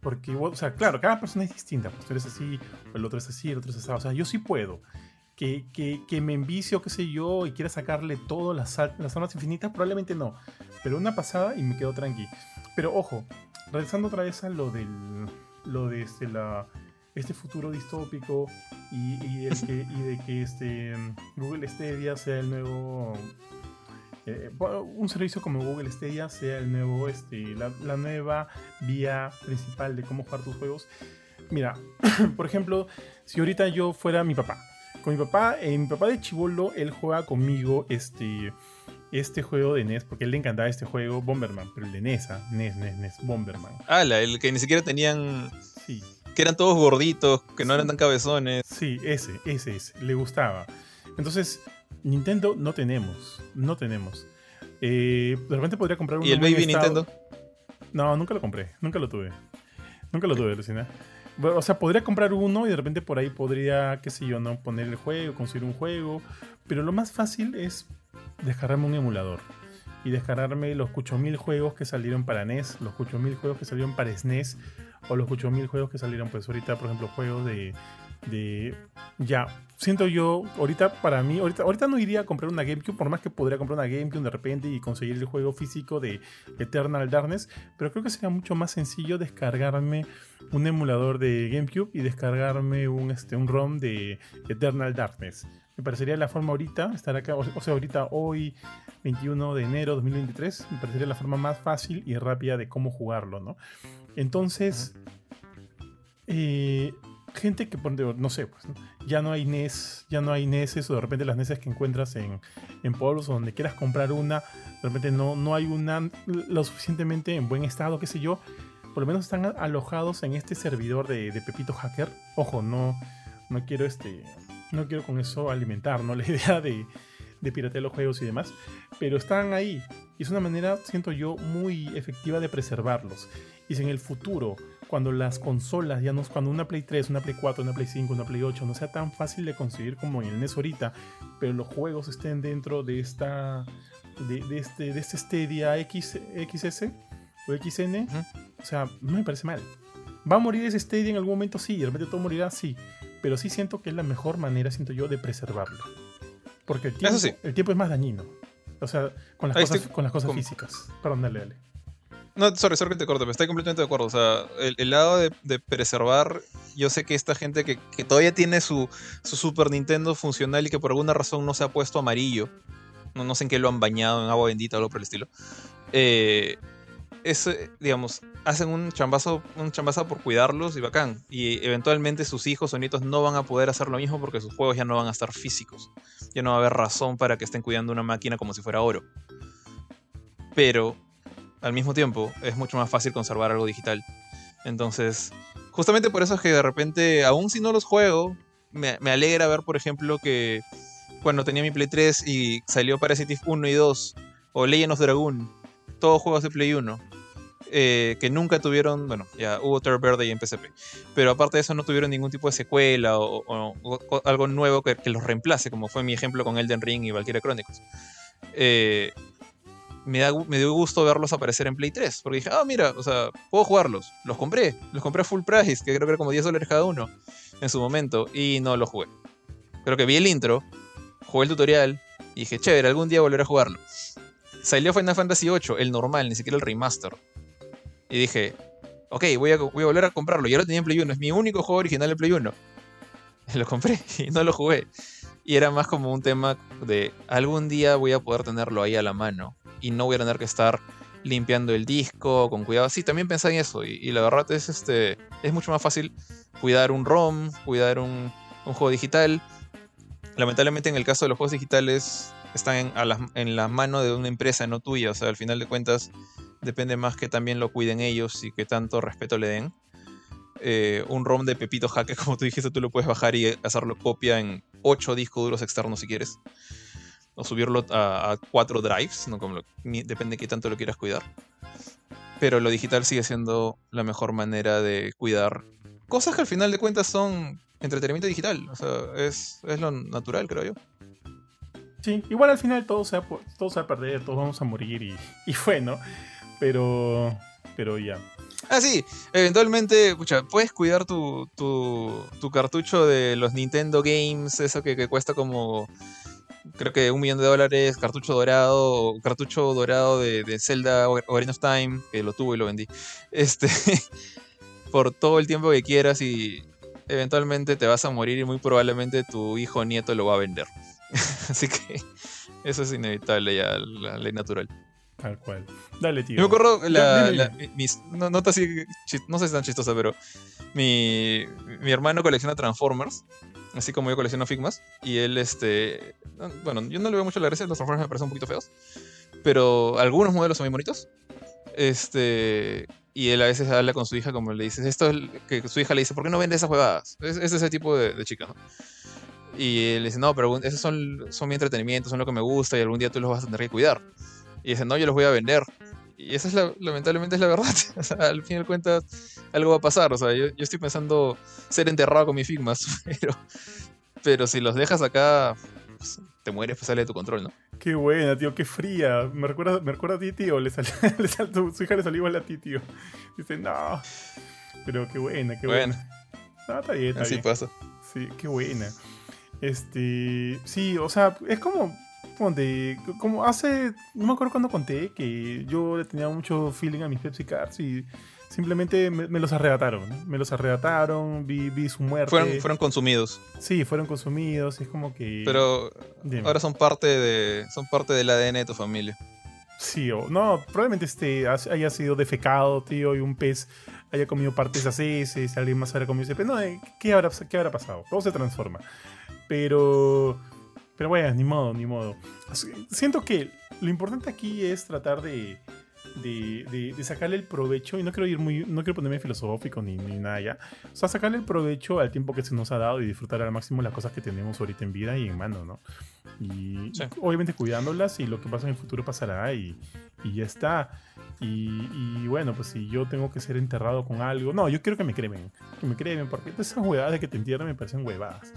Porque, o sea, claro, cada persona es distinta. Pues tú eres así, el otro es así, el otro es así. O sea, yo sí puedo que, me envicio, qué sé yo, y quiera sacarle todo las, las armas infinitas, probablemente no. Pero una pasada y me quedo tranqui. Pero ojo, regresando otra vez a lo del. lo de este, la, este futuro distópico y, el que, y de que este Google Stadia sea el nuevo. Eh, un servicio como Google Stadia sea el nuevo, este, la, la nueva vía principal de cómo jugar tus juegos. Mira, (clears throat) por ejemplo, si ahorita yo fuera mi papá, con mi papá, eh, mi papá de chivolo, él juega conmigo este, este juego de NES, porque a él le encantaba este juego, Bomberman, pero el de NES, ¿ah? NES, NES, NES, Bomberman. Ah, el que ni siquiera tenían... Sí. Que eran todos gorditos, que no eran tan cabezones. Sí, ese, ese, ese, le gustaba. Entonces, Nintendo no tenemos, no tenemos. Eh, de repente podría comprar un... ¿Y el Baby Nintendo? No, nunca lo compré, nunca lo tuve. Nunca lo tuve, Lucina. O sea, podría comprar uno y de repente por ahí podría, qué sé yo, ¿no? Poner el juego, conseguir un juego. Pero lo más fácil es descargarme un emulador. Y descargarme los 8000 juegos que salieron para NES, los 8000 juegos que salieron para SNES, o los 8000 juegos que salieron, pues ahorita, por ejemplo, juegos de, de ya siento yo ahorita para mí ahorita ahorita no iría a comprar una GameCube por más que podría comprar una GameCube de repente y conseguir el juego físico de Eternal Darkness pero creo que sería mucho más sencillo descargarme un emulador de GameCube y descargarme un este un ROM de Eternal Darkness. Me parecería la forma ahorita estar acá o sea ahorita hoy 21 de enero 2023 me parecería la forma más fácil y rápida de cómo jugarlo no entonces eh, gente que, no sé, pues, ya no hay NES, ya no hay NES o de repente las NES que encuentras en, en pueblos o donde quieras comprar una, de repente no, no hay una lo suficientemente en buen estado, qué sé yo, por lo menos están alojados en este servidor de, Pepito Hacker. Ojo, no, no quiero este, no quiero con eso alimentar, ¿no? (laughs) La idea de, de piratear los juegos y demás, pero están ahí. Y es una manera, siento yo, muy efectiva de preservarlos. Y si en el futuro cuando las consolas, ya no, cuando una Play 3, una Play 4, una Play 5, una Play 8 no sea tan fácil de conseguir como en el NES ahorita, pero los juegos estén dentro de esta de, este de este Stadia X, XS o XN, o sea, no me parece mal. ¿Va a morir ese Stadia en algún momento? Sí, de repente todo morirá, sí. Pero sí siento que es la mejor manera, siento yo, de preservarlo. Porque el tiempo, el tiempo es más dañino. O sea, con las cosas, con las cosas físicas. Perdón, dale, dale. No, sorry, sorry que te corto, pero estoy completamente de acuerdo. O sea, el, lado de, preservar, yo sé que esta gente que, todavía tiene su, Super Nintendo funcional y que por alguna razón no se ha puesto amarillo, no, no sé en qué lo han bañado, en agua bendita o algo por el estilo, eh, es, digamos, hacen un chambazo, un chambazo por cuidarlos y bacán. Y eventualmente sus hijos o nietos no van a poder hacer lo mismo porque sus juegos ya no van a estar físicos. Ya no va a haber razón para que estén cuidando una máquina como si fuera oro. pero al mismo tiempo es mucho más fácil conservar algo digital. Entonces, justamente por eso es que de repente, aún si no los juego, me, me alegra ver, por ejemplo, que cuando tenía mi Play 3 y salió Parasitic 1 y 2, o Legend of Dragoon, todos juegos de Play 1, eh, que nunca tuvieron, bueno, ya hubo Terror Verde y en PSP, pero aparte de eso no tuvieron ningún tipo de secuela o algo nuevo que, que los reemplace, como fue mi ejemplo con Elden Ring y Valkyria Chronicles. Eh, me, da, me dio gusto verlos aparecer en Play 3, porque dije, ah, mira, o sea, puedo jugarlos. Los compré, los compré a full price, que creo que era como 10 dólares cada uno en su momento, y no los jugué. Creo que vi el intro, jugué el tutorial, y dije, chévere, algún día volveré a jugarlo. Salió Final Fantasy VIII, el normal, ni siquiera el remaster. Y dije, ok, voy a, voy a volver a comprarlo. Y ahora tenía en Play 1, es mi único juego original en Play 1. (laughs) Lo compré y no lo jugué. Y era más como un tema de algún día voy a poder tenerlo ahí a la mano. Y no voy a tener que estar limpiando el disco con cuidado. Sí, también pensé en eso. Y, la verdad es, este, es mucho más fácil cuidar un ROM, cuidar un, un juego digital. Lamentablemente en el caso de los juegos digitales están en, las- la mano de una empresa, no tuya. O sea, al final de cuentas depende más que también lo cuiden ellos y que tanto respeto le den. Eh, un ROM de Pepito Hacker, (laughs) como tú dijiste, tú lo puedes bajar y hacerlo copia en 8 discos duros externos si quieres. O subirlo a, 4 drives, ¿no? Como lo- depende de qué tanto lo quieras cuidar. Pero lo digital sigue siendo la mejor manera de cuidar cosas que al final de cuentas son entretenimiento digital. O sea, es, es lo natural, creo yo. Sí, igual al final todo se va, a todo se va a perder, todos vamos a morir y, y fue, ¿no? Pero, pero ya. Ah, sí, eventualmente, escucha, puedes cuidar tu, tu, tu cartucho de los Nintendo Games, eso que, que cuesta como, creo que un millón de dólares, cartucho dorado, cartucho dorado de, de Zelda Ocar- Ocarina of Time, que lo tuve y lo vendí, (laughs) este, por todo el tiempo que quieras y eventualmente te vas a morir y muy probablemente tu hijo o nieto lo va a vender. (laughs) Así que eso es inevitable ya, la ley natural. Tal cual. Dale, tío. Yo me acuerdo, la, mis- no, no, así no sé si es tan chistosa, pero mi, mi hermano colecciona Transformers, así como yo colecciono Figmas, y él, este, no, bueno, yo no le veo mucho la gracia, los Transformers me parecen un poquito feos, pero algunos modelos son muy bonitos, este, y él a veces habla con su hija como le dices, esto es, que su hija le dice, ¿por qué no vende esas juegadas? Es, es ese tipo de, de chica, ¿no? Y él dice, no, pero esos son, son mi entretenimiento, son lo que me gusta y algún día tú los vas a tener que cuidar. Y dice, no, yo los voy a vender. Y esa es la, lamentablemente es la verdad. (laughs) O sea, al fin de cuentas, algo va a pasar. O sea, yo, yo estoy pensando ser enterrado con mis figmas, (laughs) pero, pero si los dejas acá, pues, te mueres, pues sale de tu control, ¿no? Qué buena, tío, qué fría. Me recuerda, me recuerda a ti, tío. Le sal- (laughs) le sal- su, hija le salió igual a ti, tío. Dice, no. Pero qué buena, qué buena. No, está bien, está Así bien. pasa. Sí, qué buena. Este, sí, o sea, es como, ponte, como hace, no me acuerdo cuando conté que yo le tenía mucho feeling a mis Pepsi Cards y simplemente me, me los arrebataron, ¿no? me los arrebataron, vi, vi su muerte. Fueron, fueron consumidos. Sí, fueron consumidos, y es como que... Pero Dime. ahora son parte de son parte del ADN de tu familia. Sí, o no, probablemente este haya sido defecado, tío, y un pez haya comido partes de heces, alguien más haya comido ese pez. No, eh, ¿qué habrá, ¿qué habrá pasado? Todo se transforma. Pero, pero bueno, ni modo, ni modo. Siento que lo importante aquí es tratar de, de, de- de sacarle el provecho, y no quiero ir muy, no quiero ponerme filosófico ni, ni nada ya. O sea, sacarle el provecho al tiempo que se nos ha dado y disfrutar al máximo las cosas que tenemos ahorita en vida y en mano, ¿no? Y Sí. obviamente cuidándolas y lo que pasa en el futuro pasará y, y ya está. Y, y bueno, pues si yo tengo que ser enterrado con algo, no, yo quiero que me cremen, que me cremen, porque esas huevadas de que te entierran me parecen huevadas.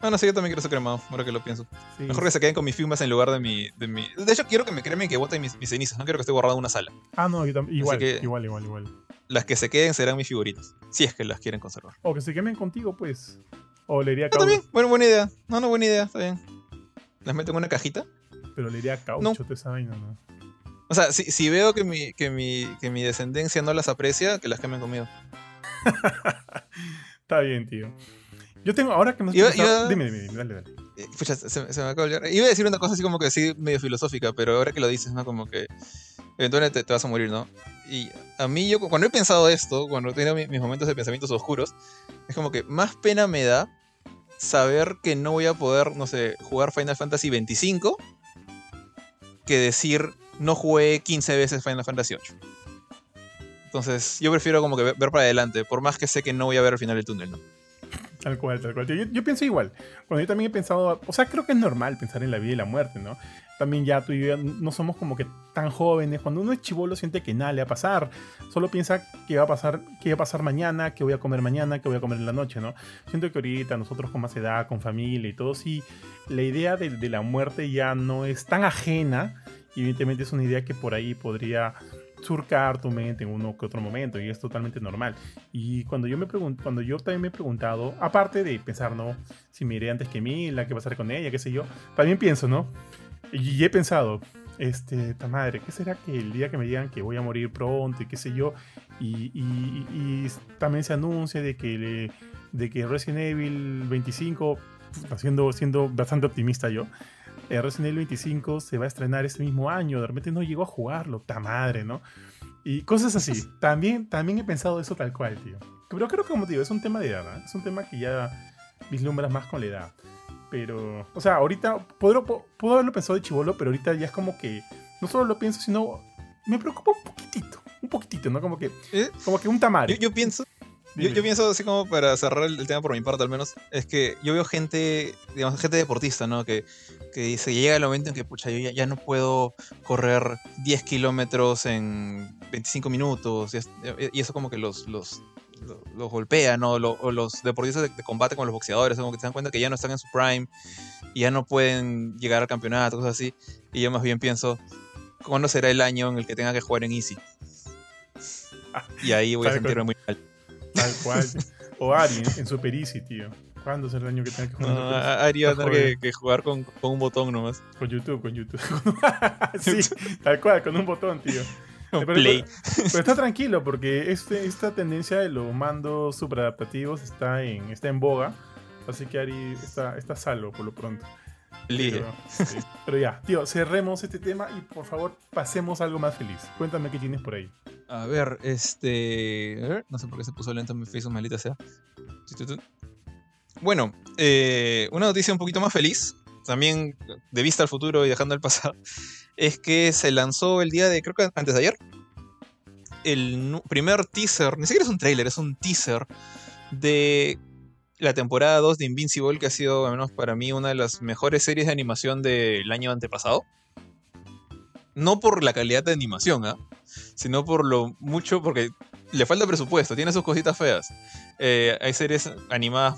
Ah, no sé, yo también quiero ser cremado, ahora que lo pienso. Sí, Mejor que se queden con mis figmas en lugar de mi, de mi... De hecho, quiero que me cremen y que boten mis, mis cenizas. No quiero que esté guardado en una sala. Ah, no, yo igual, que- igual, igual, igual. Las que se queden serán mis figuritas. Si es que las quieren conservar. O que se quemen contigo, pues. O le iría a Yo caucho, también. Bueno, buena idea. No, no, buena idea. Está bien. Las meto en una cajita. pero le iría a caucho No. toda esa vaina, ¿no? O sea, si, si veo que mi, que, mi, que mi descendencia no las aprecia, que las quemen conmigo. (laughs) Está bien, tío. Yo tengo, ahora que me has Dime, dime, dime, dale, dale. Eh, Pucha, se, se me acaba de olvidar. Iba a decir una cosa así como que así medio filosófica, pero ahora que lo dices, ¿no? Como que eventualmente te, te vas a morir, ¿no? Y a mí, yo cuando he pensado esto, cuando he tenido mi- mis momentos de pensamientos oscuros, es como que más pena me da saber que no voy a poder, no sé, jugar Final Fantasy 25 que decir, no jugué 15 veces Final Fantasy VIII. Entonces, yo prefiero como que ver, ver para adelante, por más que sé que no voy a ver al final del túnel, ¿no? Tal cual, tal cual. Yo, pienso igual. Cuando yo también he pensado, o sea, creo que es normal pensar en la vida y la muerte, ¿no? También ya tú y yo no somos como que tan jóvenes. Cuando uno es chivolo siente que nada le va a pasar. Solo piensa que va a pasar, qué va a pasar mañana, qué voy a comer mañana, qué voy a comer en la noche, ¿no? Siento que ahorita nosotros con más edad, con familia y todo, sí, la idea de, de la muerte ya no es tan ajena. Y evidentemente es una idea que por ahí podría surcar tu mente en uno que otro momento y es totalmente normal. Y cuando yo me pregunto, cuando yo también me he preguntado, aparte de pensar, ¿no? Si me iré antes que Mila, qué pasará con ella, qué sé yo, también pienso, ¿no? Y he pensado, este, ta madre, ¿qué será que el día que me digan que voy a morir pronto y qué sé yo? Y, y- y también se anuncia de que, le- de que Resident Evil 25, puta, siendo, siendo bastante optimista yo, eh, Resident Evil 25 se va a estrenar este mismo año, de repente no llegó a jugarlo, ta madre, ¿no? Y cosas así. También, también he pensado eso tal cual, tío. Pero creo que, como te digo, es un tema de edad, ¿no? Es un tema que ya vislumbras más con la edad. Pero, o sea, ahorita puedo, puedo haberlo pensado de chivolo, pero ahorita ya es como que no solo lo pienso, sino me preocupa un poquitito. Un poquitito, ¿no? Como que, ¿Eh? como que un tamare. Yo, yo pienso, yo, yo pienso así como para cerrar el, el tema por mi parte al menos, es que yo veo gente, digamos, gente deportista, ¿no? Que, que dice, llega el momento en que, pucha, yo ya, ya no puedo correr 10 kilómetros en 25 minutos, y, es- y eso como que los, los, los, los golpea, ¿no? Lo- o los deportistas de, de combate con los boxeadores, como que se dan cuenta que ya no están en su prime y ya no pueden llegar al campeonato, cosas así. Y yo más bien pienso, ¿cuándo será el año en el que tenga que jugar en Easy? Y ahí voy a sentirme muy. Tal cual. o Ari en, en Super Easy, tío. ¿Cuándo será el año que tenga que jugar No, Ari va a tener que, jugar con, con un botón nomás. Con YouTube, con YouTube. (laughs) sí, tal cual, con un botón, tío. (laughs) Con Pero- Play. Pero está tranquilo porque este, esta tendencia de los mandos superadaptativos está en, está en boga. Así que Ari está, está salvo por lo pronto. Pero, sí. Pero ya, tío, cerremos este tema y por favor pasemos a algo más feliz. Cuéntame qué tienes por ahí. A ver, este. a ver, no sé por qué se puso lento mi Facebook, maldita sea. Bueno, eh, una noticia un poquito más feliz, también de vista al futuro y dejando el pasado, (laughs) es que se lanzó el día de, creo que antes de ayer, el primer teaser, ni siquiera es un trailer, es un teaser de la temporada 2 de Invincible, que ha sido, al menos para mí, una de las mejores series de animación del año antepasado. No por la calidad de animación, ¿ah? sino por lo mucho, porque le falta presupuesto, tiene sus cositas feas. Eh, hay series animadas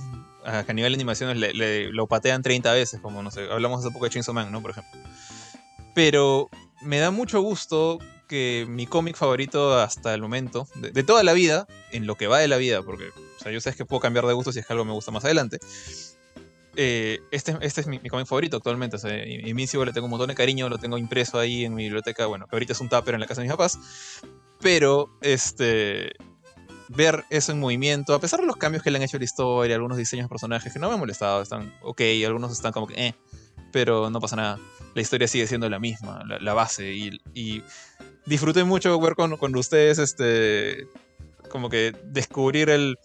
que a nivel de animación le, le- lo patean 30 veces, como no sé, hablamos hace poco de Chainsaw Man, ¿no? Por ejemplo. Pero me da mucho gusto que mi cómic favorito hasta el momento, de, toda la vida, en lo que va de la vida, porque o sea, yo sé que puedo cambiar de gusto si es que algo me gusta más adelante. eh, este, este es mi, mi cómic favorito actualmente. O sea, Invincible le tengo un montón de cariño, lo tengo impreso ahí en mi biblioteca, bueno, que ahorita es un tupper en la casa de mis papás. Pero, este, ver eso en movimiento, a pesar de los cambios que le han hecho a la historia, algunos diseños de personajes que no me han molestado, están ok, algunos están como que, eh, pero no pasa nada. La historia sigue siendo la misma, la, la base, y, y disfruté mucho ver con, con ustedes, este, como que descubrir el...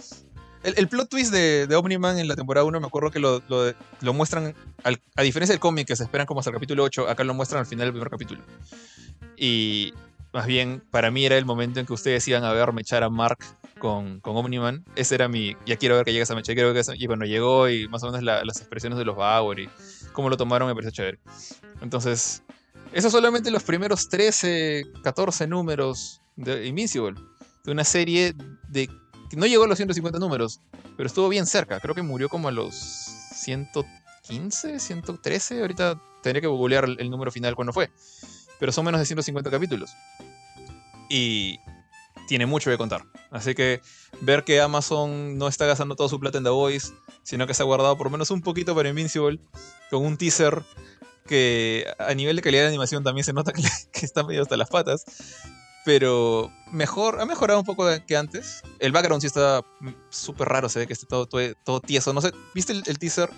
El, el plot twist de, de Omni-Man en la temporada 1, me acuerdo que lo, lo, lo muestran, al- a diferencia del cómic que se esperan como hasta el capítulo 8, acá lo muestran al final del primer capítulo. Y más bien, para mí era el momento en que ustedes iban a verme echar a Mark con, con Omni-Man. Ese era mi. Ya quiero ver que llegue esa mecha, quiero ver que Y bueno, llegó y más o menos la- las expresiones de los Bauer y cómo lo tomaron me pareció chévere. Entonces, esos solamente los primeros 13, 14 números de Invincible. De una serie de. que no llegó a los 150 números, pero estuvo bien cerca. Creo que murió como a los 115, 113. Ahorita tendría que googlear el, número final cuando fue. Pero son menos de 150 capítulos. Y tiene mucho que contar. Así que ver que Amazon no está gastando toda su plata en The Voice, sino que se ha guardado por menos un poquito para Invincible, con un teaser que a nivel de calidad de animación también se nota que, (laughs) que está medio hasta las patas. Pero mejor, ha mejorado un poco que antes. El background sí está súper raro, se ve que está todo, todo, todo tieso. No sé, ¿viste el, el teaser?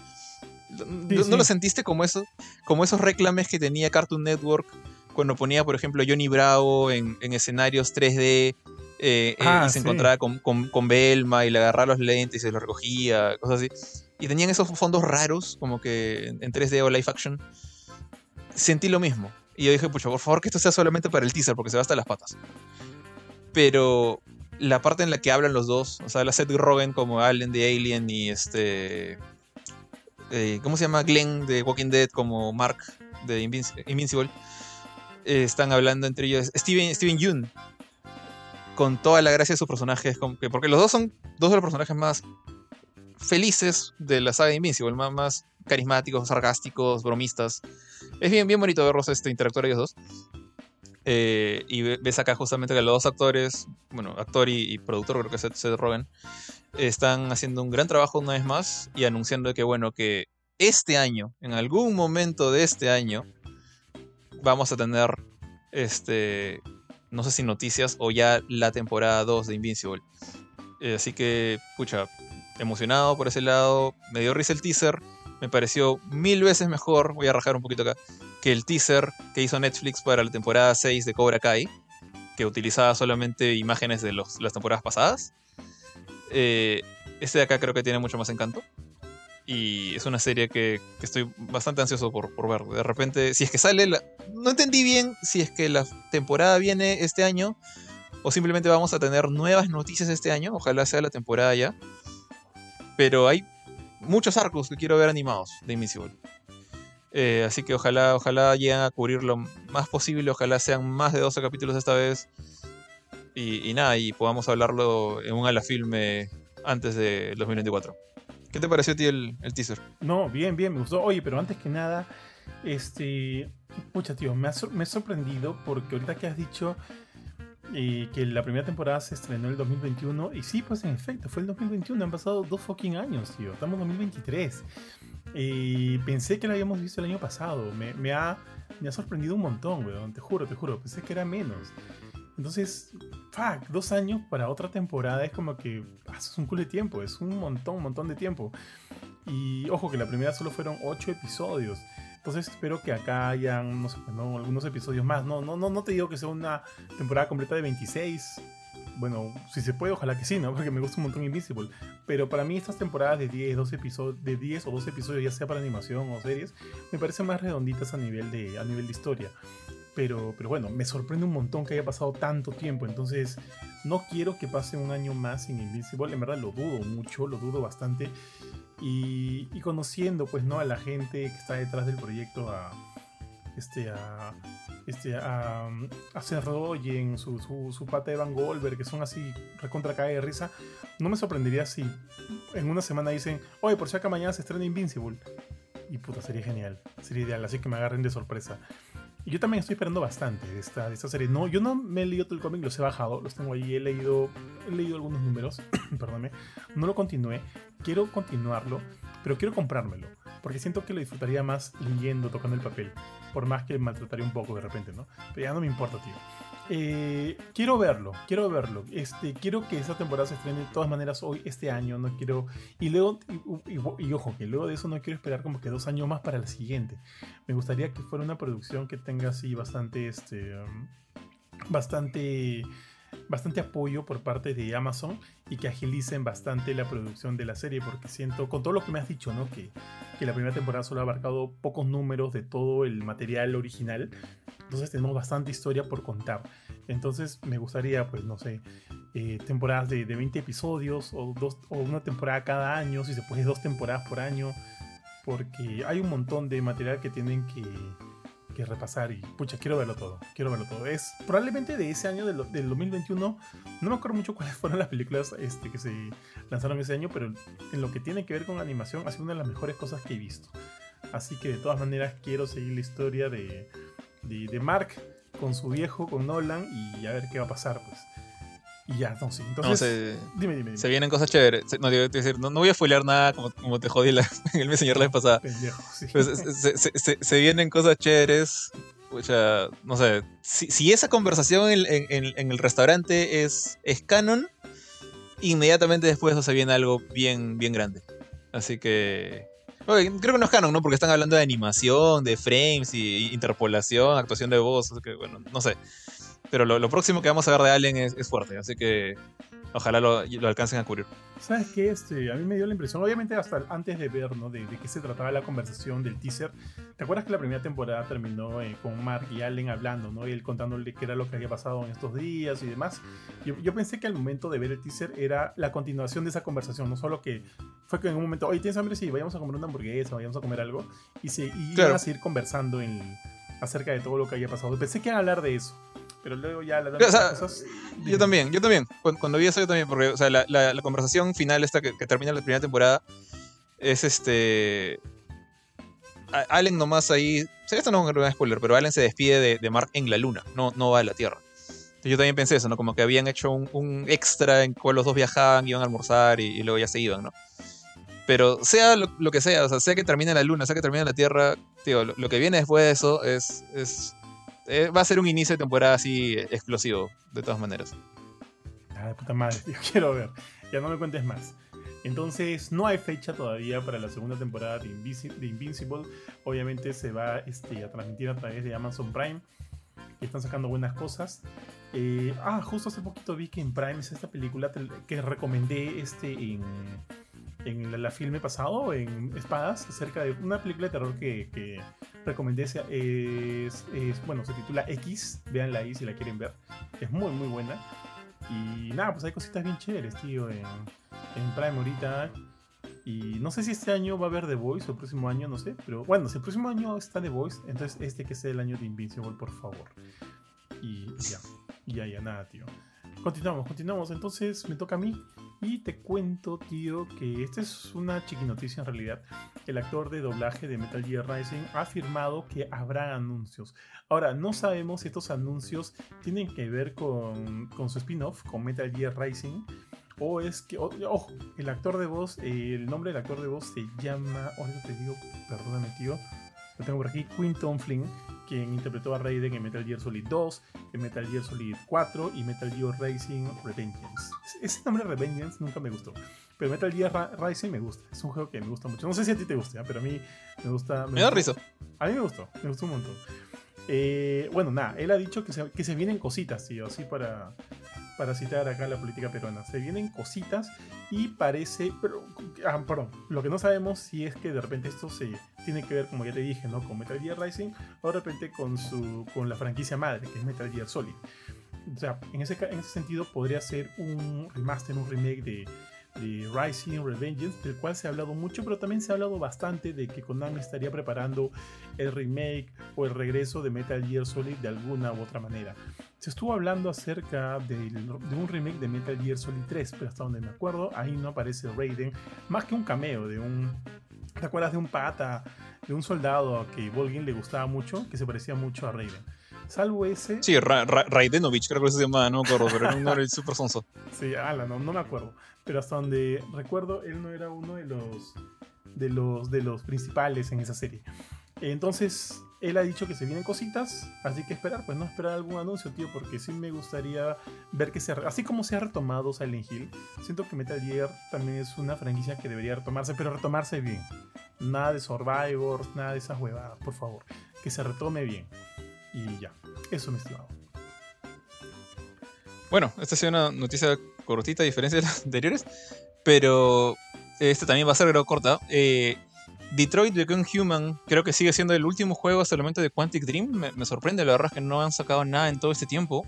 ¿No, sí. ¿no lo sentiste como eso? Como esos reclames que tenía Cartoon Network cuando ponía, por ejemplo, Johnny Bravo en, en escenarios 3D eh, eh, Ah, y se sí. encontraba con, con, con Belma y le agarraba los lentes y se los recogía, cosas así. Y tenían esos fondos raros, como que en en 3D o live action. Sentí lo mismo. Y yo dije, pucha, por favor que esto sea solamente para el teaser, porque se va hasta las patas. Pero la parte en la que hablan los dos, o sea, la Seth Rogen como Allen de Alien y este... eh, ¿Cómo se llama? Glenn de Walking Dead como Mark de Invinci- Invincible. eh, están hablando entre ellos. Steven, Steven Yeun. Con toda la gracia de sus personajes. Porque los dos son dos de los personajes más felices de la saga de Invincible. Más, más carismáticos, sarcásticos, bromistas. Es bien, bien bonito verlos este, interactuar ellos dos. Eh, y ve- ves acá justamente que los dos actores, bueno, actor y, productor, creo que es Seth, están haciendo un gran trabajo una vez más y anunciando que, bueno, que este año, en algún momento de este año, vamos a tener, este, no sé si noticias o ya la temporada 2 de Invincible. Eh, así que, pucha, emocionado por ese lado, me dio risa el teaser, me pareció mil veces mejor, voy a rajar un poquito acá, que el teaser que hizo Netflix para la temporada 6 de Cobra Kai, que utilizaba solamente imágenes de los- las temporadas pasadas. Eh, este de acá creo que tiene mucho más encanto. Y es una serie que, que estoy bastante ansioso por, por ver. De repente, si es que sale, no entendí bien si es que la temporada viene este año o simplemente vamos a tener nuevas noticias este año. Ojalá sea la temporada ya. Pero hay muchos arcos que quiero ver animados de Invincible. Eh, así que ojalá, ojalá lleguen a cubrir lo más posible. Ojalá sean más de 12 capítulos esta vez. Y, nada, y podamos hablarlo en un ala filme antes de 2024. ¿Qué te pareció a ti el, el teaser? No, bien, bien, me gustó. Oye, pero antes que nada, este. Pucha, tío, me ha, me he sorprendido porque ahorita que has dicho eh, que la primera temporada se estrenó en el 2021, y sí, pues en efecto, fue el 2021, han pasado dos fucking años, tío. Estamos en 2023. Y pensé que lo habíamos visto el año pasado. Me, me ha, me ha sorprendido un montón, weón. Te juro, te juro. Pensé que era menos. Entonces, fuck, dos años para otra temporada es como que ah, es un culo de tiempo, es un montón, un montón de tiempo. Y ojo que la primera solo fueron ocho episodios. Entonces espero que acá hayan, no sé, ¿no? algunos episodios más. No, no, no, no te digo que sea una temporada completa de 26. Bueno, si se puede, ojalá que sí, ¿no? (laughs) Porque me gusta un montón Invisible. Pero para mí estas temporadas de 10, 12 episodios, de 10 o 12 episodios, ya sea para animación o series, me parecen más redonditas a nivel de, a nivel de historia. Pero, pero bueno, me sorprende un montón que haya pasado tanto tiempo. Entonces, no quiero que pase un año más sin Invincible. En verdad lo dudo mucho, lo dudo bastante. Y, y conociendo, pues, ¿no? A la gente que está detrás del proyecto, a. Este, a. Este, a. A Seth Rogen, su, su, su pata de Van Goldberg, que son así recontra cae de risa. No me sorprendería si en una semana dicen, oye, por si acá mañana se estrena Invincible. Y puta, sería genial. Sería ideal, así que me agarren de sorpresa. Yo también estoy esperando bastante de esta, de esta serie. No, yo no me he leído todo el cómic, los he bajado, los tengo ahí, he leído, he leído algunos números, (clears throat) perdóname. No lo continué, quiero continuarlo, pero quiero comprármelo, porque siento que lo disfrutaría más leyendo, tocando el papel, por más que maltrataría un poco de repente, ¿no? Pero ya no me importa, tío. Eh, quiero verlo, quiero verlo. Este, quiero que esta temporada se estrene de todas maneras hoy, este año. No quiero. Y luego, y, ojo, que luego de eso no quiero esperar como que dos años más para la siguiente. Me gustaría que fuera una producción que tenga así bastante, este, um, bastante, bastante apoyo por parte de Amazon y que agilicen bastante la producción de la serie, porque siento, con todo lo que me has dicho, ¿no? Que, que la primera temporada solo ha abarcado pocos números de todo el material original. Entonces tenemos bastante historia por contar. Entonces me gustaría, pues, no sé, eh, temporadas de, de 20 episodios o, dos, o una temporada cada año, si se puede, dos temporadas por año. Porque hay un montón de material que tienen que, repasar y, pucha, quiero verlo todo, quiero verlo todo. Es probablemente de ese año, del, del 2021, no me acuerdo mucho (laughs) cuáles fueron las películas este, que se lanzaron ese año, pero en lo que tiene que ver con animación ha sido una de las mejores cosas que he visto. Así que de todas maneras quiero seguir la historia de, de, de Mark con su viejo, con Nolan, y a ver qué va a pasar, pues. Y ya, no, sí. Entonces, No, se, dime, dime, dime. se vienen cosas chéveres. No, digo, te decir, no, no voy a spoilear nada como, como te jodí la, (laughs) el Messenger la vez pasada. Pendejo, sí. Pues, se, se- se- vienen cosas chéveres. Pucha, no sé. Si, si esa conversación en, en- en- el restaurante es, es canon, inmediatamente después de eso se viene algo bien, bien grande. Así que. creo que no es canon, ¿no? Porque están hablando de animación, de frames y interpolación, actuación de voz. Así que, bueno, no sé. Pero lo, lo próximo que vamos a ver de Alien es, es fuerte. Así que. ojalá lo, lo alcancen a cubrir. ¿Sabes qué? Este, a mí me dio la impresión, obviamente hasta antes de ver, ¿no? De, de qué se trataba la conversación del teaser. ¿Te acuerdas que la primera temporada terminó eh, con Mark y Allen hablando, ¿no? Y él contándole qué era lo que había pasado en estos días y demás. Yo, yo pensé que al momento de ver el teaser era la continuación de esa conversación, no solo que fue que en un momento, oye, ¿tienes hambre? Sí, vayamos a comer una hamburguesa, vayamos a comer algo. Y, se, y Claro. iban a seguir conversando en, acerca de todo lo que había pasado. Pensé que iban a hablar de eso. Pero luego ya la O sea, cosas. Yo también, yo también. Cuando, cuando vi eso, yo también, porque, o sea, la, la- la conversación final esta que, que termina la primera temporada es este. a- Allen nomás ahí. O sea, esto no es un spoiler, pero Allen se despide de, de Mark en la luna, no, no va a la Tierra. Entonces yo también pensé eso, ¿no? Como que habían hecho un, un extra en cual los dos viajaban, iban a almorzar y, y luego ya se iban, ¿no? Pero sea lo, lo que sea, o sea, sea que termine la luna, sea que termine la Tierra, tío, lo, lo que viene después de eso es, es eh, va a ser un inicio de temporada así explosivo, de todas maneras. Ah, puta madre, (laughs) tío, quiero ver. Ya no me cuentes más. Entonces, no hay fecha todavía para la segunda temporada de, Invincible. Obviamente se va este, a transmitir a través de Amazon Prime. Y están sacando buenas cosas. Eh, ah, justo hace poquito vi que en Prime es esta película que recomendé este en, en la, la filme pasado, en Espadas, acerca de una película de terror que, que recomendé. Es, es- bueno, se titula X. Véanla ahí si la quieren ver. Es muy, muy buena. Y nada, pues hay cositas bien chéveres, tío, en, en Prime ahorita. Y no sé si este año va a haber The Voice o el próximo año, no sé. Pero bueno, si el próximo año está The Voice, entonces este que sea el año de Invincible, por favor. Y ya, ya, ya, nada, tío. Continuamos, continuamos. Entonces me toca a mí. Y te cuento, tío, que esta es una chiqui noticia en realidad. El actor de doblaje de Metal Gear Rising ha afirmado que habrá anuncios. Ahora, no sabemos si estos anuncios tienen que ver con, con su spin-off, con Metal Gear Rising. O es que, ojo, el actor de voz, el nombre del actor de voz se llama, ahorita te digo, perdóname tío, lo tengo por aquí, Quinton Flynn, quien interpretó a Raiden en Metal Gear Solid 2, en Metal Gear Solid 4 y Metal Gear Racing Revengeance. Ese- nombre Revengeance nunca me gustó, pero Metal Gear Ra- Rising me gusta, es un juego que me gusta mucho. No sé si a ti te gusta, ¿eh? pero a mí me gusta. Me da risa. a mí me gustó, me gustó un montón. Eh, bueno, nada, él ha dicho que se, que se vienen cositas, tío, así para, para citar acá la política peruana. Se vienen cositas y parece, pero, ah, perdón, lo que no sabemos si es que de repente esto se tiene que ver, como ya te dije, ¿no? Con Metal Gear Rising o de repente con, su, con la franquicia madre, que es Metal Gear Solid. O sea, en ese, en ese sentido podría ser un remaster, un remake de, de Rising Revengeance, del cual se ha hablado mucho, pero también se ha hablado bastante de que Konami estaría preparando el remake o el regreso de Metal Gear Solid de alguna u otra manera. Se estuvo hablando acerca del- de un remake de Metal Gear Solid 3, pero hasta donde me acuerdo, ahí no aparece Raiden, más que un cameo de un... ¿Te acuerdas de un pata, de un soldado a que Volgin le gustaba mucho, que se parecía mucho a Raiden? Salvo ese... Sí, Ra Ra- Raidenovich, creo que se llamaba, no me acuerdo, pero era un nombre súper sonso. (laughs) Sí, ala, no, no me acuerdo. Pero hasta donde recuerdo, él no era uno de los, de los, de los principales en esa serie. Entonces, él ha dicho que se vienen cositas, así que esperar, pues no esperar algún anuncio, tío, porque sí me gustaría ver que se... Así como se ha retomado Silent Hill, siento que Metal Gear también es una franquicia que debería retomarse, pero retomarse bien. Nada de Survivors, nada de esas huevadas, por favor. Que se retome bien. Y ya, eso mi estimado. Bueno, esta ha sido una noticia cortita a diferencia de las (laughs) anteriores, pero esta también va a ser creo corta. Eh, Detroit Become Human creo que sigue siendo el último juego hasta el momento de Quantic Dream. Me, sorprende, la verdad es que no han sacado nada en todo este tiempo.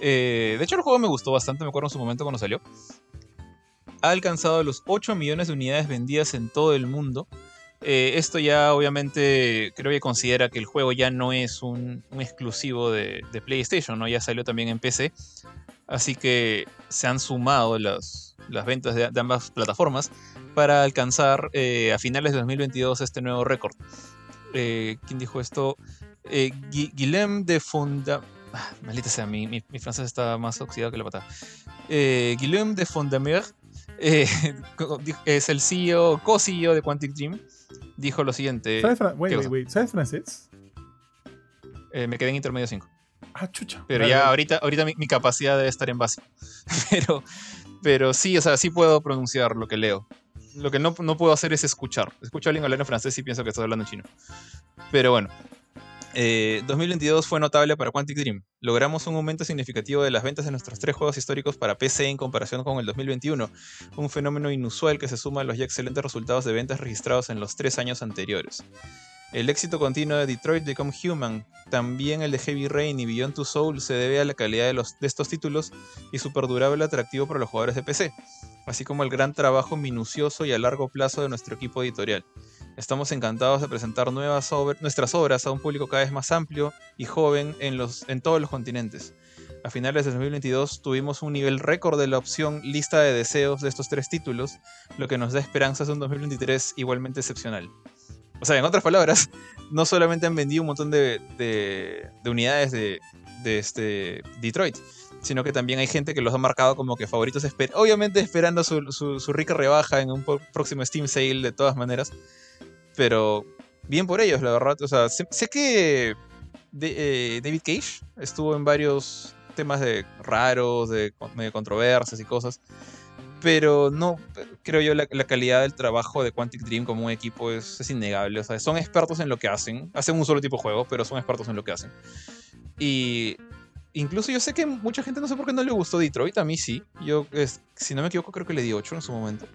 Eh, de hecho, el juego me gustó bastante, me acuerdo en su momento cuando salió. Ha alcanzado los 8 millones de unidades vendidas en todo el mundo. Eh, esto ya obviamente creo que considera que el juego ya no es un, un exclusivo de, de PlayStation, ¿no? ya salió también en PC. Así que se han sumado las, las ventas de, de ambas plataformas para alcanzar eh, a finales de 2022 este nuevo récord. Eh, ¿Quién dijo esto? Eh, Gui- Guillaume de Fonda... Ah, maldita sea, mi, mi- mi francés está más oxidado que la patada. Eh, Guillaume de Fondamer (laughs) es el CEO, co-CEO de Quantic Dream. Dijo lo siguiente. ¿Sabes, fran- wait, ¿qué wait, wait, ¿Sabes francés? me quedé en intermedio 5. Ah, chucha. Pero ya ahorita, ahorita mi, mi capacidad debe estar en básico. (laughs) Pero, pero sí, o sea, sí puedo pronunciar lo que leo. Lo que no, no puedo hacer es escuchar. Escucho a alguien hablar en francés y pienso que estás hablando en chino. Pero bueno. 2022 fue notable para Quantic Dream. Logramos un aumento significativo de las ventas de nuestros tres juegos históricos para PC en comparación con el 2021, un fenómeno inusual que se suma a los ya excelentes resultados de ventas registrados en los tres años anteriores. El éxito continuo de Detroit Become Human, también el de Heavy Rain y Beyond Two Soul se debe a la calidad de, estos títulos y su perdurable atractivo para los jugadores de PC, así como el gran trabajo minucioso y a largo plazo de nuestro equipo editorial. Estamos encantados de presentar nuevas nuestras obras a un público cada vez más amplio y joven en, en todos los continentes. A finales de 2022 tuvimos un nivel récord de la opción lista de deseos de estos tres títulos, lo que nos da esperanzas de un 2023 igualmente excepcional. O sea, en otras palabras, (laughs) no solamente han vendido un montón de, unidades de, este Detroit, sino que también hay gente que los ha marcado como que favoritos, obviamente esperando su, su rica rebaja en un próximo Steam Sale de todas maneras pero bien por ellos, la verdad. O sea, sé, que eh, David Cage estuvo en varios temas de raros, de, controversias y cosas. Pero no, creo yo, la, calidad del trabajo de Quantic Dream como un equipo es, innegable. O sea, son expertos en lo que hacen. Hacen un solo tipo de juego, pero son expertos en lo que hacen. Y incluso yo sé que mucha gente no sé por qué no le gustó Detroit. A mí sí. Yo, si no me equivoco, creo que le di 8 en su momento.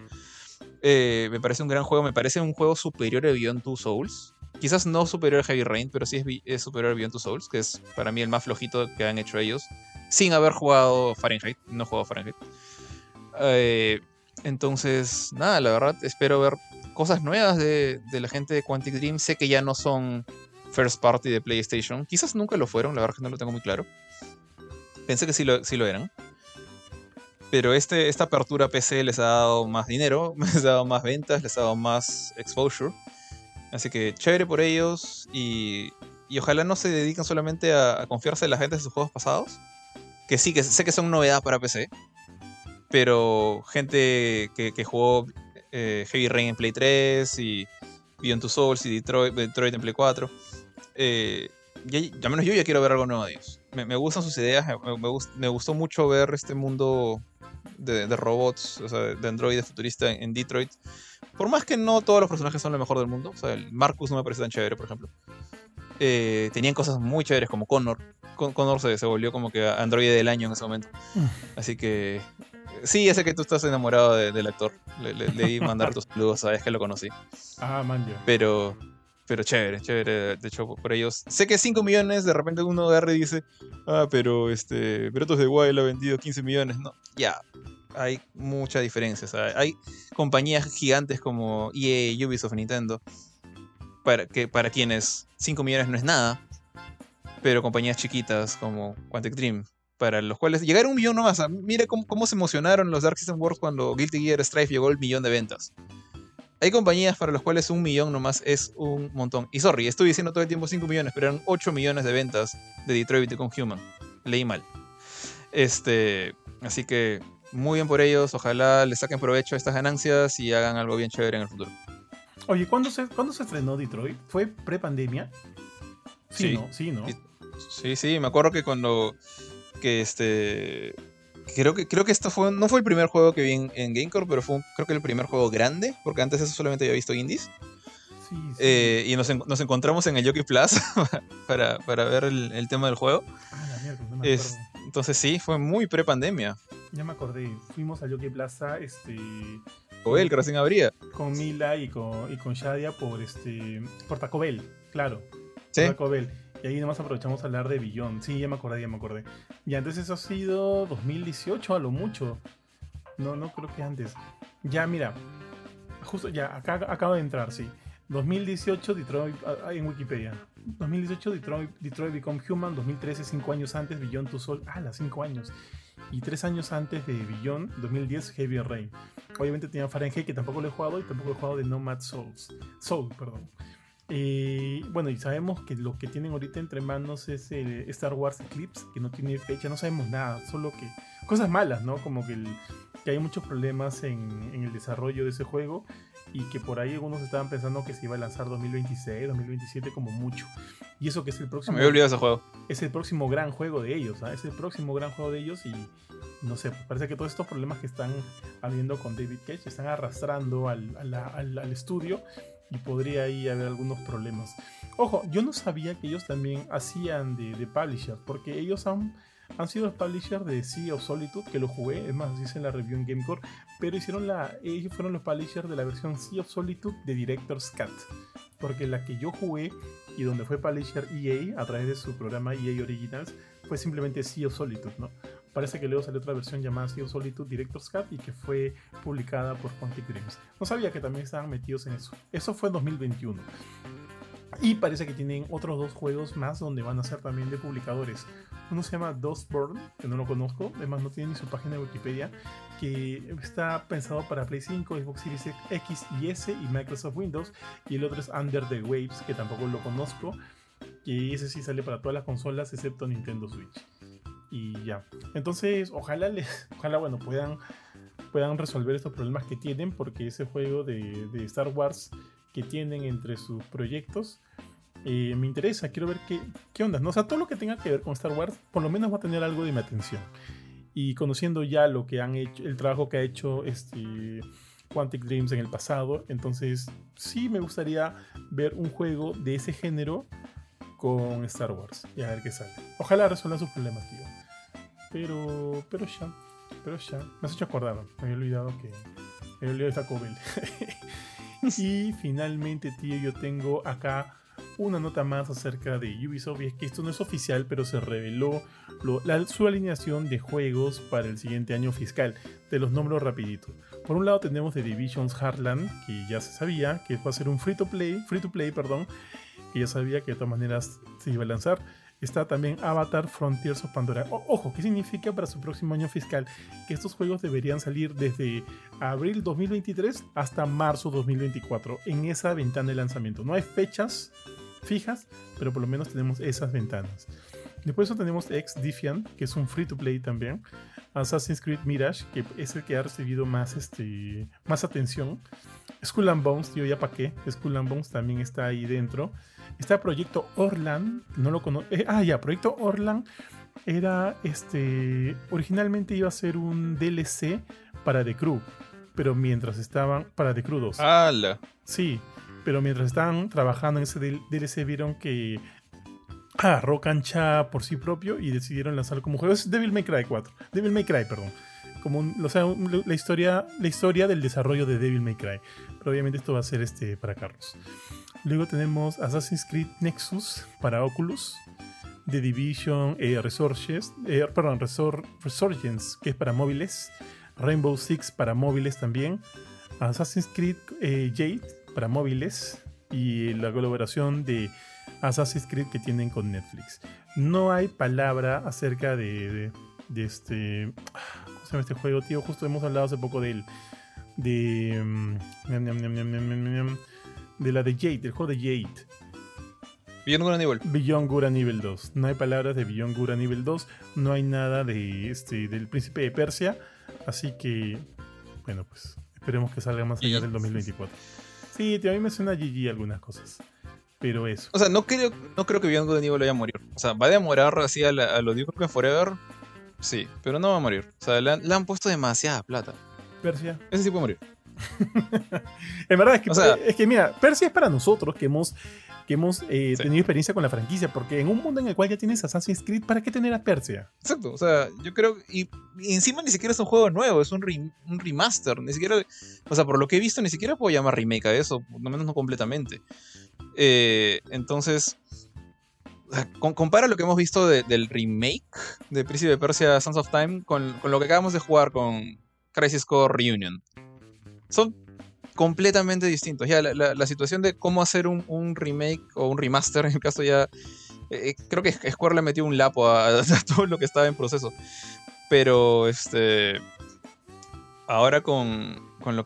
Eh, me parece un gran juego, me parece un juego superior a Beyond Two Souls. Quizás no superior a Heavy Rain, pero sí es, superior a Beyond Two Souls, que es para mí el más flojito que han hecho ellos, sin haber jugado Fahrenheit, no he jugado Fahrenheit. Eh, entonces, nada, la verdad, espero ver cosas nuevas de, la gente de Quantic Dream. Sé que ya no son first party de PlayStation, quizás nunca lo fueron, la verdad que no lo tengo muy claro. Pensé que sí lo, sí lo eran. Pero este, esta apertura PC les ha dado más dinero, (laughs) les ha dado más ventas, les ha dado más exposure. Así que chévere por ellos y, y ojalá no se dediquen solamente a, confiarse en la gente de sus juegos pasados. Que sí, que sé que son novedad para PC. Pero gente que, que jugó eh, Heavy Rain en Play 3 y Beyond Two Souls y Detroit, Detroit en Play 4. Eh, ya, al menos yo ya quiero ver algo nuevo de ellos. Me, me gustan sus ideas, me, me, me, gustó mucho ver este mundo de, robots, o sea, de androides futurista en, Detroit. Por más que no todos los personajes son lo mejor del mundo, o sea, el Marcus no me parece tan chévere, por ejemplo. Eh, tenían cosas muy chéveres como Connor. Connor se, se, volvió como que androide del año en ese momento. Mm. Así que sí, ya sé que tú estás enamorado del actor. Le, di mandar tus saludos, sabes que lo conocí. Ah, man, Pero, pero chévere, chévere. De hecho, por ellos. Sé que 5 millones, de repente uno agarra y dice, ah, pero este, Bretos de Wild ha vendido 15 millones. No, ya, hay mucha diferencia. hay compañías gigantes como EA, Ubisoft, Nintendo, para, que, para quienes 5 millones no es nada, pero compañías chiquitas como Quantic Dream, para los cuales llegar a un millón nomás. Mira cómo, cómo, se emocionaron los Dark System Wars cuando Guilty Gear Strive llegó al millón de ventas. Hay compañías para las cuales un millón nomás es un montón. Y sorry, estoy diciendo todo el tiempo 5 millones, pero eran 8 millones de ventas de Detroit con Human. Leí mal. Este, así que muy bien por ellos. Ojalá les saquen provecho a estas ganancias y hagan algo bien chévere en el futuro. Oye, ¿cuándo se, ¿cuándo se estrenó Detroit? ¿Fue pre-pandemia? Sí, ¿no? Sí, ¿no? Sí, sí, me acuerdo que cuando. Que este. Creo que, creo que esto fue, no fue el primer juego que vi en, Gamecore, pero fue creo que el primer juego grande, porque antes eso solamente había visto indies. Sí, sí. Eh, y nos, nos, encontramos en el Jockey Plus (laughs) para, para, ver el, el, tema del juego. Ah, la mierda, no me es, entonces sí, fue muy pre-pandemia. Ya me acordé, fuimos a Jockey Plaza, este... O él, que recién abría. Con Mila y con, y con Shadia por este... Por Taco Bell, claro. Sí. Taco Bell. Y ahí nomás aprovechamos a hablar de Billón. Sí, ya me acordé, ya me acordé. Y antes eso ha sido 2018 a lo mucho. No, no creo que antes. Ya, mira. Justo ya, acá acabo de entrar, sí. 2018 Detroit en Wikipedia. 2018 Detroit, Detroit Become Human. 2013, 5 años antes, Billón Tu Sol. Ah, las 5 años. Y 3 años antes de Billón, 2010, Heavy Rain. Obviamente tenía Fahrenheit que tampoco lo he jugado y tampoco he jugado de Nomad Souls. Soul, perdón. Eh, bueno, y sabemos que lo que tienen ahorita entre manos es el Star Wars Eclipse, que no tiene fecha, no sabemos nada, solo que cosas malas, ¿no? Como que, que hay muchos problemas en, en, el desarrollo de ese juego y que por ahí algunos estaban pensando que se iba a lanzar 2026, 2027 como mucho. Y eso que es el próximo... Me he olvidado ese juego. Es el próximo gran juego de ellos, ¿sabes? Es el próximo gran juego de ellos y no sé, parece que todos estos problemas que están habiendo con David Cage están arrastrando al, al, al, estudio y podría ahí haber algunos problemas. Ojo, yo no sabía que ellos también hacían de, de publisher, porque ellos han, han sido el publisher de Sea of Solitude, que lo jugué, es más, dice en la review en Gamecore, pero hicieron la, ellos fueron los publishers de la versión Sea of Solitude de Director's Cut, porque la que yo jugué y donde fue publisher EA a través de su programa EA Originals fue simplemente Sea of Solitude, ¿no? Parece que luego salió otra versión llamada Sea of Solitude Director's Cut y que fue publicada por Quantic Dreams. No sabía que también estaban metidos en eso. Eso fue en 2021. Y parece que tienen otros dos juegos más donde van a ser también de publicadores. Uno se llama Dustborn, que no lo conozco, además no tiene ni su página de Wikipedia, que está pensado para Play 5, Xbox Series X y S y Microsoft Windows. Y el otro es Under the Waves, que tampoco lo conozco, que ese sí sale para todas las consolas excepto Nintendo Switch. Y ya. Entonces, ojalá les, (laughs) ojalá bueno, puedan, puedan resolver estos problemas que tienen, porque ese juego de, Star Wars que tienen entre sus proyectos. Eh, me interesa, quiero ver qué, qué onda. ¿no? O sea, todo lo que tenga que ver con Star Wars, por lo menos va a tener algo de mi atención. Y conociendo ya lo que han hecho, el trabajo que ha hecho este Quantic Dreams en el pasado, entonces sí me gustaría ver un juego de ese género con Star Wars y a ver qué sale. Ojalá resuelvan sus problemas, tío. Pero, pero ya, pero ya. Me has hecho acordar, me había olvidado que. Me había olvidado esta Cobel. (laughs) y finalmente, tío, yo tengo acá una nota más acerca de Ubisoft. Y es que esto no es oficial, pero se reveló lo, la, su alineación de juegos para el siguiente año fiscal. Te los nombro rapidito. Por un lado tenemos The Divisions Heartland, que ya se sabía que va a ser un free to play, free to play, perdón, que ya sabía que de todas maneras se iba a lanzar. Está también Avatar Frontiers of Pandora. O, ojo, ¿qué significa para su próximo año fiscal? Que estos juegos deberían salir desde abril 2023 hasta marzo 2024, en esa ventana de lanzamiento. No hay fechas fijas, pero por lo menos tenemos esas ventanas. Después eso tenemos Ex Defiant, que es un free to play también. Assassin's Creed Mirage, que es el que ha recibido más, este, más atención. Skull and Bones, tío, ya para qué. Skull and Bones también está ahí dentro. Está Proyecto Orlan, no lo conozco. Eh, ah, ya, Proyecto Orlan era este. Originalmente iba a ser un DLC para The Crew, pero mientras estaban. Para The Crew 2. ¡Hala! Sí, pero mientras estaban trabajando en ese DLC vieron que agarró cancha por sí propio y decidieron lanzarlo como juego. Es Devil May Cry 4. Devil May Cry, perdón. Como un- o sea, un- la, historia, la historia del desarrollo de Devil May Cry. Pero obviamente esto va a ser este para carros. Luego tenemos Assassin's Creed Nexus para Oculus. The Division eh, eh, perdón, Resur- Resurgence, que es para móviles. Rainbow Six para móviles también. Assassin's Creed eh, Jade para móviles. Y la colaboración de Assassin's Creed que tienen con Netflix. No hay palabra acerca de, de, de este. ¿Cómo se llama este juego, tío? Justo hemos hablado hace poco de él. De. mm, de la de Jade, del juego de Jade. Bien con nivel. Beyond Good a nivel 2. No hay palabras de Beyond Good a nivel 2. No hay nada de este del príncipe de Persia. Así que. Bueno, pues. Esperemos que salga más allá del 2024. Sí, tío, a mí me suena GG algunas cosas. Pero eso. O sea, no creo, no creo que Beyond Good and Evil vaya a morir. O sea, va a demorar así a, la- a lo Duke Forever. Sí, pero no va a morir. O sea, le han, le han puesto demasiada plata. Persia. Ese sí puede morir. (laughs) En verdad es que, O sea- es que mira, Persia es para nosotros que hemos, que hemos eh, Sí. tenido experiencia con la franquicia, porque en un mundo en el cual ya tienes Assassin's Creed, ¿para qué tener a Persia? Exacto, o sea, yo creo. Y, y encima ni siquiera es un juego nuevo, es un, re- un remaster. Ni siquiera. O sea, por lo que he visto, ni siquiera puedo llamar remake a eso, por lo menos no completamente. Eh, entonces. compara lo que hemos visto de- del remake de Príncipe de Persia Sons of Time con, con lo que acabamos de jugar con Crisis Core Reunion. Son completamente distintos. Ya la, la- situación de cómo hacer un, un remake o un remaster, en el caso ya eh, creo que Square le metió un lapo a, (laughs) a todo lo que estaba en proceso. Pero este. Ahora con, con, lo,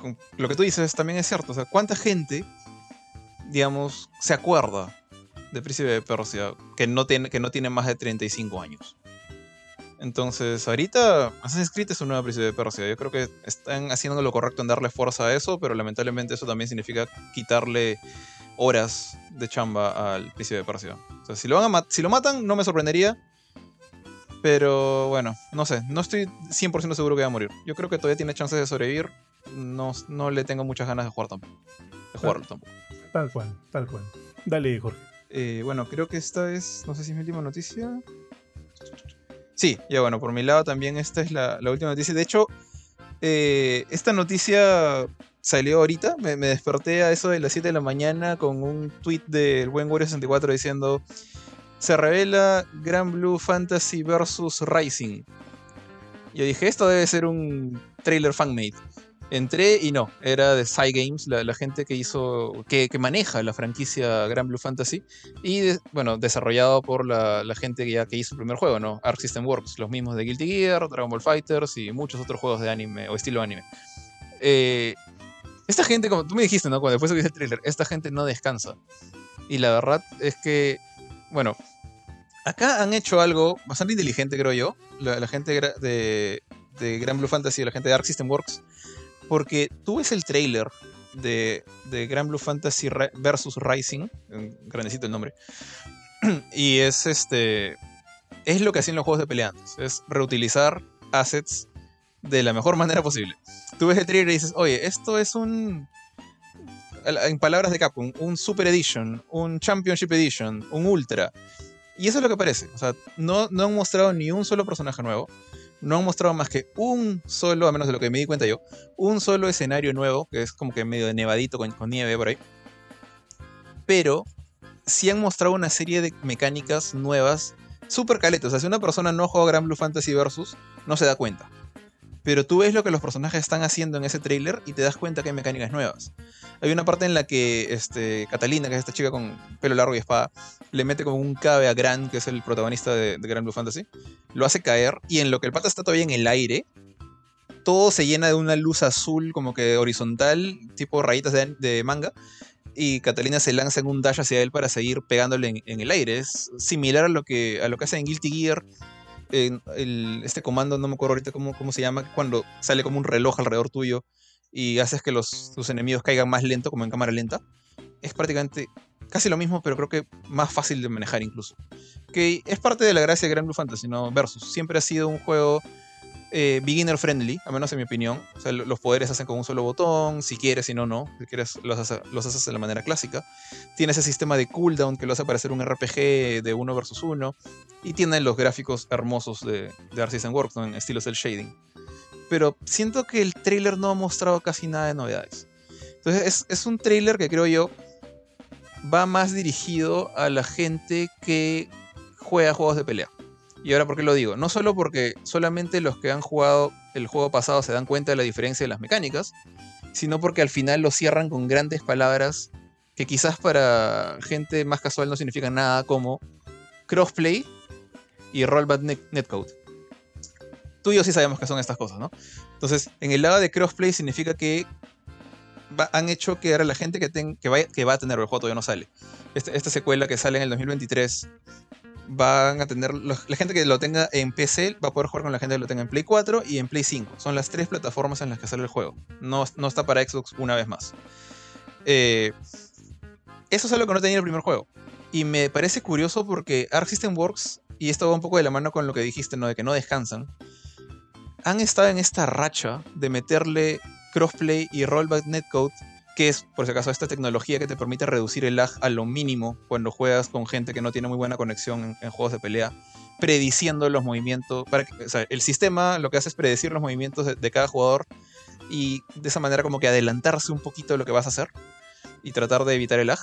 con lo que tú dices también es cierto. O sea, ¿cuánta gente, digamos, se acuerda de Príncipe de Persia que no tiene, que no tiene más de 35 años? Entonces, ahorita Assassin's Creed es un nuevo Príncipe de Persia. Yo creo que están haciendo lo correcto en darle fuerza a eso, pero lamentablemente eso también significa quitarle horas de chamba al Príncipe de Persia. O sea, si lo, van a mat- si lo matan, no me sorprendería. Pero bueno, no sé, no estoy 100% seguro que va a morir. Yo creo que todavía tiene chances de sobrevivir, no, no le tengo muchas ganas de jugar tampoco. De jugarlo tampoco. Tal cual, tal cual. Dale, Jorge. Eh, bueno, creo que esta es, no sé si es mi última noticia. Sí, ya bueno, por mi lado también esta es la, última noticia. De hecho, eh, esta noticia salió ahorita, me, me, desperté a eso de las 7 de la mañana con un tweet del buen Wario 64 diciendo se revela Grand Blue Fantasy vs Rising. Yo dije, esto debe ser un trailer fanmade. Entré y no, era de Cygames, la, la gente que hizo, que, maneja la franquicia Grand Blue Fantasy y, bueno, desarrollado por la, gente que hizo el primer juego, ¿no? Arc System Works, los mismos de Guilty Gear, Dragon Ball Fighters y muchos otros juegos de anime o estilo anime. Eh, esta gente, como tú me dijiste, ¿no? Cuando después de que el trailer, esta gente no descansa. Y la verdad es que, bueno, acá han hecho algo bastante inteligente, creo yo, la, la gente de, de Grand Blue Fantasy, la gente de Arc System Works porque tú ves el trailer de, de Grand Blue Fantasy versus Rising, grandecito el nombre, (clears throat) y es este. Es lo que hacían los juegos de pelea antes, es reutilizar assets de la mejor (laughs) manera posible. Tú ves el trailer y dices, oye, esto es un. En palabras de Capcom, un Super Edition, un Championship Edition, un Ultra. Y eso es lo que parece. O sea, no han mostrado ni un solo personaje nuevo no han mostrado más que un solo, a menos de lo que me di cuenta yo, un solo escenario nuevo, que es como que medio nevadito con, nieve por ahí. Pero sí han mostrado una serie de mecánicas nuevas, súper caletas. O sea, si una persona no juega Grand Blue Fantasy Versus, no se da cuenta. Pero tú ves lo que los personajes están haciendo en ese tráiler y te das cuenta que hay mecánicas nuevas. Hay una parte en la que este, Catalina, que es esta chica con pelo largo y espada, le mete como un cabe a Gran, que es el protagonista de, de Grand Blue Fantasy. Lo hace caer y en lo que el pata está todavía en el aire, todo se llena de una luz azul como que horizontal, tipo rayitas de, manga. Y Catalina se lanza en un dash hacia él para seguir pegándole en, en el aire. Es similar a lo que, a lo que hace en Guilty Gear el, este comando, no me acuerdo ahorita cómo, cómo se llama, cuando sale como un reloj alrededor tuyo y haces que los, tus enemigos caigan más lento, como en cámara lenta. Es prácticamente casi lo mismo, pero creo que más fácil de manejar incluso. Que es parte de la gracia de Grand Blue Fantasy, ¿no? Versus. Siempre ha sido un juego eh, beginner friendly, a menos en mi opinión. O sea, los poderes se hacen con un solo botón, si quieres, si no, no. Si quieres, los, los haces de la manera clásica. Tiene ese sistema de cooldown que lo hace parecer un RPG de uno versus uno. Y tiene los gráficos hermosos de, de System Works, ¿no? en estilo cel shading. Pero siento que el trailer no ha mostrado casi nada de novedades. Entonces, es, es un trailer que creo yo va más dirigido a la gente que juega juegos de pelea. Y ahora, ¿por qué lo digo? No solo porque solamente los que han jugado el juego pasado se dan cuenta de la diferencia de las mecánicas, sino porque al final lo cierran con grandes palabras que quizás para gente más casual no significan nada como crossplay y rollback net netcode. Tú y yo sí sabemos que son estas cosas, ¿no? Entonces, en el lado de crossplay significa que han hecho que ahora la gente que, vaya, que va a tener el juego todavía no sale. Este, esta secuela que sale en el 2023 van a tener. La gente que lo tenga en PC va a poder jugar con la gente que lo tenga en Play 4 y en Play 5. Son las tres plataformas en las que sale el juego. No, no está para Xbox una vez más. Eh, eso es algo que no tenía en el primer juego. Y me parece curioso porque Arc System Works, y esto va un poco de la mano con lo que dijiste, ¿no? De que no descansan. Han estado en esta racha de meterle crossplay y rollback netcode que es, por si acaso, esta tecnología que te permite reducir el lag a lo mínimo cuando juegas con gente que no tiene muy buena conexión en, juegos de pelea, prediciendo los movimientos. Para que, el sistema lo que hace es predecir los movimientos de, cada jugador y de esa manera como que adelantarse un poquito de lo que vas a hacer y tratar de evitar el lag.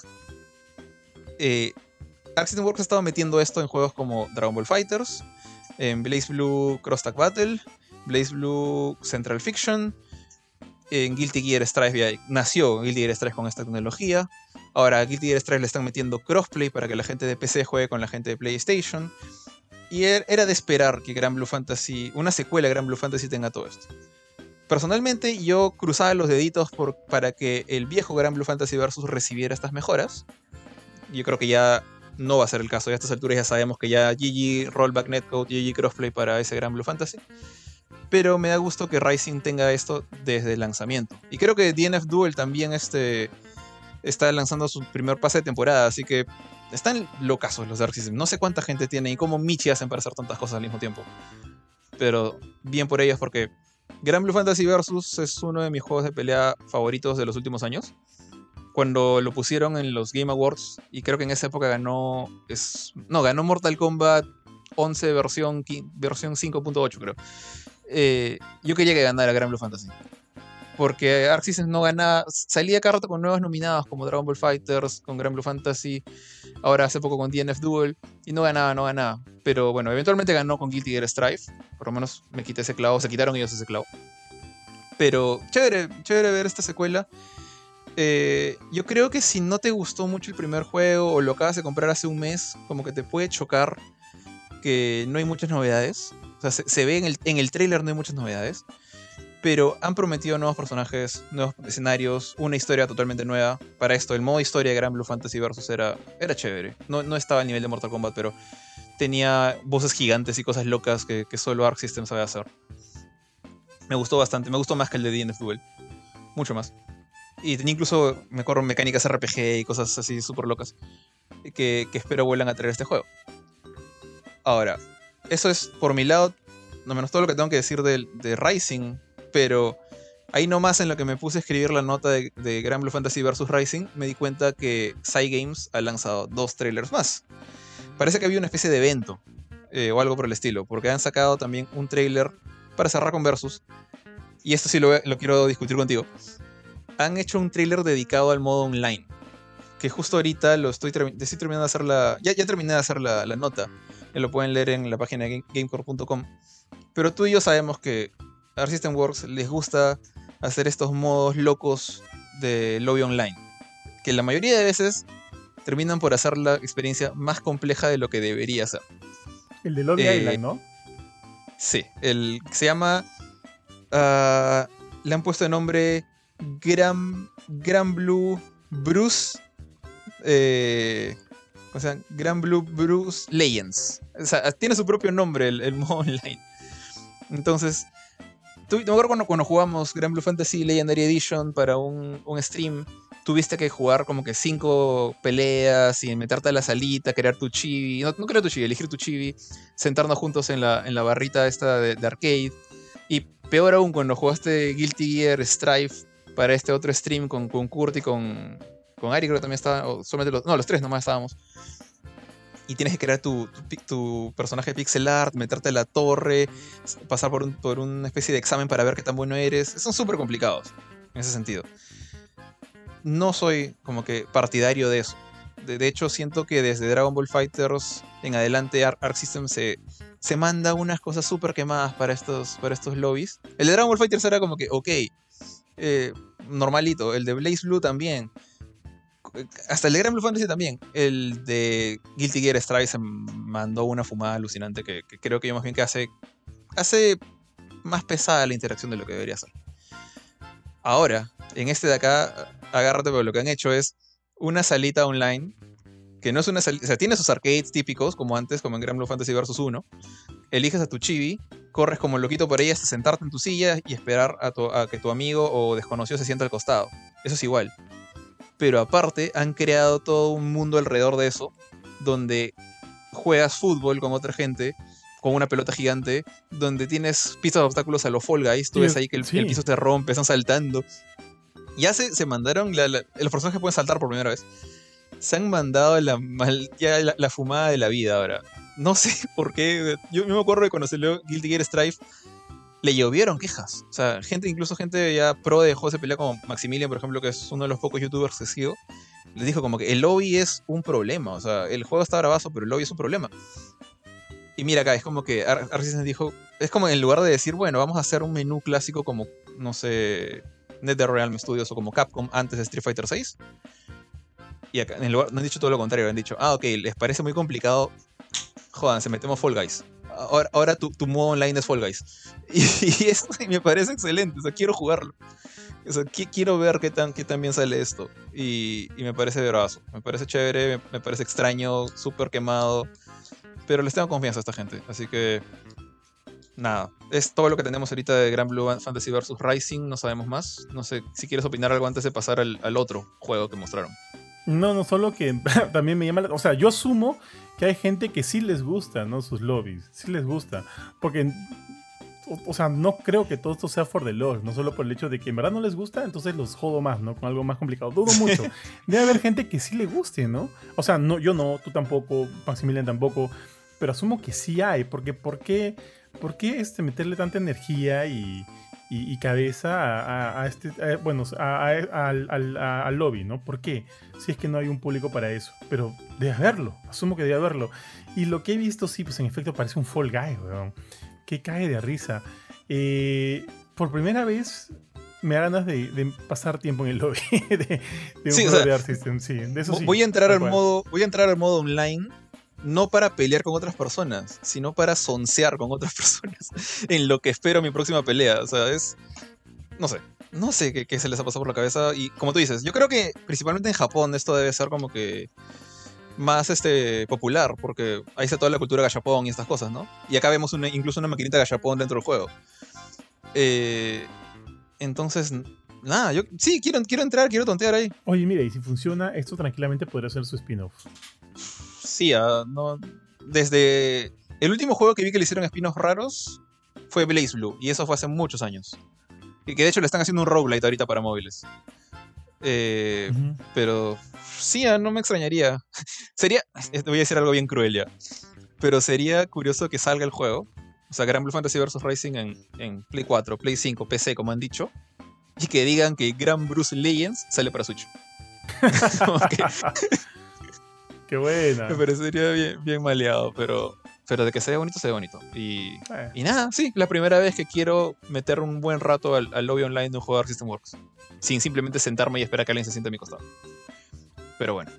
Eh, System Works ha estado metiendo esto en juegos como Dragon Ball Fighters, en Blaze Blue Cross Tag Battle, Blaze Blue Central Fiction, en Guilty Gear Strive nació Guilty Gear Strive con esta tecnología. Ahora a Guilty Gear Strive le están metiendo crossplay para que la gente de PC juegue con la gente de PlayStation. Y er, era de esperar que Gran Blue Fantasy, una secuela de Gran Blue Fantasy tenga todo esto. Personalmente yo cruzaba los deditos por, para que el viejo Gran Blue Fantasy Versus recibiera estas mejoras. Yo creo que ya no va a ser el caso. Ya a estas alturas ya sabemos que ya GG Rollback Netcode, GG Crossplay para ese Gran Blue Fantasy pero me da gusto que Rising tenga esto desde el lanzamiento. Y creo que DNF Duel también este, está lanzando su primer pase de temporada, así que están locazos los Dark System. No sé cuánta gente tiene y cómo Michi hacen para hacer tantas cosas al mismo tiempo. Pero bien por ellos porque Gran Blue Fantasy Versus es uno de mis juegos de pelea favoritos de los últimos años. Cuando lo pusieron en los Game Awards, y creo que en esa época ganó. Es, no, ganó Mortal Kombat 11 versión, versión 5.8, creo. Eh, yo quería que ganara Gran Blue Fantasy. Porque Arc no ganaba. Salía cada con nuevos nominados como Dragon Ball Fighters, con Gran Blue Fantasy, ahora hace poco con DNF Duel, y no ganaba, no ganaba. Pero bueno, eventualmente ganó con Guilty Gear Strife. Por lo menos me quité ese clavo, se quitaron ellos ese clavo. Pero chévere, chévere ver esta secuela. Eh, yo creo que si no te gustó mucho el primer juego o lo acabas de comprar hace un mes, como que te puede chocar que no hay muchas novedades. Sea, se, ve en el, en el trailer no hay muchas novedades pero han prometido nuevos personajes, nuevos escenarios, una historia totalmente nueva. Para esto, el modo historia de Gran Blue Fantasy Versus era, era chévere. No, no estaba al nivel de Mortal Kombat, pero tenía voces gigantes y cosas locas que, solo Arc System sabe hacer. Me gustó bastante, me gustó más que el de DNF Duel. Mucho más. Y tenía incluso, me acuerdo, mecánicas RPG y cosas así súper locas que, que espero vuelvan a traer este juego. Ahora, eso es por mi lado, no menos todo lo que tengo que decir de, de Rising pero ahí nomás en lo que me puse a escribir la nota de, Grand Blue Fantasy vs. Rising, me di cuenta que Cygames ha lanzado dos trailers más. Parece que había una especie de evento eh, o algo por el estilo, porque han sacado también un trailer para cerrar con Versus. Y esto sí lo, quiero discutir contigo. Han hecho un trailer dedicado al modo online. Que justo ahorita lo estoy, terminando de hacer la. Ya terminé de hacer la, nota. Lo pueden leer en la página de gamecore.com. Pero tú y yo sabemos que a System Works les gusta hacer estos modos locos de lobby online. Que la mayoría de veces terminan por hacer la experiencia más compleja de lo que debería ser. El de Lobby Island, ¿no? Sí, el se llama. Ah, le han puesto el nombre Gran, Gran Blue Bruce. Eh, o sea, Gran Blue Bruce Legends. O sea, tiene su propio nombre el, el (laughs) modo online. Entonces, Tú, me acuerdo cuando, cuando jugamos Grand Blue Fantasy Legendary Edition para un, stream, tuviste que jugar como que cinco peleas y meterte a la salita, crear tu chibi, no, no crear tu chibi, elegir tu chibi, sentarnos juntos en la, en la barrita esta de, arcade. Y peor aún, cuando jugaste Guilty Gear Strife para este otro stream con, con Kurt y con, con Ari, creo que también estaba, o solamente los, no, los tres nomás estábamos y tienes que crear tu, tu, personaje pixel art, meterte a la torre, pasar por, un, por una especie de examen para ver qué tan bueno eres. Son súper complicados en ese sentido. No soy como que partidario de eso. De, hecho, siento que desde Dragon Ball Fighters en adelante Arc System se, se manda unas cosas súper quemadas para estos, para estos lobbies. El de Dragon Ball Fighters era como que, ok, eh, normalito. El de Blaze Blue también hasta el de Grand Blue Fantasy también. El de Guilty Gear Strive se mandó una fumada alucinante que, creo que yo más bien que hace, hace más pesada la interacción de lo que debería ser. Ahora, en este de acá, agárrate porque lo que han hecho es una salita online que no es una salita, o sea, tiene sus arcades típicos, como antes, como en Grand Blue Fantasy Versus 1. Eliges a tu chibi, corres como loquito por ahí hasta sentarte en tu silla y esperar a, a que tu amigo o desconocido se sienta al costado. Eso es igual pero aparte han creado todo un mundo alrededor de eso, donde juegas fútbol con otra gente, con una pelota gigante, donde tienes pistas de obstáculos a los Fall Guys, tú ves ahí que el, piso te rompe, están saltando. Ya se, se mandaron, la, los personajes pueden saltar por primera vez. Se han mandado la, la, fumada de la vida ahora. No sé (laughs) por qué. Yo, me acuerdo de cuando se leo Guilty Gear Strife, le llovieron quejas. O sea, gente, incluso gente ya pro de juegos de pelea como Maximilian, por ejemplo, que es uno de los pocos youtubers que sigo, les dijo como que el lobby es un problema. O sea, el juego está bravazo, pero el lobby es un problema. Y mira acá, es como que Ar dijo, es como en lugar de decir, bueno, vamos a hacer un menú clásico como, no sé, NetherRealm Studios o como Capcom antes de Street Fighter 6. Y acá, en lugar, no han dicho todo lo contrario, han dicho, ah, ok, les parece muy complicado, jodan, se metemos Fall Guys ahora, tu, modo online es Fall Guys. (laughs) Y, eso me parece excelente, quiero jugarlo. Quiero ver qué tan, qué tan bien sale esto. Y, me parece brazo. Me parece chévere, me, parece extraño, súper quemado. Pero les tengo confianza a esta gente. Así que. Nada. Es todo lo que tenemos ahorita de Grand Blue Fantasy vs. Rising. No sabemos más. No sé si quieres opinar algo antes de pasar al otro juego que mostraron. No, no, solo que (laughs) también me llama la... O sea, yo asumo que hay gente que sí les gusta, ¿no? Sus lobbies, sí les gusta. Porque o, o sea, no creo que todo esto sea for the lore, no solo por el hecho de que en verdad no les gusta, entonces los jodo más, ¿no? Con algo más complicado. Dudo mucho. (laughs) Debe haber gente que sí le guste, ¿no? O sea, no, yo no, tú tampoco, Maximilian tampoco, pero asumo que sí hay, porque ¿por qué, por qué este, meterle tanta energía y, y- y cabeza a, a- a este, a- bueno, al, al- al lobby, ¿no? ¿Por qué? Si es que no hay un público para eso, pero debe haberlo, asumo que debe haberlo. Y lo que he visto, sí, pues en efecto parece un Fall Guy, weón. Que cae de risa. Eh, por primera vez me da ganas de, de pasar tiempo en el lobby (laughs) de, de un Sí, o juego sea, de System, sí. De eso sí. voy a entrar al modo. Voy a entrar al modo online. No para pelear con otras personas, sino para soncear con otras (laughs) personas. En lo que espero mi próxima pelea. O sea, es. No sé. No sé qué, se les ha pasado por la cabeza. Y como tú dices, yo creo que principalmente en Japón esto debe ser como que más este popular, porque ahí está toda la cultura gachapón y estas cosas, ¿no? Y acá vemos incluso una maquinita gachapón dentro del juego. Eh, entonces, nada, yo sí, quiero, quiero entrar, quiero tontear ahí. Oye, mira, y si funciona, esto tranquilamente podría ser su spin-off. Sí, ah, no. Desde. El último juego que vi que le hicieron espinos raros fue Blaze Blue, y eso fue hace muchos años. Y que de hecho le están haciendo un roguelite ahorita para móviles. Eh, pero sí, ah, no me extrañaría. (laughs) sería. Voy a decir algo bien cruel ya. Pero sería curioso que salga el juego. O sea, Gran Blue Fantasy vs. Rising en, en Play 4, Play 5, PC, como han dicho. Y que digan que Gran Bruce Legends sale para Switch. (laughs) (laughs) Que- Qué buena. Me parecería bien, bien maleado, pero, pero de que se ve bonito, se ve bonito. Y, Eh, y nada, sí, la primera vez que quiero meter un buen rato al, al lobby online de un juego de System Works. Sin simplemente sentarme y esperar a que alguien se siente a mi costado. Pero bueno.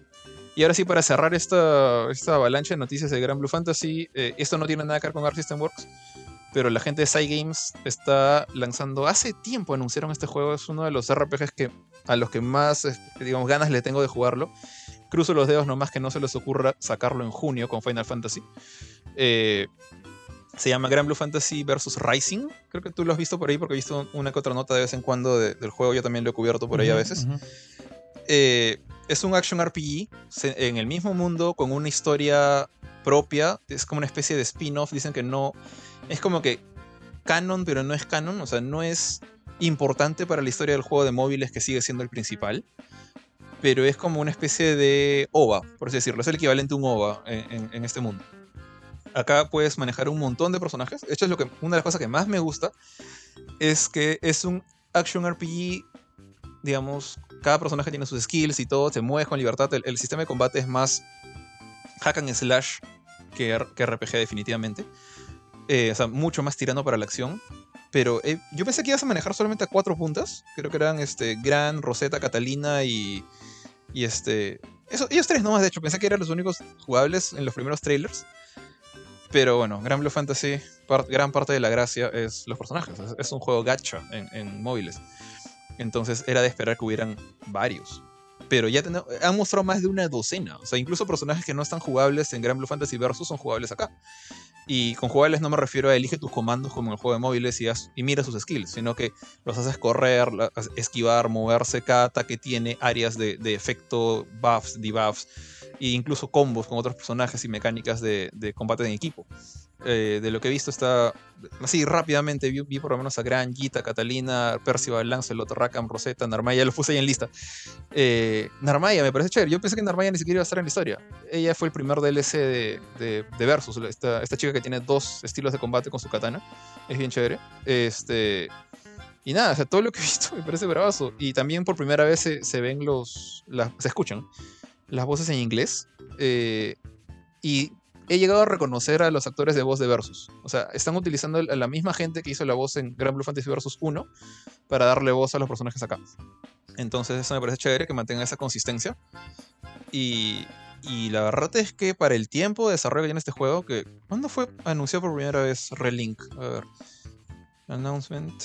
Y ahora sí, para cerrar esta, esta avalancha de noticias de Gran Blue Fantasy, eh, esto no tiene nada que ver con Arc System Works, pero la gente de Cygames está lanzando, hace tiempo anunciaron este juego, es uno de los RPGs que, a los que más, eh, digamos, ganas le tengo de jugarlo. Cruzo los dedos nomás que no se les ocurra sacarlo en junio con Final Fantasy. Eh, se llama Gran Blue Fantasy vs. Rising. Creo que tú lo has visto por ahí porque he visto una que otra nota de vez en cuando de- del juego. Yo también lo he cubierto por ahí a veces. Eh, es un action RPG se- en el mismo mundo con una historia propia. Es como una especie de spin-off. Dicen que no. Es como que canon, pero no es canon. O sea, no es importante para la historia del juego de móviles que sigue siendo el principal. Pero es como una especie de OVA, por así decirlo. Es el equivalente a un OVA en, este mundo. Acá puedes manejar un montón de personajes. De hecho, es lo que, una de las cosas que más me gusta. Es que es un action RPG digamos, cada personaje tiene sus skills y todo, se mueve con libertad. El, sistema de combate es más hack and slash que RPG definitivamente. Eh, o sea, mucho más tirano para la acción. Pero eh, yo pensé que ibas a manejar solamente a cuatro puntas. Creo que eran este, Gran, Rosetta, Catalina y, y este... Eso, ellos tres nomás, de hecho. Pensé que eran los únicos jugables en los primeros trailers. Pero bueno, Gran Blue Fantasy, gran parte de la gracia es los personajes. Es, un juego gacha en, móviles. Entonces era de esperar que hubieran varios. Pero ya han mostrado más de una docena. O sea, incluso personajes que no están jugables en Gran Blue Fantasy Versus son jugables acá. Y con jugables no me refiero a elige tus comandos como en el juego de móviles y, y mira sus skills, sino que los haces correr, esquivar, moverse. Cada ataque tiene áreas de, de efecto, buffs, debuffs, e incluso combos con otros personajes y mecánicas de, de combate en equipo. Eh, de lo que he visto está así rápidamente vi, por lo menos a Gran, Gita, Catalina, Percival, Lancelot, Rackham, Rosetta, Narmaya, los puse ahí en lista. Eh, Narmaya me parece chévere. Yo pensé que Narmaya ni siquiera iba a estar en la historia. Ella fue el primer DLC de, de, de Versus, esta, esta chica que tiene dos estilos de combate con su katana. Es bien chévere. Este. Y nada, todo lo que he visto me parece bravazo. Y también por primera vez se, se ven los. las- se escuchan las voces en inglés. Eh, y he llegado a reconocer a los actores de voz de Versus. O sea, están utilizando a la misma gente que hizo la voz en Grand Blue Fantasy Versus 1 para darle voz a los personajes acá. Entonces eso me parece chévere que mantenga esa consistencia. Y, y la verdad es que para el tiempo de desarrollo que tiene este juego, que ¿cuándo fue anunciado por primera vez Relink? A ver. Announcement.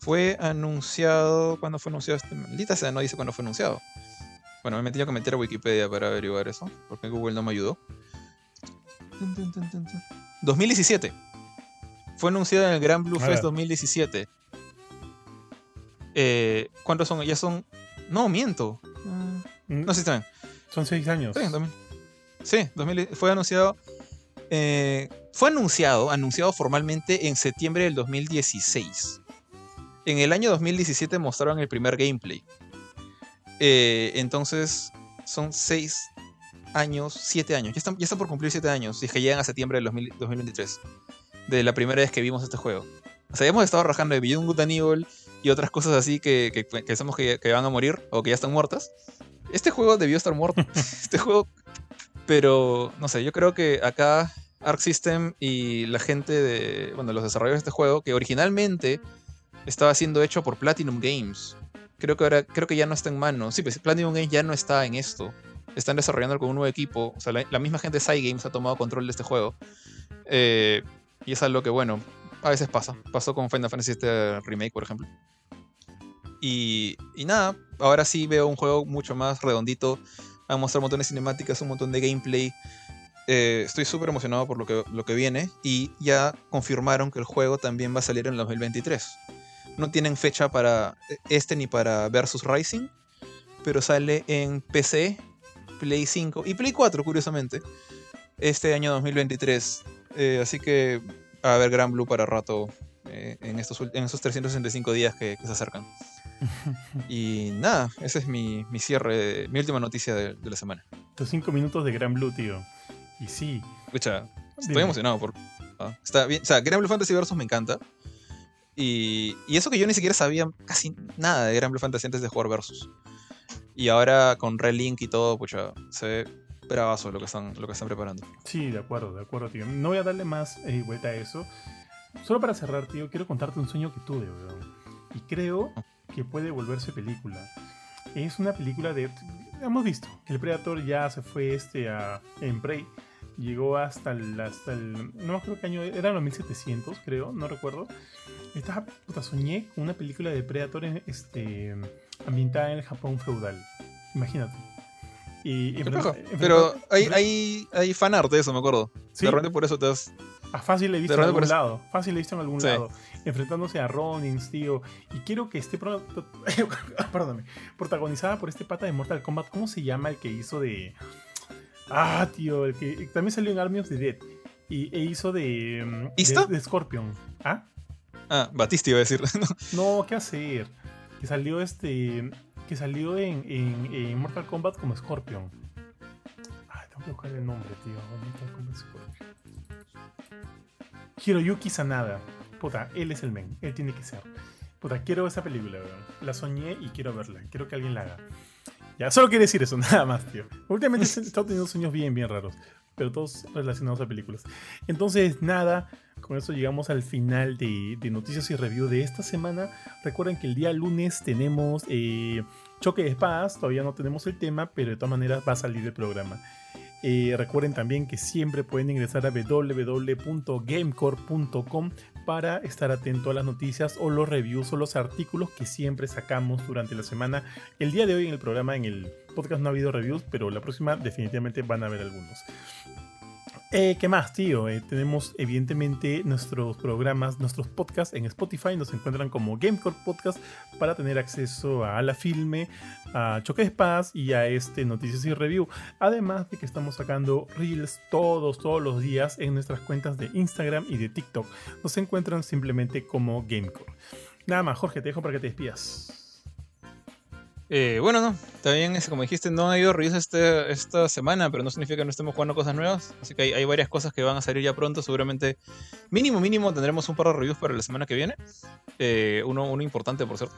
Fue anunciado. ¿Cuándo fue anunciado este? Maldita sea, no dice cuándo fue anunciado. Bueno, me he tenido que meter a Wikipedia para averiguar eso, porque Google no me ayudó. 2017. Fue anunciado en el Gran Blue Fest Ah. 2017. Eh, ¿Cuántos son? Ya son. No, miento. Mm, No, sí, está bien. Son seis años. Sí, 2000. Sí, 2000 fue anunciado Eh, fue anunciado, anunciado formalmente en septiembre del 2016. En el año 2017 mostraron el primer gameplay. Eh, entonces, son seis años, siete años. Ya están, ya están por cumplir siete años. Y es que llegan a septiembre del 2023. De la primera vez que vimos este juego. O sea, hemos estado rajando de Beyond Good and Evil y otras cosas así que, que, que pensamos que, que van a morir o que ya están muertas. Este juego debió estar muerto. (laughs) (laughs) este juego. Pero, no sé, yo creo que acá Arc System y la gente de. Bueno, los desarrolladores de este juego, que originalmente estaba siendo hecho por Platinum Games. Creo que ahora, creo que ya no está en mano. Sí, pues Platinum Games ya no está en esto. Están desarrollando con un nuevo equipo. O sea, la, misma gente de Cygames ha tomado control de este juego. Eh, y es algo que, bueno, a veces pasa. Pasó con Final Fantasy este remake, por ejemplo. Y, y, nada, ahora sí veo un juego mucho más redondito. Han a mostrar un montón de cinemáticas, un montón de gameplay. Eh, estoy súper emocionado por lo que, lo que viene. Y ya confirmaron que el juego también va a salir en el 2023. No tienen fecha para este ni para Versus Rising. Pero sale en PC, Play 5 y Play 4, curiosamente. Este año 2023. Eh, así que a ver Gran Blue para rato eh, en, estos, en esos 365 días que, que se acercan. (laughs) y nada, ese es mi, mi cierre, mi última noticia de, de, la semana. Tus 5 minutos de Gran Blue, tío. Y sí. Escucha, estoy Dime. emocionado por. ¿ah? Está bien. O sea, Gran Blue Fantasy Versus me encanta. Y, y, eso que yo ni siquiera sabía casi nada de Gran Blue Fantasy antes de jugar Versus. Y ahora con Relink y todo, pucha, se ve bravazo lo que están, lo que están preparando. Sí, de acuerdo, de acuerdo, tío. No voy a darle más eh, vuelta a eso. Solo para cerrar, tío, quiero contarte un sueño que tuve, weón. Y creo que puede volverse película. Es una película de. Hemos visto el Predator ya se fue este a, en Prey. Llegó hasta el, hasta el. No me acuerdo qué año era, los 1700, creo, no recuerdo. Estaba, puta, soñé con una película de Predator este, ambientada en el Japón feudal. Imagínate. Y, Pero hay, hay, hay fanart de eso, me acuerdo. ¿Sí? De repente por eso te has. Ah, fácil he visto en algún lado. Fácil he visto en algún sí. lado. Enfrentándose a Ronins, tío. Y quiero que esté. (laughs) Perdóname. Protagonizada por este pata de Mortal Kombat. ¿Cómo se llama el que hizo de. Ah, tío. El que también salió en Army of the Dead. Y e hizo de. ¿Isto? De, de Scorpion. ¿Ah? Ah, Batista iba a decir. (laughs) no, ¿qué hacer? Que salió este. Que salió en, en, en Mortal Kombat como Scorpion. Ay, tengo que buscar el nombre, tío. Mortal Kombat Scorpion. Hiroyuki Sanada. Puta, él es el men. Él tiene que ser. Puta, quiero esa película, weón. La soñé y quiero verla. Quiero que alguien la haga. Ya, solo quiero decir eso, (laughs) nada más, tío. Últimamente he estado teniendo sueños bien, bien raros. Pero todos relacionados a películas. Entonces, nada. Con eso llegamos al final de, de, noticias y review de esta semana. Recuerden que el día lunes tenemos eh, choque de espadas. Todavía no tenemos el tema, pero de todas maneras va a salir el programa. Eh, recuerden también que siempre pueden ingresar a www.gamecore.com para estar atento a las noticias o los reviews o los artículos que siempre sacamos durante la semana. El día de hoy en el programa, en el podcast no ha habido reviews, pero la próxima definitivamente van a haber algunos. Eh, ¿Qué más, tío? Eh, tenemos evidentemente nuestros programas, nuestros podcasts en Spotify. Nos encuentran como Gamecore Podcast para tener acceso a la filme, a Choque de Espadas y a este Noticias y Review. Además de que estamos sacando Reels todos, todos los días en nuestras cuentas de Instagram y de TikTok. Nos encuentran simplemente como Gamecore. Nada más, Jorge, te dejo para que te despidas. Eh, bueno, no, también es, como dijiste, no ha habido reviews este, esta semana, pero no significa que no estemos jugando cosas nuevas. Así que hay, hay, varias cosas que van a salir ya pronto. Seguramente, mínimo, mínimo, tendremos un par de reviews para la semana que viene. Eh, uno, uno importante, por cierto.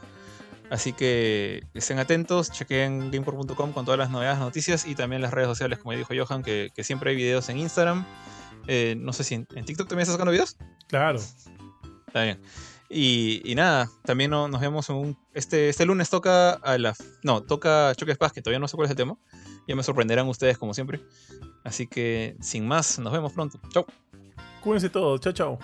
Así que estén atentos, chequen gameport.com con todas las novedades, noticias y también las redes sociales, como dijo Johan, que, que siempre hay videos en Instagram. Eh, no sé si en, en TikTok también estás sacando videos. Claro. Está bien. Y, nada, también nos vemos un. Este, este lunes toca a la. No, toca Choque Paz, que todavía no sé cuál es el tema. Ya me sorprenderán ustedes, como siempre. Así que, sin más, nos vemos pronto. Chau. Cuídense todos. Chao, chao.